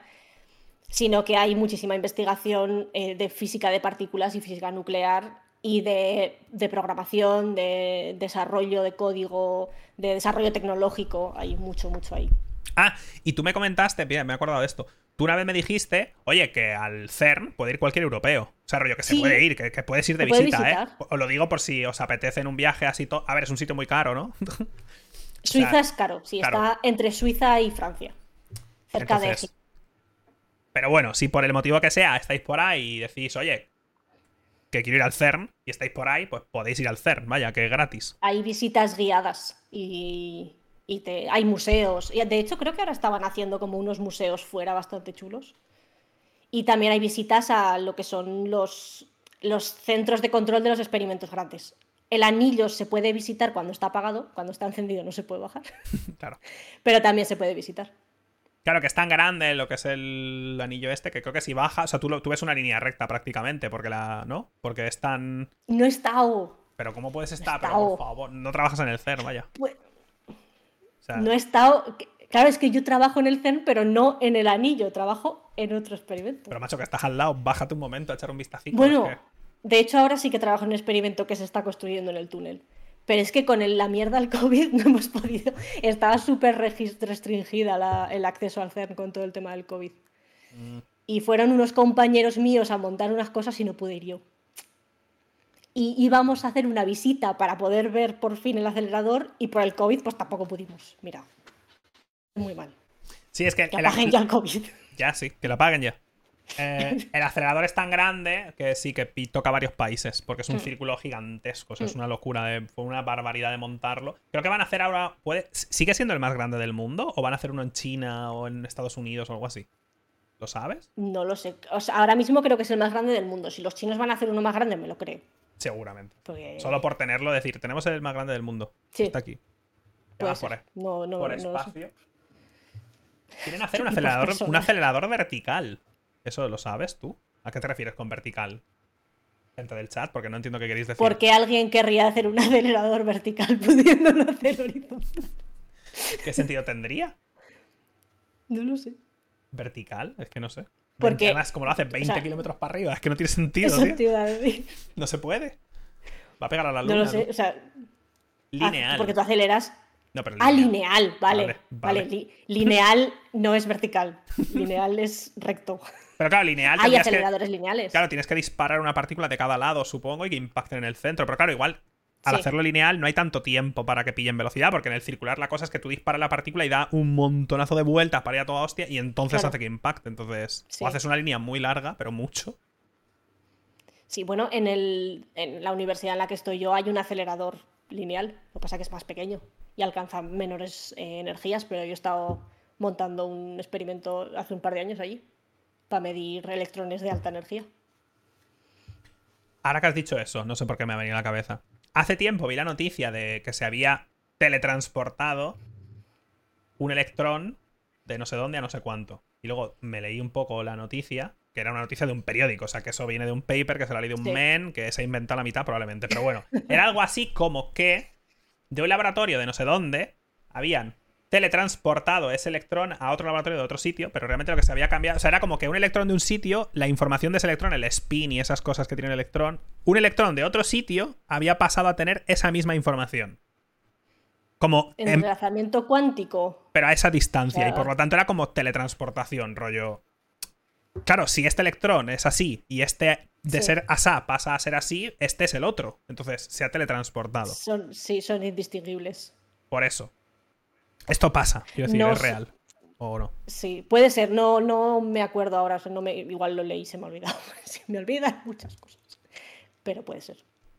sino que hay muchísima investigación eh, de física de partículas y física nuclear y de, de programación, de desarrollo de código, de desarrollo tecnológico. Hay mucho, mucho ahí. Ah, y tú me comentaste, mira, me he acordado de esto. Tú una vez me dijiste, oye, que al CERN puede ir cualquier europeo. O sea, rollo que se Sí. puede ir, que, que puedes ir de puede visita, ¿eh? Os lo digo por si os apetece en un viaje así todo. A ver, es un sitio muy caro, ¿no? (laughs) Suiza sea, es caro, sí, claro. está entre Suiza y Francia. Cerca Entonces, de Pero bueno, si por el motivo que sea estáis por ahí y decís, oye, que quiero ir al CERN y estáis por ahí, pues podéis ir al CERN, vaya, que es gratis. Hay visitas guiadas y, y te- hay museos. Y de hecho, creo que ahora estaban haciendo como unos museos fuera bastante chulos. Y también hay visitas a lo que son los, los centros de control de los experimentos grandes. El anillo se puede visitar cuando está apagado, cuando está encendido no se puede bajar, (laughs) Claro. pero también se puede visitar. Claro que es tan grande lo que es el anillo este que creo que si baja, o sea, tú, lo- tú ves una línea recta prácticamente, porque la. ¿No? Porque es tan. No he estado, Pero ¿cómo puedes estar? Pero estado. por favor, no trabajas en el CERN, vaya. pues, O sea, no he estado. Claro, es que yo trabajo en el CERN, pero no en el anillo, trabajo en otro experimento. Pero macho, que estás al lado, bájate un momento a echar un vistacito. Bueno, es que- de hecho ahora sí que trabajo en un experimento que se está construyendo en el túnel. Pero es que con el- la mierda del (laughs) COVID no hemos podido. Estaba súper restringida la- el acceso al CERN con todo el tema del COVID. Mm. Y fueron unos compañeros míos a montar unas cosas y no pude ir yo. Y íbamos a hacer una visita para poder ver por fin el acelerador y por el COVID pues tampoco pudimos. Mira, muy mal. Sí, es que. Que apaguen ya el COVID. Ya, sí, que lo paguen ya. Eh, (laughs) el acelerador es tan grande que sí que toca varios países, porque es un Mm. círculo gigantesco. o sea, es Mm. una locura, de, fue una barbaridad de montarlo. Creo que van a hacer ahora. Puede, ¿Sigue siendo el más grande del mundo? ¿O van a hacer uno en China o en Estados Unidos o algo así? ¿Lo sabes? No lo sé. O sea, ahora mismo creo que es el más grande del mundo. Si los chinos van a hacer uno más grande, me lo creo. Seguramente. Porque... Solo por tenerlo, decir, tenemos el más grande del mundo. Sí. Está aquí. Por, ser. No, no, por no espacio. Quieren hacer un (laughs) acelerador vertical. ¿Eso lo sabes tú? ¿A qué te refieres con vertical? Gente del chat, porque no entiendo qué queréis decir. ¿Por qué alguien querría hacer un (laughs) acelerador vertical pudiéndolo hacer horizontal? ¿Qué sentido tendría? No lo sé. ¿Vertical? Es que no sé. Porque- Además, como lo hace 20 sea, kilómetros para arriba, es que no tiene sentido, tío. No se puede. Va a pegar a la luna. No lo sé. ¿no? O sea, Lineal. porque tú aceleras. No, pero Ah, lineal. lineal, vale. Vale, Vale, vale. li- lineal no es vertical. Lineal es recto. Pero claro, lineal Hay que- aceleradores lineales. Claro, tienes que disparar una partícula de cada lado, supongo, y que impacten en el centro. Pero claro, igual, al Sí. hacerlo lineal no hay tanto tiempo para que pillen velocidad, porque en el circular la cosa es que tú disparas la partícula y da un montonazo de vueltas para ir a toda hostia y entonces Claro. hace que impacte. Entonces, Sí. o haces una línea muy larga, pero mucho. Sí, bueno, en, el, en la universidad en la que estoy yo hay un acelerador lineal. Lo que pasa es que es más pequeño y alcanza menores eh, energías, pero yo he estado montando un experimento hace un par de años allí para medir electrones de alta energía. Ahora que has dicho eso, no sé por qué me ha venido a la cabeza. Hace tiempo vi la noticia de que se había teletransportado un electrón de no sé dónde a no sé cuánto. Y luego me leí un poco la noticia, que era una noticia de un periódico, o sea que eso viene de un paper que se lo ha leído un Sí. men que se ha inventado la mitad probablemente. Pero bueno, era algo así como que de un laboratorio de no sé dónde habían teletransportado ese electrón a otro laboratorio de otro sitio, pero realmente lo que se había cambiado, o sea, era como que un electrón de un sitio, la información de ese electrón, el spin y esas cosas que tiene el electrón, un electrón de otro sitio había pasado a tener esa misma información. Como en- Entrelazamiento cuántico. pero a esa distancia. Y por lo tanto era como teletransportación, rollo. Claro, si este electrón es así y este de Sí. ser asá pasa a ser así, este es el otro. Entonces se ha teletransportado. Son, sí, son indistinguibles. Por eso. Esto pasa, quiero decir, No es real. ¿O no? Sí, puede ser, no, no me acuerdo ahora, o sea, no me, igual lo leí y se me ha olvidado. (laughs) se me olvidan muchas cosas. Pero puede ser.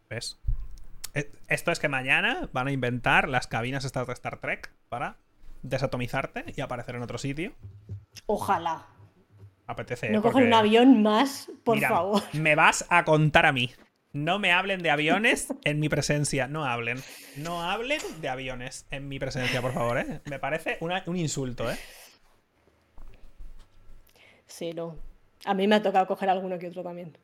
¿Ves? Eh, Esto es que mañana van a inventar las cabinas estas de Star Trek para desatomizarte y aparecer en otro sitio. Ojalá. Apetece. no porque- coger un avión más, por Mira, favor. Me vas a contar a mí. No me hablen de aviones en mi presencia. No hablen. No hablen de aviones en mi presencia, por favor, ¿eh? Me parece una- un insulto, ¿eh? Sí, no. A mí me ha tocado coger alguno que otro también.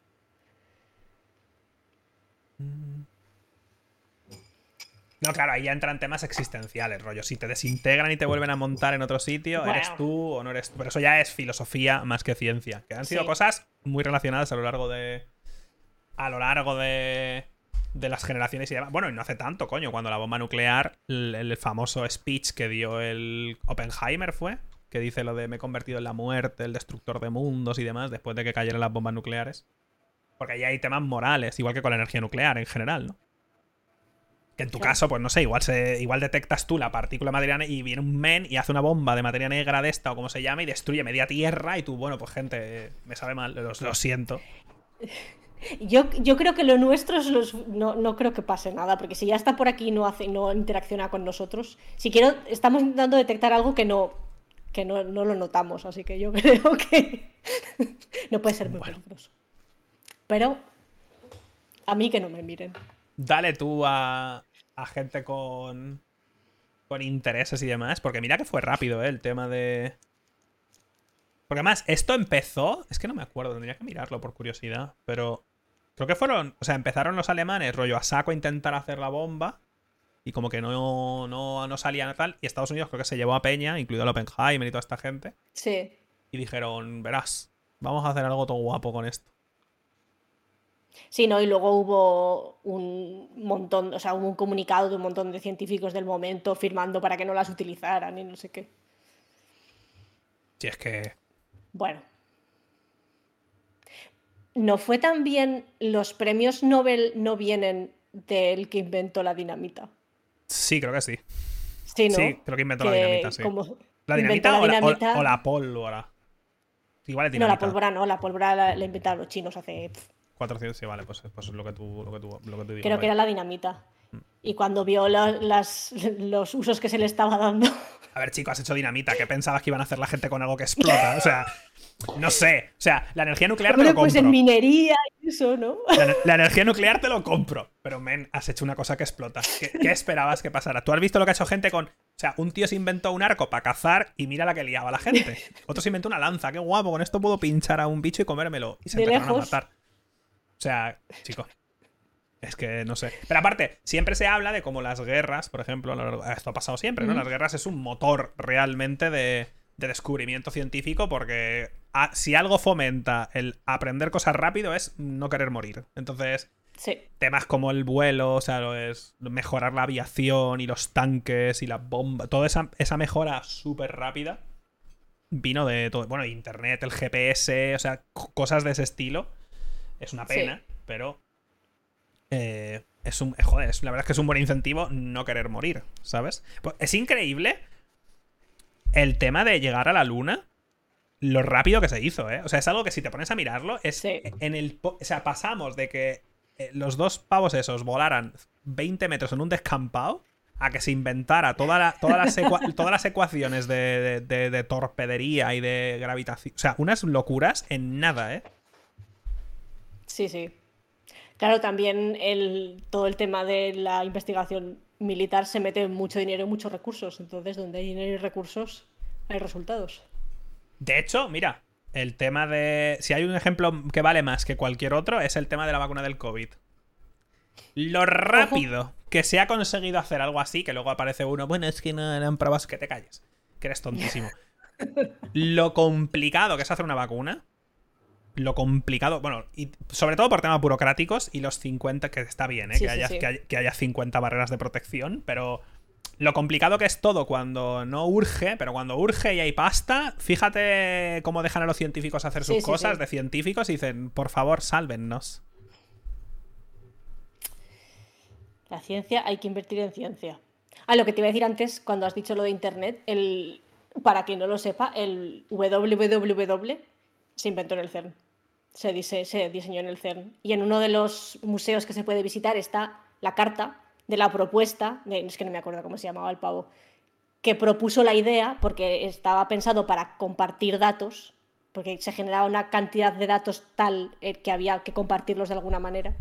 No, claro, ahí ya entran temas existenciales, rollo. Si te desintegran y te vuelven a montar en otro sitio, ¿eres tú o no eres tú? Pero eso ya es filosofía más que ciencia. Que han sido Sí. cosas muy relacionadas a lo largo de. A lo largo de. De las generaciones y demás. Bueno, y no hace tanto, coño, cuando la bomba nuclear, el, el famoso speech que dio el Oppenheimer fue, que dice lo de me he convertido en la muerte, el destructor de mundos y demás, después de que cayeran las bombas nucleares. Porque ahí hay temas morales, igual que con la energía nuclear en general, ¿no? Que en tu caso, pues no sé, igual, se, igual detectas tú la partícula de materia negra y viene un men y hace una bomba de materia negra de esta o como se llama y destruye media tierra y tú, bueno, pues gente, me sabe mal, lo, lo siento. (laughs) Yo, yo creo que lo nuestro es los- no, no creo que pase nada, porque si ya está por aquí y no hace, no interacciona con nosotros, si quiero, estamos intentando detectar algo que no, que no, no lo notamos, así que yo (laughs) creo que no puede ser muy Bueno. peligroso. Pero a mí que no me miren. Dale tú a, a gente con, con intereses y demás, porque mira que fue rápido, ¿eh? El tema de... Porque además, esto empezó, es que no me acuerdo, tendría que mirarlo por curiosidad, pero creo que fueron, o sea, empezaron los alemanes rollo a saco a intentar hacer la bomba y como que no, no, no salían tal, y Estados Unidos creo que se llevó a Peña, incluido el Oppenheimer y toda esta gente, Sí. y dijeron, verás, vamos a hacer algo todo guapo con esto. Sí, ¿no? Y luego hubo un montón, o sea, hubo un comunicado de un montón de científicos del momento firmando para que no las utilizaran y no sé qué. Si es que... Bueno. ¿No fue también los premios Nobel no vienen del que inventó la dinamita? Sí, creo que sí. Sí, ¿no? Sí, creo que inventó la dinamita, sí. como ¿La dinamita, o, la, o- dinamita- o la pólvora? Igual es No, la dinamita. pólvora no, la pólvora la, la inventaron los chinos hace. pf, 400, sí, vale, pues, pues es lo que tú, lo que tú, lo que tú digas. creo que era la dinamita. Y cuando vio la- las, los usos que se le estaba dando. A ver, chico, has hecho dinamita. ¿Qué pensabas que iban a hacer la gente con algo que explota? O sea, (laughs) no sé. O sea, la energía nuclear te lo compro. pues en minería y eso, ¿no? La, la energía nuclear te lo compro. Pero, men, has hecho una cosa que explota. ¿Qué, qué esperabas que pasara? ¿Tú has visto lo que ha hecho gente con. O sea, un tío se inventó un arco para cazar y mira la que liaba la gente. Otro se inventó una lanza. Qué guapo, con esto puedo pinchar a un bicho y comérmelo. Y se empezaron a matar. O sea, chico. Es que no sé. Pero aparte, siempre se habla de cómo las guerras, por ejemplo, a esto ha pasado siempre, ¿no? Las guerras es un motor realmente de, de descubrimiento científico porque a- si algo fomenta el aprender cosas rápido es no querer morir. Entonces, Sí. temas como el vuelo, o sea, lo es mejorar la aviación y los tanques y las bombas, toda esa, esa mejora súper rápida vino de todo. Bueno, internet, el GPS, o sea, cosas de ese estilo. Es una Sí. pena, pero. eh, es un. Joder, la verdad es que es un buen incentivo no querer morir, ¿sabes? Pues es increíble el tema de llegar a la luna. Lo rápido que se hizo, ¿eh? O sea, es algo que si te pones a mirarlo, es Sí. en el. O sea, pasamos de que eh, los dos pavos esos volaran 20 metros en un descampado a que se inventara toda la- todas, las ecua- (laughs) todas las ecuaciones de, de- de- de torpedería y de gravitación. O sea, unas locuras en nada, ¿eh? Sí, sí. Claro, también el, todo el tema de la investigación militar se mete mucho dinero y muchos recursos. Entonces, donde hay dinero y recursos, hay resultados. De hecho, mira, el tema de. Si hay un ejemplo que vale más que cualquier otro, es el tema de la vacuna del COVID. Lo rápido que se ha conseguido hacer algo así, que luego aparece uno, bueno, es que no eran pruebas, que te calles, que eres tontísimo. (laughs) Lo complicado que es hacer una vacuna, lo complicado, bueno, y sobre todo por temas burocráticos y los 50, que está bien, ¿eh? Sí, que, sí, haya, sí. Que, haya, que haya 50 barreras de protección, pero lo complicado que es todo cuando no urge, pero cuando urge y hay pasta, fíjate cómo dejan a los científicos hacer sus cosas de científicos y dicen, por favor, sálvennos. La ciencia, hay que invertir en ciencia. Ah, lo que te iba a decir antes, cuando has dicho lo de Internet, el, para quien no lo sepa, el www se inventó en el CERN. Se, dise- se diseñó en el CERN. Y en uno de los museos que se puede visitar está la carta de la propuesta, de- es que no me acuerdo cómo se llamaba el pavo, que propuso la idea porque estaba pensado para compartir datos, porque se generaba una cantidad de datos tal eh, que había que compartirlos de alguna manera.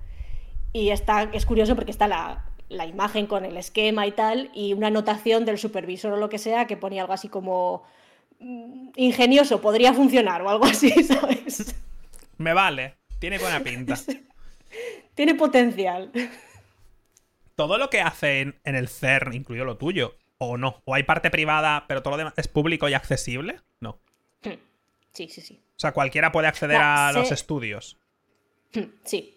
Y está, es curioso porque está la, imagen con el esquema y tal, y una anotación del supervisor o lo que sea que ponía algo así como ingenioso, podría funcionar o algo así, (laughs) ¿sabes? Me vale, tiene buena pinta. (laughs) Tiene potencial. Todo lo que hacen en el CERN, incluido lo tuyo, o no, o hay parte privada, pero todo lo demás es público y accesible, no. Sí, sí, sí. O sea, cualquiera puede acceder a los estudios. Sí.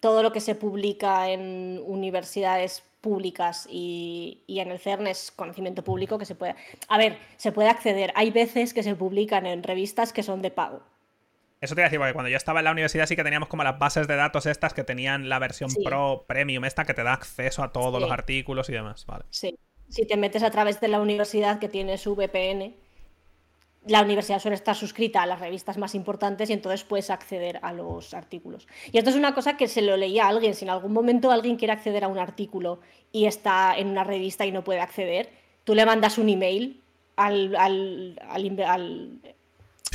Todo lo que se publica en universidades públicas y, y en el CERN es conocimiento público que se puede... A ver, se puede acceder. Hay veces que se publican en revistas que son de pago. Eso te iba a decir, porque cuando yo estaba en la universidad sí que teníamos como las bases de datos estas que tenían la versión Sí. Pro Premium, esta que te da acceso a todos Sí. los artículos y demás. Vale. Sí. Si te metes a través de la universidad que tiene su VPN, la universidad suele estar suscrita a las revistas más importantes y entonces puedes acceder a los artículos. Y esto es una cosa que se lo leía a alguien. Si en algún momento alguien quiere acceder a un artículo y está en una revista y no puede acceder, tú le mandas un email al, al, al, al-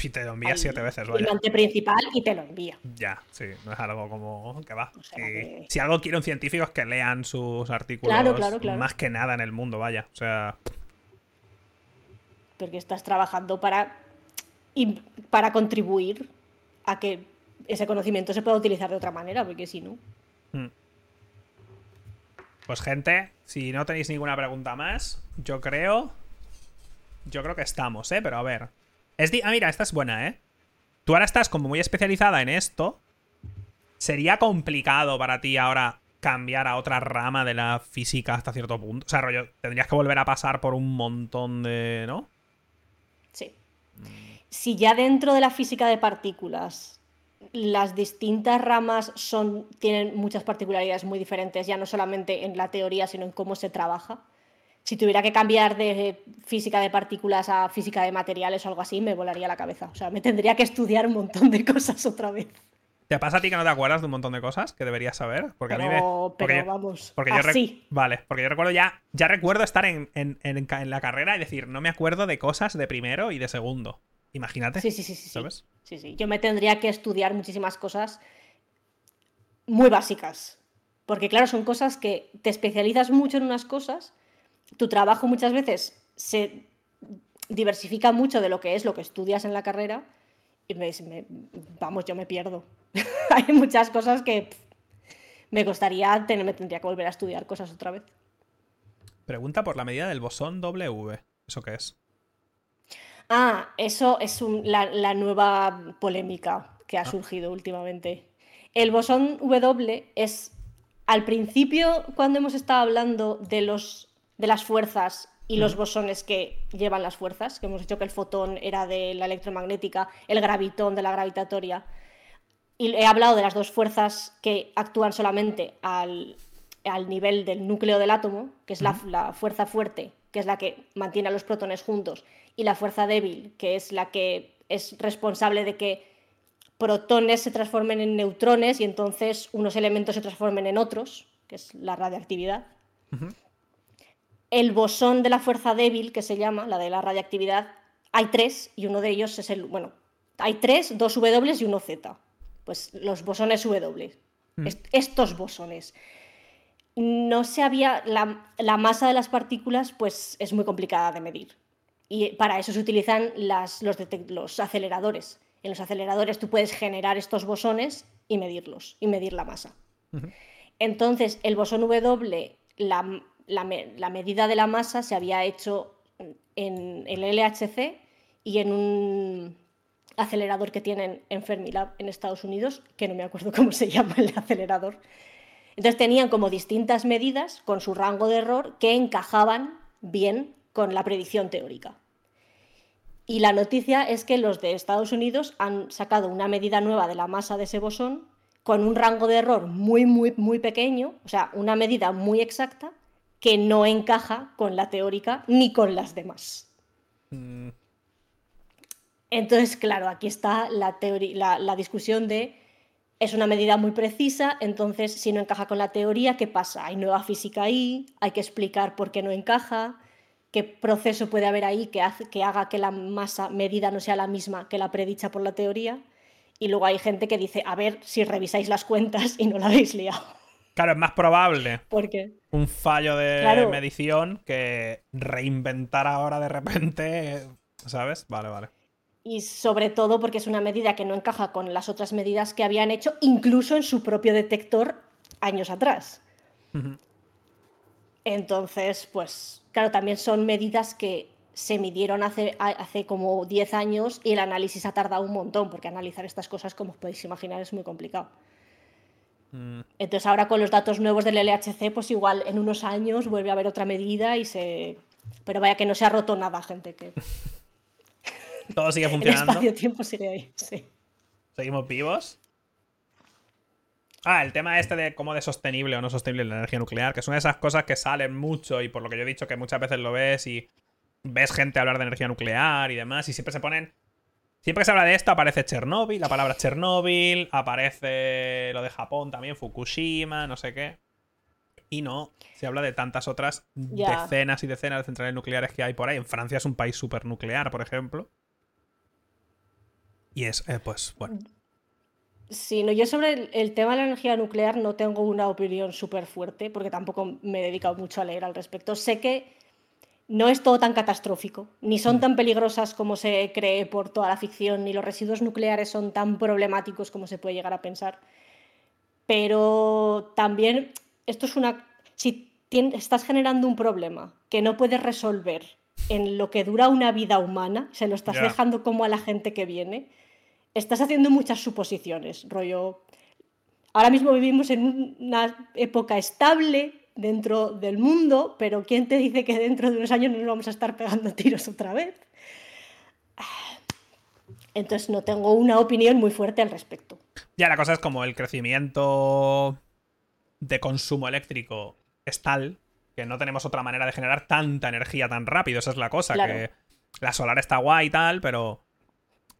Y te lo envías al siete veces, vaya. firmante principal y te lo envía. Ya, sí, no es algo como que va. O sea Si- que- Si algo quiere un científico es que lean sus artículos Claro, claro, claro. más que nada en el mundo, vaya. O sea, Porque estás trabajando para, para contribuir a que ese conocimiento se pueda utilizar de otra manera, porque si no. pues gente, si no tenéis ninguna pregunta más, yo creo. Yo creo que estamos, ¿eh? Pero a ver. Es ah, mira, esta es buena, ¿eh? Tú ahora estás como muy especializada en esto. ¿Sería complicado para ti ahora cambiar a otra rama de la física hasta cierto punto? O sea, rollo, tendrías que volver a pasar por un montón de. ¿No? Si ya dentro de la física de partículas las distintas ramas son, tienen muchas particularidades muy diferentes, ya no solamente en la teoría, sino en cómo se trabaja, si tuviera que cambiar de física de partículas a física de materiales o algo así, me volaría la cabeza. O sea, me tendría que estudiar un montón de (laughs) cosas otra vez. ¿Te pasa a ti que no te acuerdas de un montón de cosas que deberías saber? Porque a mí me, pero vamos, porque así. vale, porque yo recuerdo ya, ya recuerdo estar en, la carrera y decir, no me acuerdo de cosas de primero y de segundo. Imagínate. Sí, sí, sí, sí. ¿Sabes? Sí, sí. Yo me tendría que estudiar muchísimas cosas muy básicas. Porque claro, son cosas que te especializas mucho en unas cosas tu trabajo muchas veces se diversifica mucho de lo que es lo que estudias en la carrera y me, vamos, yo me pierdo. (laughs) Hay muchas cosas que me costaría tener, me tendría que volver a estudiar cosas otra vez. Pregunta por la medida del bosón W. ¿Eso qué es? Ah, eso es la, nueva polémica que ha ah. surgido últimamente. El bosón W es, al principio, cuando hemos estado hablando de los de las fuerzas y los bosones que llevan las fuerzas, que hemos dicho que el fotón era de la electromagnética, el gravitón de la gravitatoria. Y he hablado de las dos fuerzas que actúan solamente al, nivel del núcleo del átomo, que es la, la, fuerza fuerte, que es la que mantiene a los protones juntos, y la fuerza débil, que es la que es responsable de que protones se transformen en neutrones y entonces unos elementos se transformen en otros, que es la radiactividad. El bosón de la fuerza débil, que se llama, la de la radiactividad, hay tres y uno de ellos es el, bueno, hay tres, dos W y uno Z. Pues los bosones W. Mm. estos bosones. No se había, la, masa de las partículas pues es muy complicada de medir. Y para eso se utilizan las, los, los aceleradores. En los aceleradores tú puedes generar estos bosones y medirlos, y medir la masa. Entonces, el bosón W, la, la, medida de la masa se había hecho en el LHC y en un acelerador que tienen en Fermilab en Estados Unidos, que no me acuerdo cómo se (laughs) llama el acelerador. Entonces tenían como distintas medidas con su rango de error que encajaban bien con la predicción teórica. Y la noticia es que los de Estados Unidos han sacado una medida nueva de la masa de ese bosón con un rango de error muy, muy, muy pequeño, o sea, una medida muy exacta, que no encaja con la teórica ni con las demás. Mm. Entonces, claro, aquí está la, la, discusión de es una medida muy precisa, entonces si no encaja con la teoría, ¿qué pasa? Hay nueva física ahí, hay que explicar por qué no encaja, qué proceso puede haber ahí que, hace, que haga que la masa medida no sea la misma que la predicha por la teoría. Y luego hay gente que dice, a ver si revisáis las cuentas y no la habéis liado. Claro, es más probable ¿Por qué? un fallo de medición que reinventar ahora de repente, ¿sabes? Vale, vale. Y sobre todo porque es una medida que no encaja con las otras medidas que habían hecho, incluso en su propio detector años atrás. Entonces, pues, claro, también son medidas que se midieron hace, hace como 10 años y el análisis ha tardado un montón, porque analizar estas cosas, como os podéis imaginar, es muy complicado. Mm. Entonces ahora con los datos nuevos del LHC, pues igual en unos años vuelve a haber otra medida y se... Pero vaya que no se ha roto nada, gente. Que... (laughs) Todo sigue (laughs) funcionando. El espacio-tiempo sigue ahí, sí. ¿Seguimos vivos? Ah, el tema este de cómo de sostenible o no sostenible la energía nuclear, que son esas cosas que salen mucho y por lo que yo he dicho que muchas veces lo ves y ves gente hablar de energía nuclear y demás y siempre se ponen Siempre que se habla de esto aparece Chernóbil, la palabra Chernóbil, aparece lo de Japón también, Fukushima, no sé qué. Y no, se habla de tantas otras decenas y decenas de centrales nucleares que hay por ahí. En Francia es un país súper nuclear, por ejemplo. Y es, eh, pues, bueno. Sí, no, yo sobre el, tema de la energía nuclear no tengo una opinión súper fuerte, porque tampoco me he dedicado mucho a leer al respecto. Sé que no es todo tan catastrófico, ni son mm. tan peligrosas como se cree por toda la ficción, ni los residuos nucleares son tan problemáticos como se puede llegar a pensar. Pero también esto es una... Si estás generando un problema que no puedes resolver en lo que dura una vida humana, se lo estás dejando como a la gente que viene, estás haciendo muchas suposiciones, rollo... Ahora mismo vivimos en una época estable, dentro del mundo, pero ¿quién te dice que dentro de unos años nos vamos a estar pegando tiros otra vez? Entonces no tengo una opinión muy fuerte al respecto. Ya, la cosa es como el crecimiento de consumo eléctrico es tal Que no tenemos otra manera de generar tanta energía tan rápido. Esa es la cosa. Que la solar está guay y tal, pero.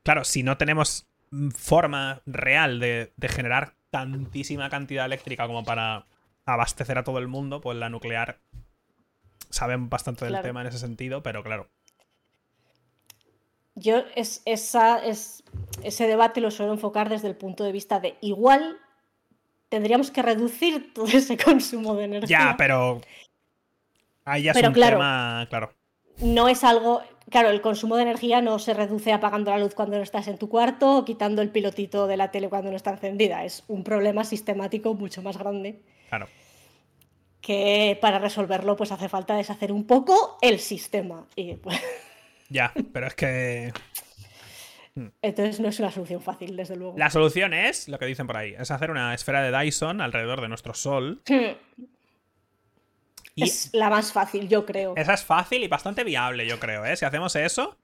Claro, si no tenemos forma real de, generar tantísima cantidad eléctrica como para abastecer a todo el mundo, pues la nuclear saben bastante del tema en ese sentido, pero claro. Yo es, esa, es, ese debate lo suelo enfocar desde el punto de vista de igual tendríamos que reducir todo ese consumo de energía. Ya, pero. Ahí ya es un tema, claro. No es algo. Claro, el consumo de energía no se reduce apagando la luz cuando no estás en tu cuarto o quitando el pilotito de la tele cuando no está encendida. Es un problema sistemático mucho más grande. Claro. Que para resolverlo, pues hace falta deshacer un poco el sistema. Y pues... (laughs) Ya, pero es que. Hmm. Entonces no es una solución fácil, desde luego. La solución es, lo que dicen por ahí, es hacer una esfera de Dyson alrededor de nuestro Sol. Es la más fácil, yo creo. Esa es fácil y bastante viable, yo creo. ¿eh? Si hacemos eso,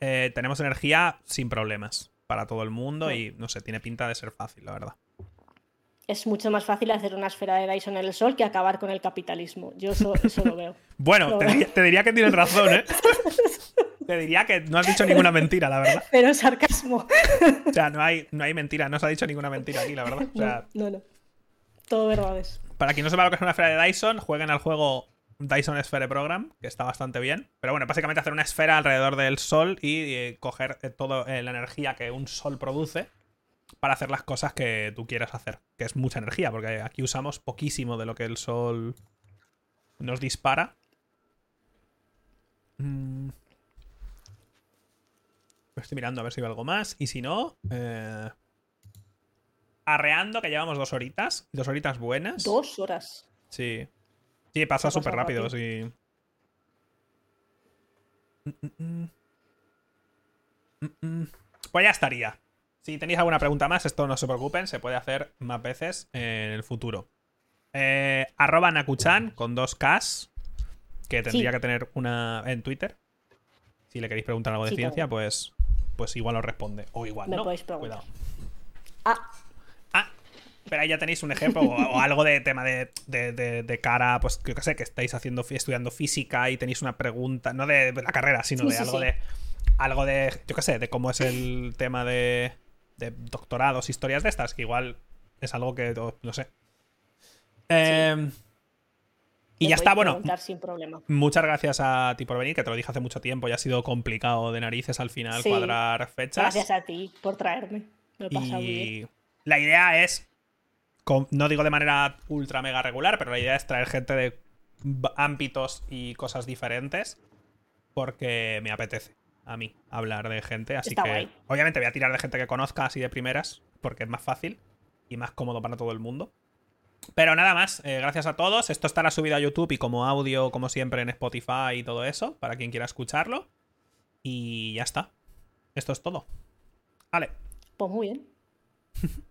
eh, tenemos energía sin problemas para todo el mundo y, no sé, tiene pinta de ser fácil, la verdad. Es mucho más fácil hacer una esfera de Dyson en el Sol que acabar con el capitalismo. Yo eso, lo veo. (laughs) bueno, te, diría, que tienes razón, ¿eh? (laughs) Te diría que no has dicho ninguna mentira, la verdad. Pero sarcasmo. O sea, no hay, no hay mentira, no se ha dicho ninguna mentira aquí, la verdad. no, no, Todo verdades. Para quien no sepa lo que es una esfera de Dyson, jueguen al juego Dyson Sphere Program, que está bastante bien. Pero bueno, básicamente hacer una esfera alrededor del Sol y, eh, coger eh, toda eh, la energía que un Sol produce para hacer las cosas que tú quieras hacer. Que es mucha energía, porque aquí usamos poquísimo de lo que el Sol nos dispara. Mm. Estoy mirando a ver si veo algo más. Y si no. Arreando, que llevamos dos horitas. Dos horitas buenas. Dos horas. Sí. Sí, pasa súper rápido, sí. Pues ya estaría. Si tenéis alguna pregunta más, esto no se preocupen, se puede hacer más veces en el futuro. Eh, arroba Nakuchan con dos Ks, que tendría que tener una en Twitter. Si le queréis preguntar algo de ciencia, pues pues igual os responde. O igual no. Cuidado. Ah. Pero ahí ya tenéis un ejemplo o, algo de tema de, cara, pues que sé, que estáis haciendo, estudiando física y tenéis una pregunta, no de la carrera, sino de algo de. Algo de. Yo qué sé, de cómo es el tema de. de doctorados, historias de estas, que igual es algo que. no sé. Eh, y ya está, bueno. Muchas gracias a ti por venir, que te lo dije hace mucho tiempo y ha sido complicado de narices al final cuadrar fechas. Gracias a ti por traerme. Me he pasado y la idea es, no digo de manera ultra mega regular, pero la idea es traer gente de ámbitos y cosas diferentes porque me apetece a mí hablar de gente. Así que, obviamente, voy a tirar de gente que conozca así de primeras porque es más fácil y más cómodo para todo el mundo. Pero nada más, eh, gracias a todos. Esto estará subido a YouTube y como audio, como siempre, en Spotify y todo eso, para quien quiera escucharlo. Y ya está. Esto es todo. Vale. Pues muy bien. (laughs)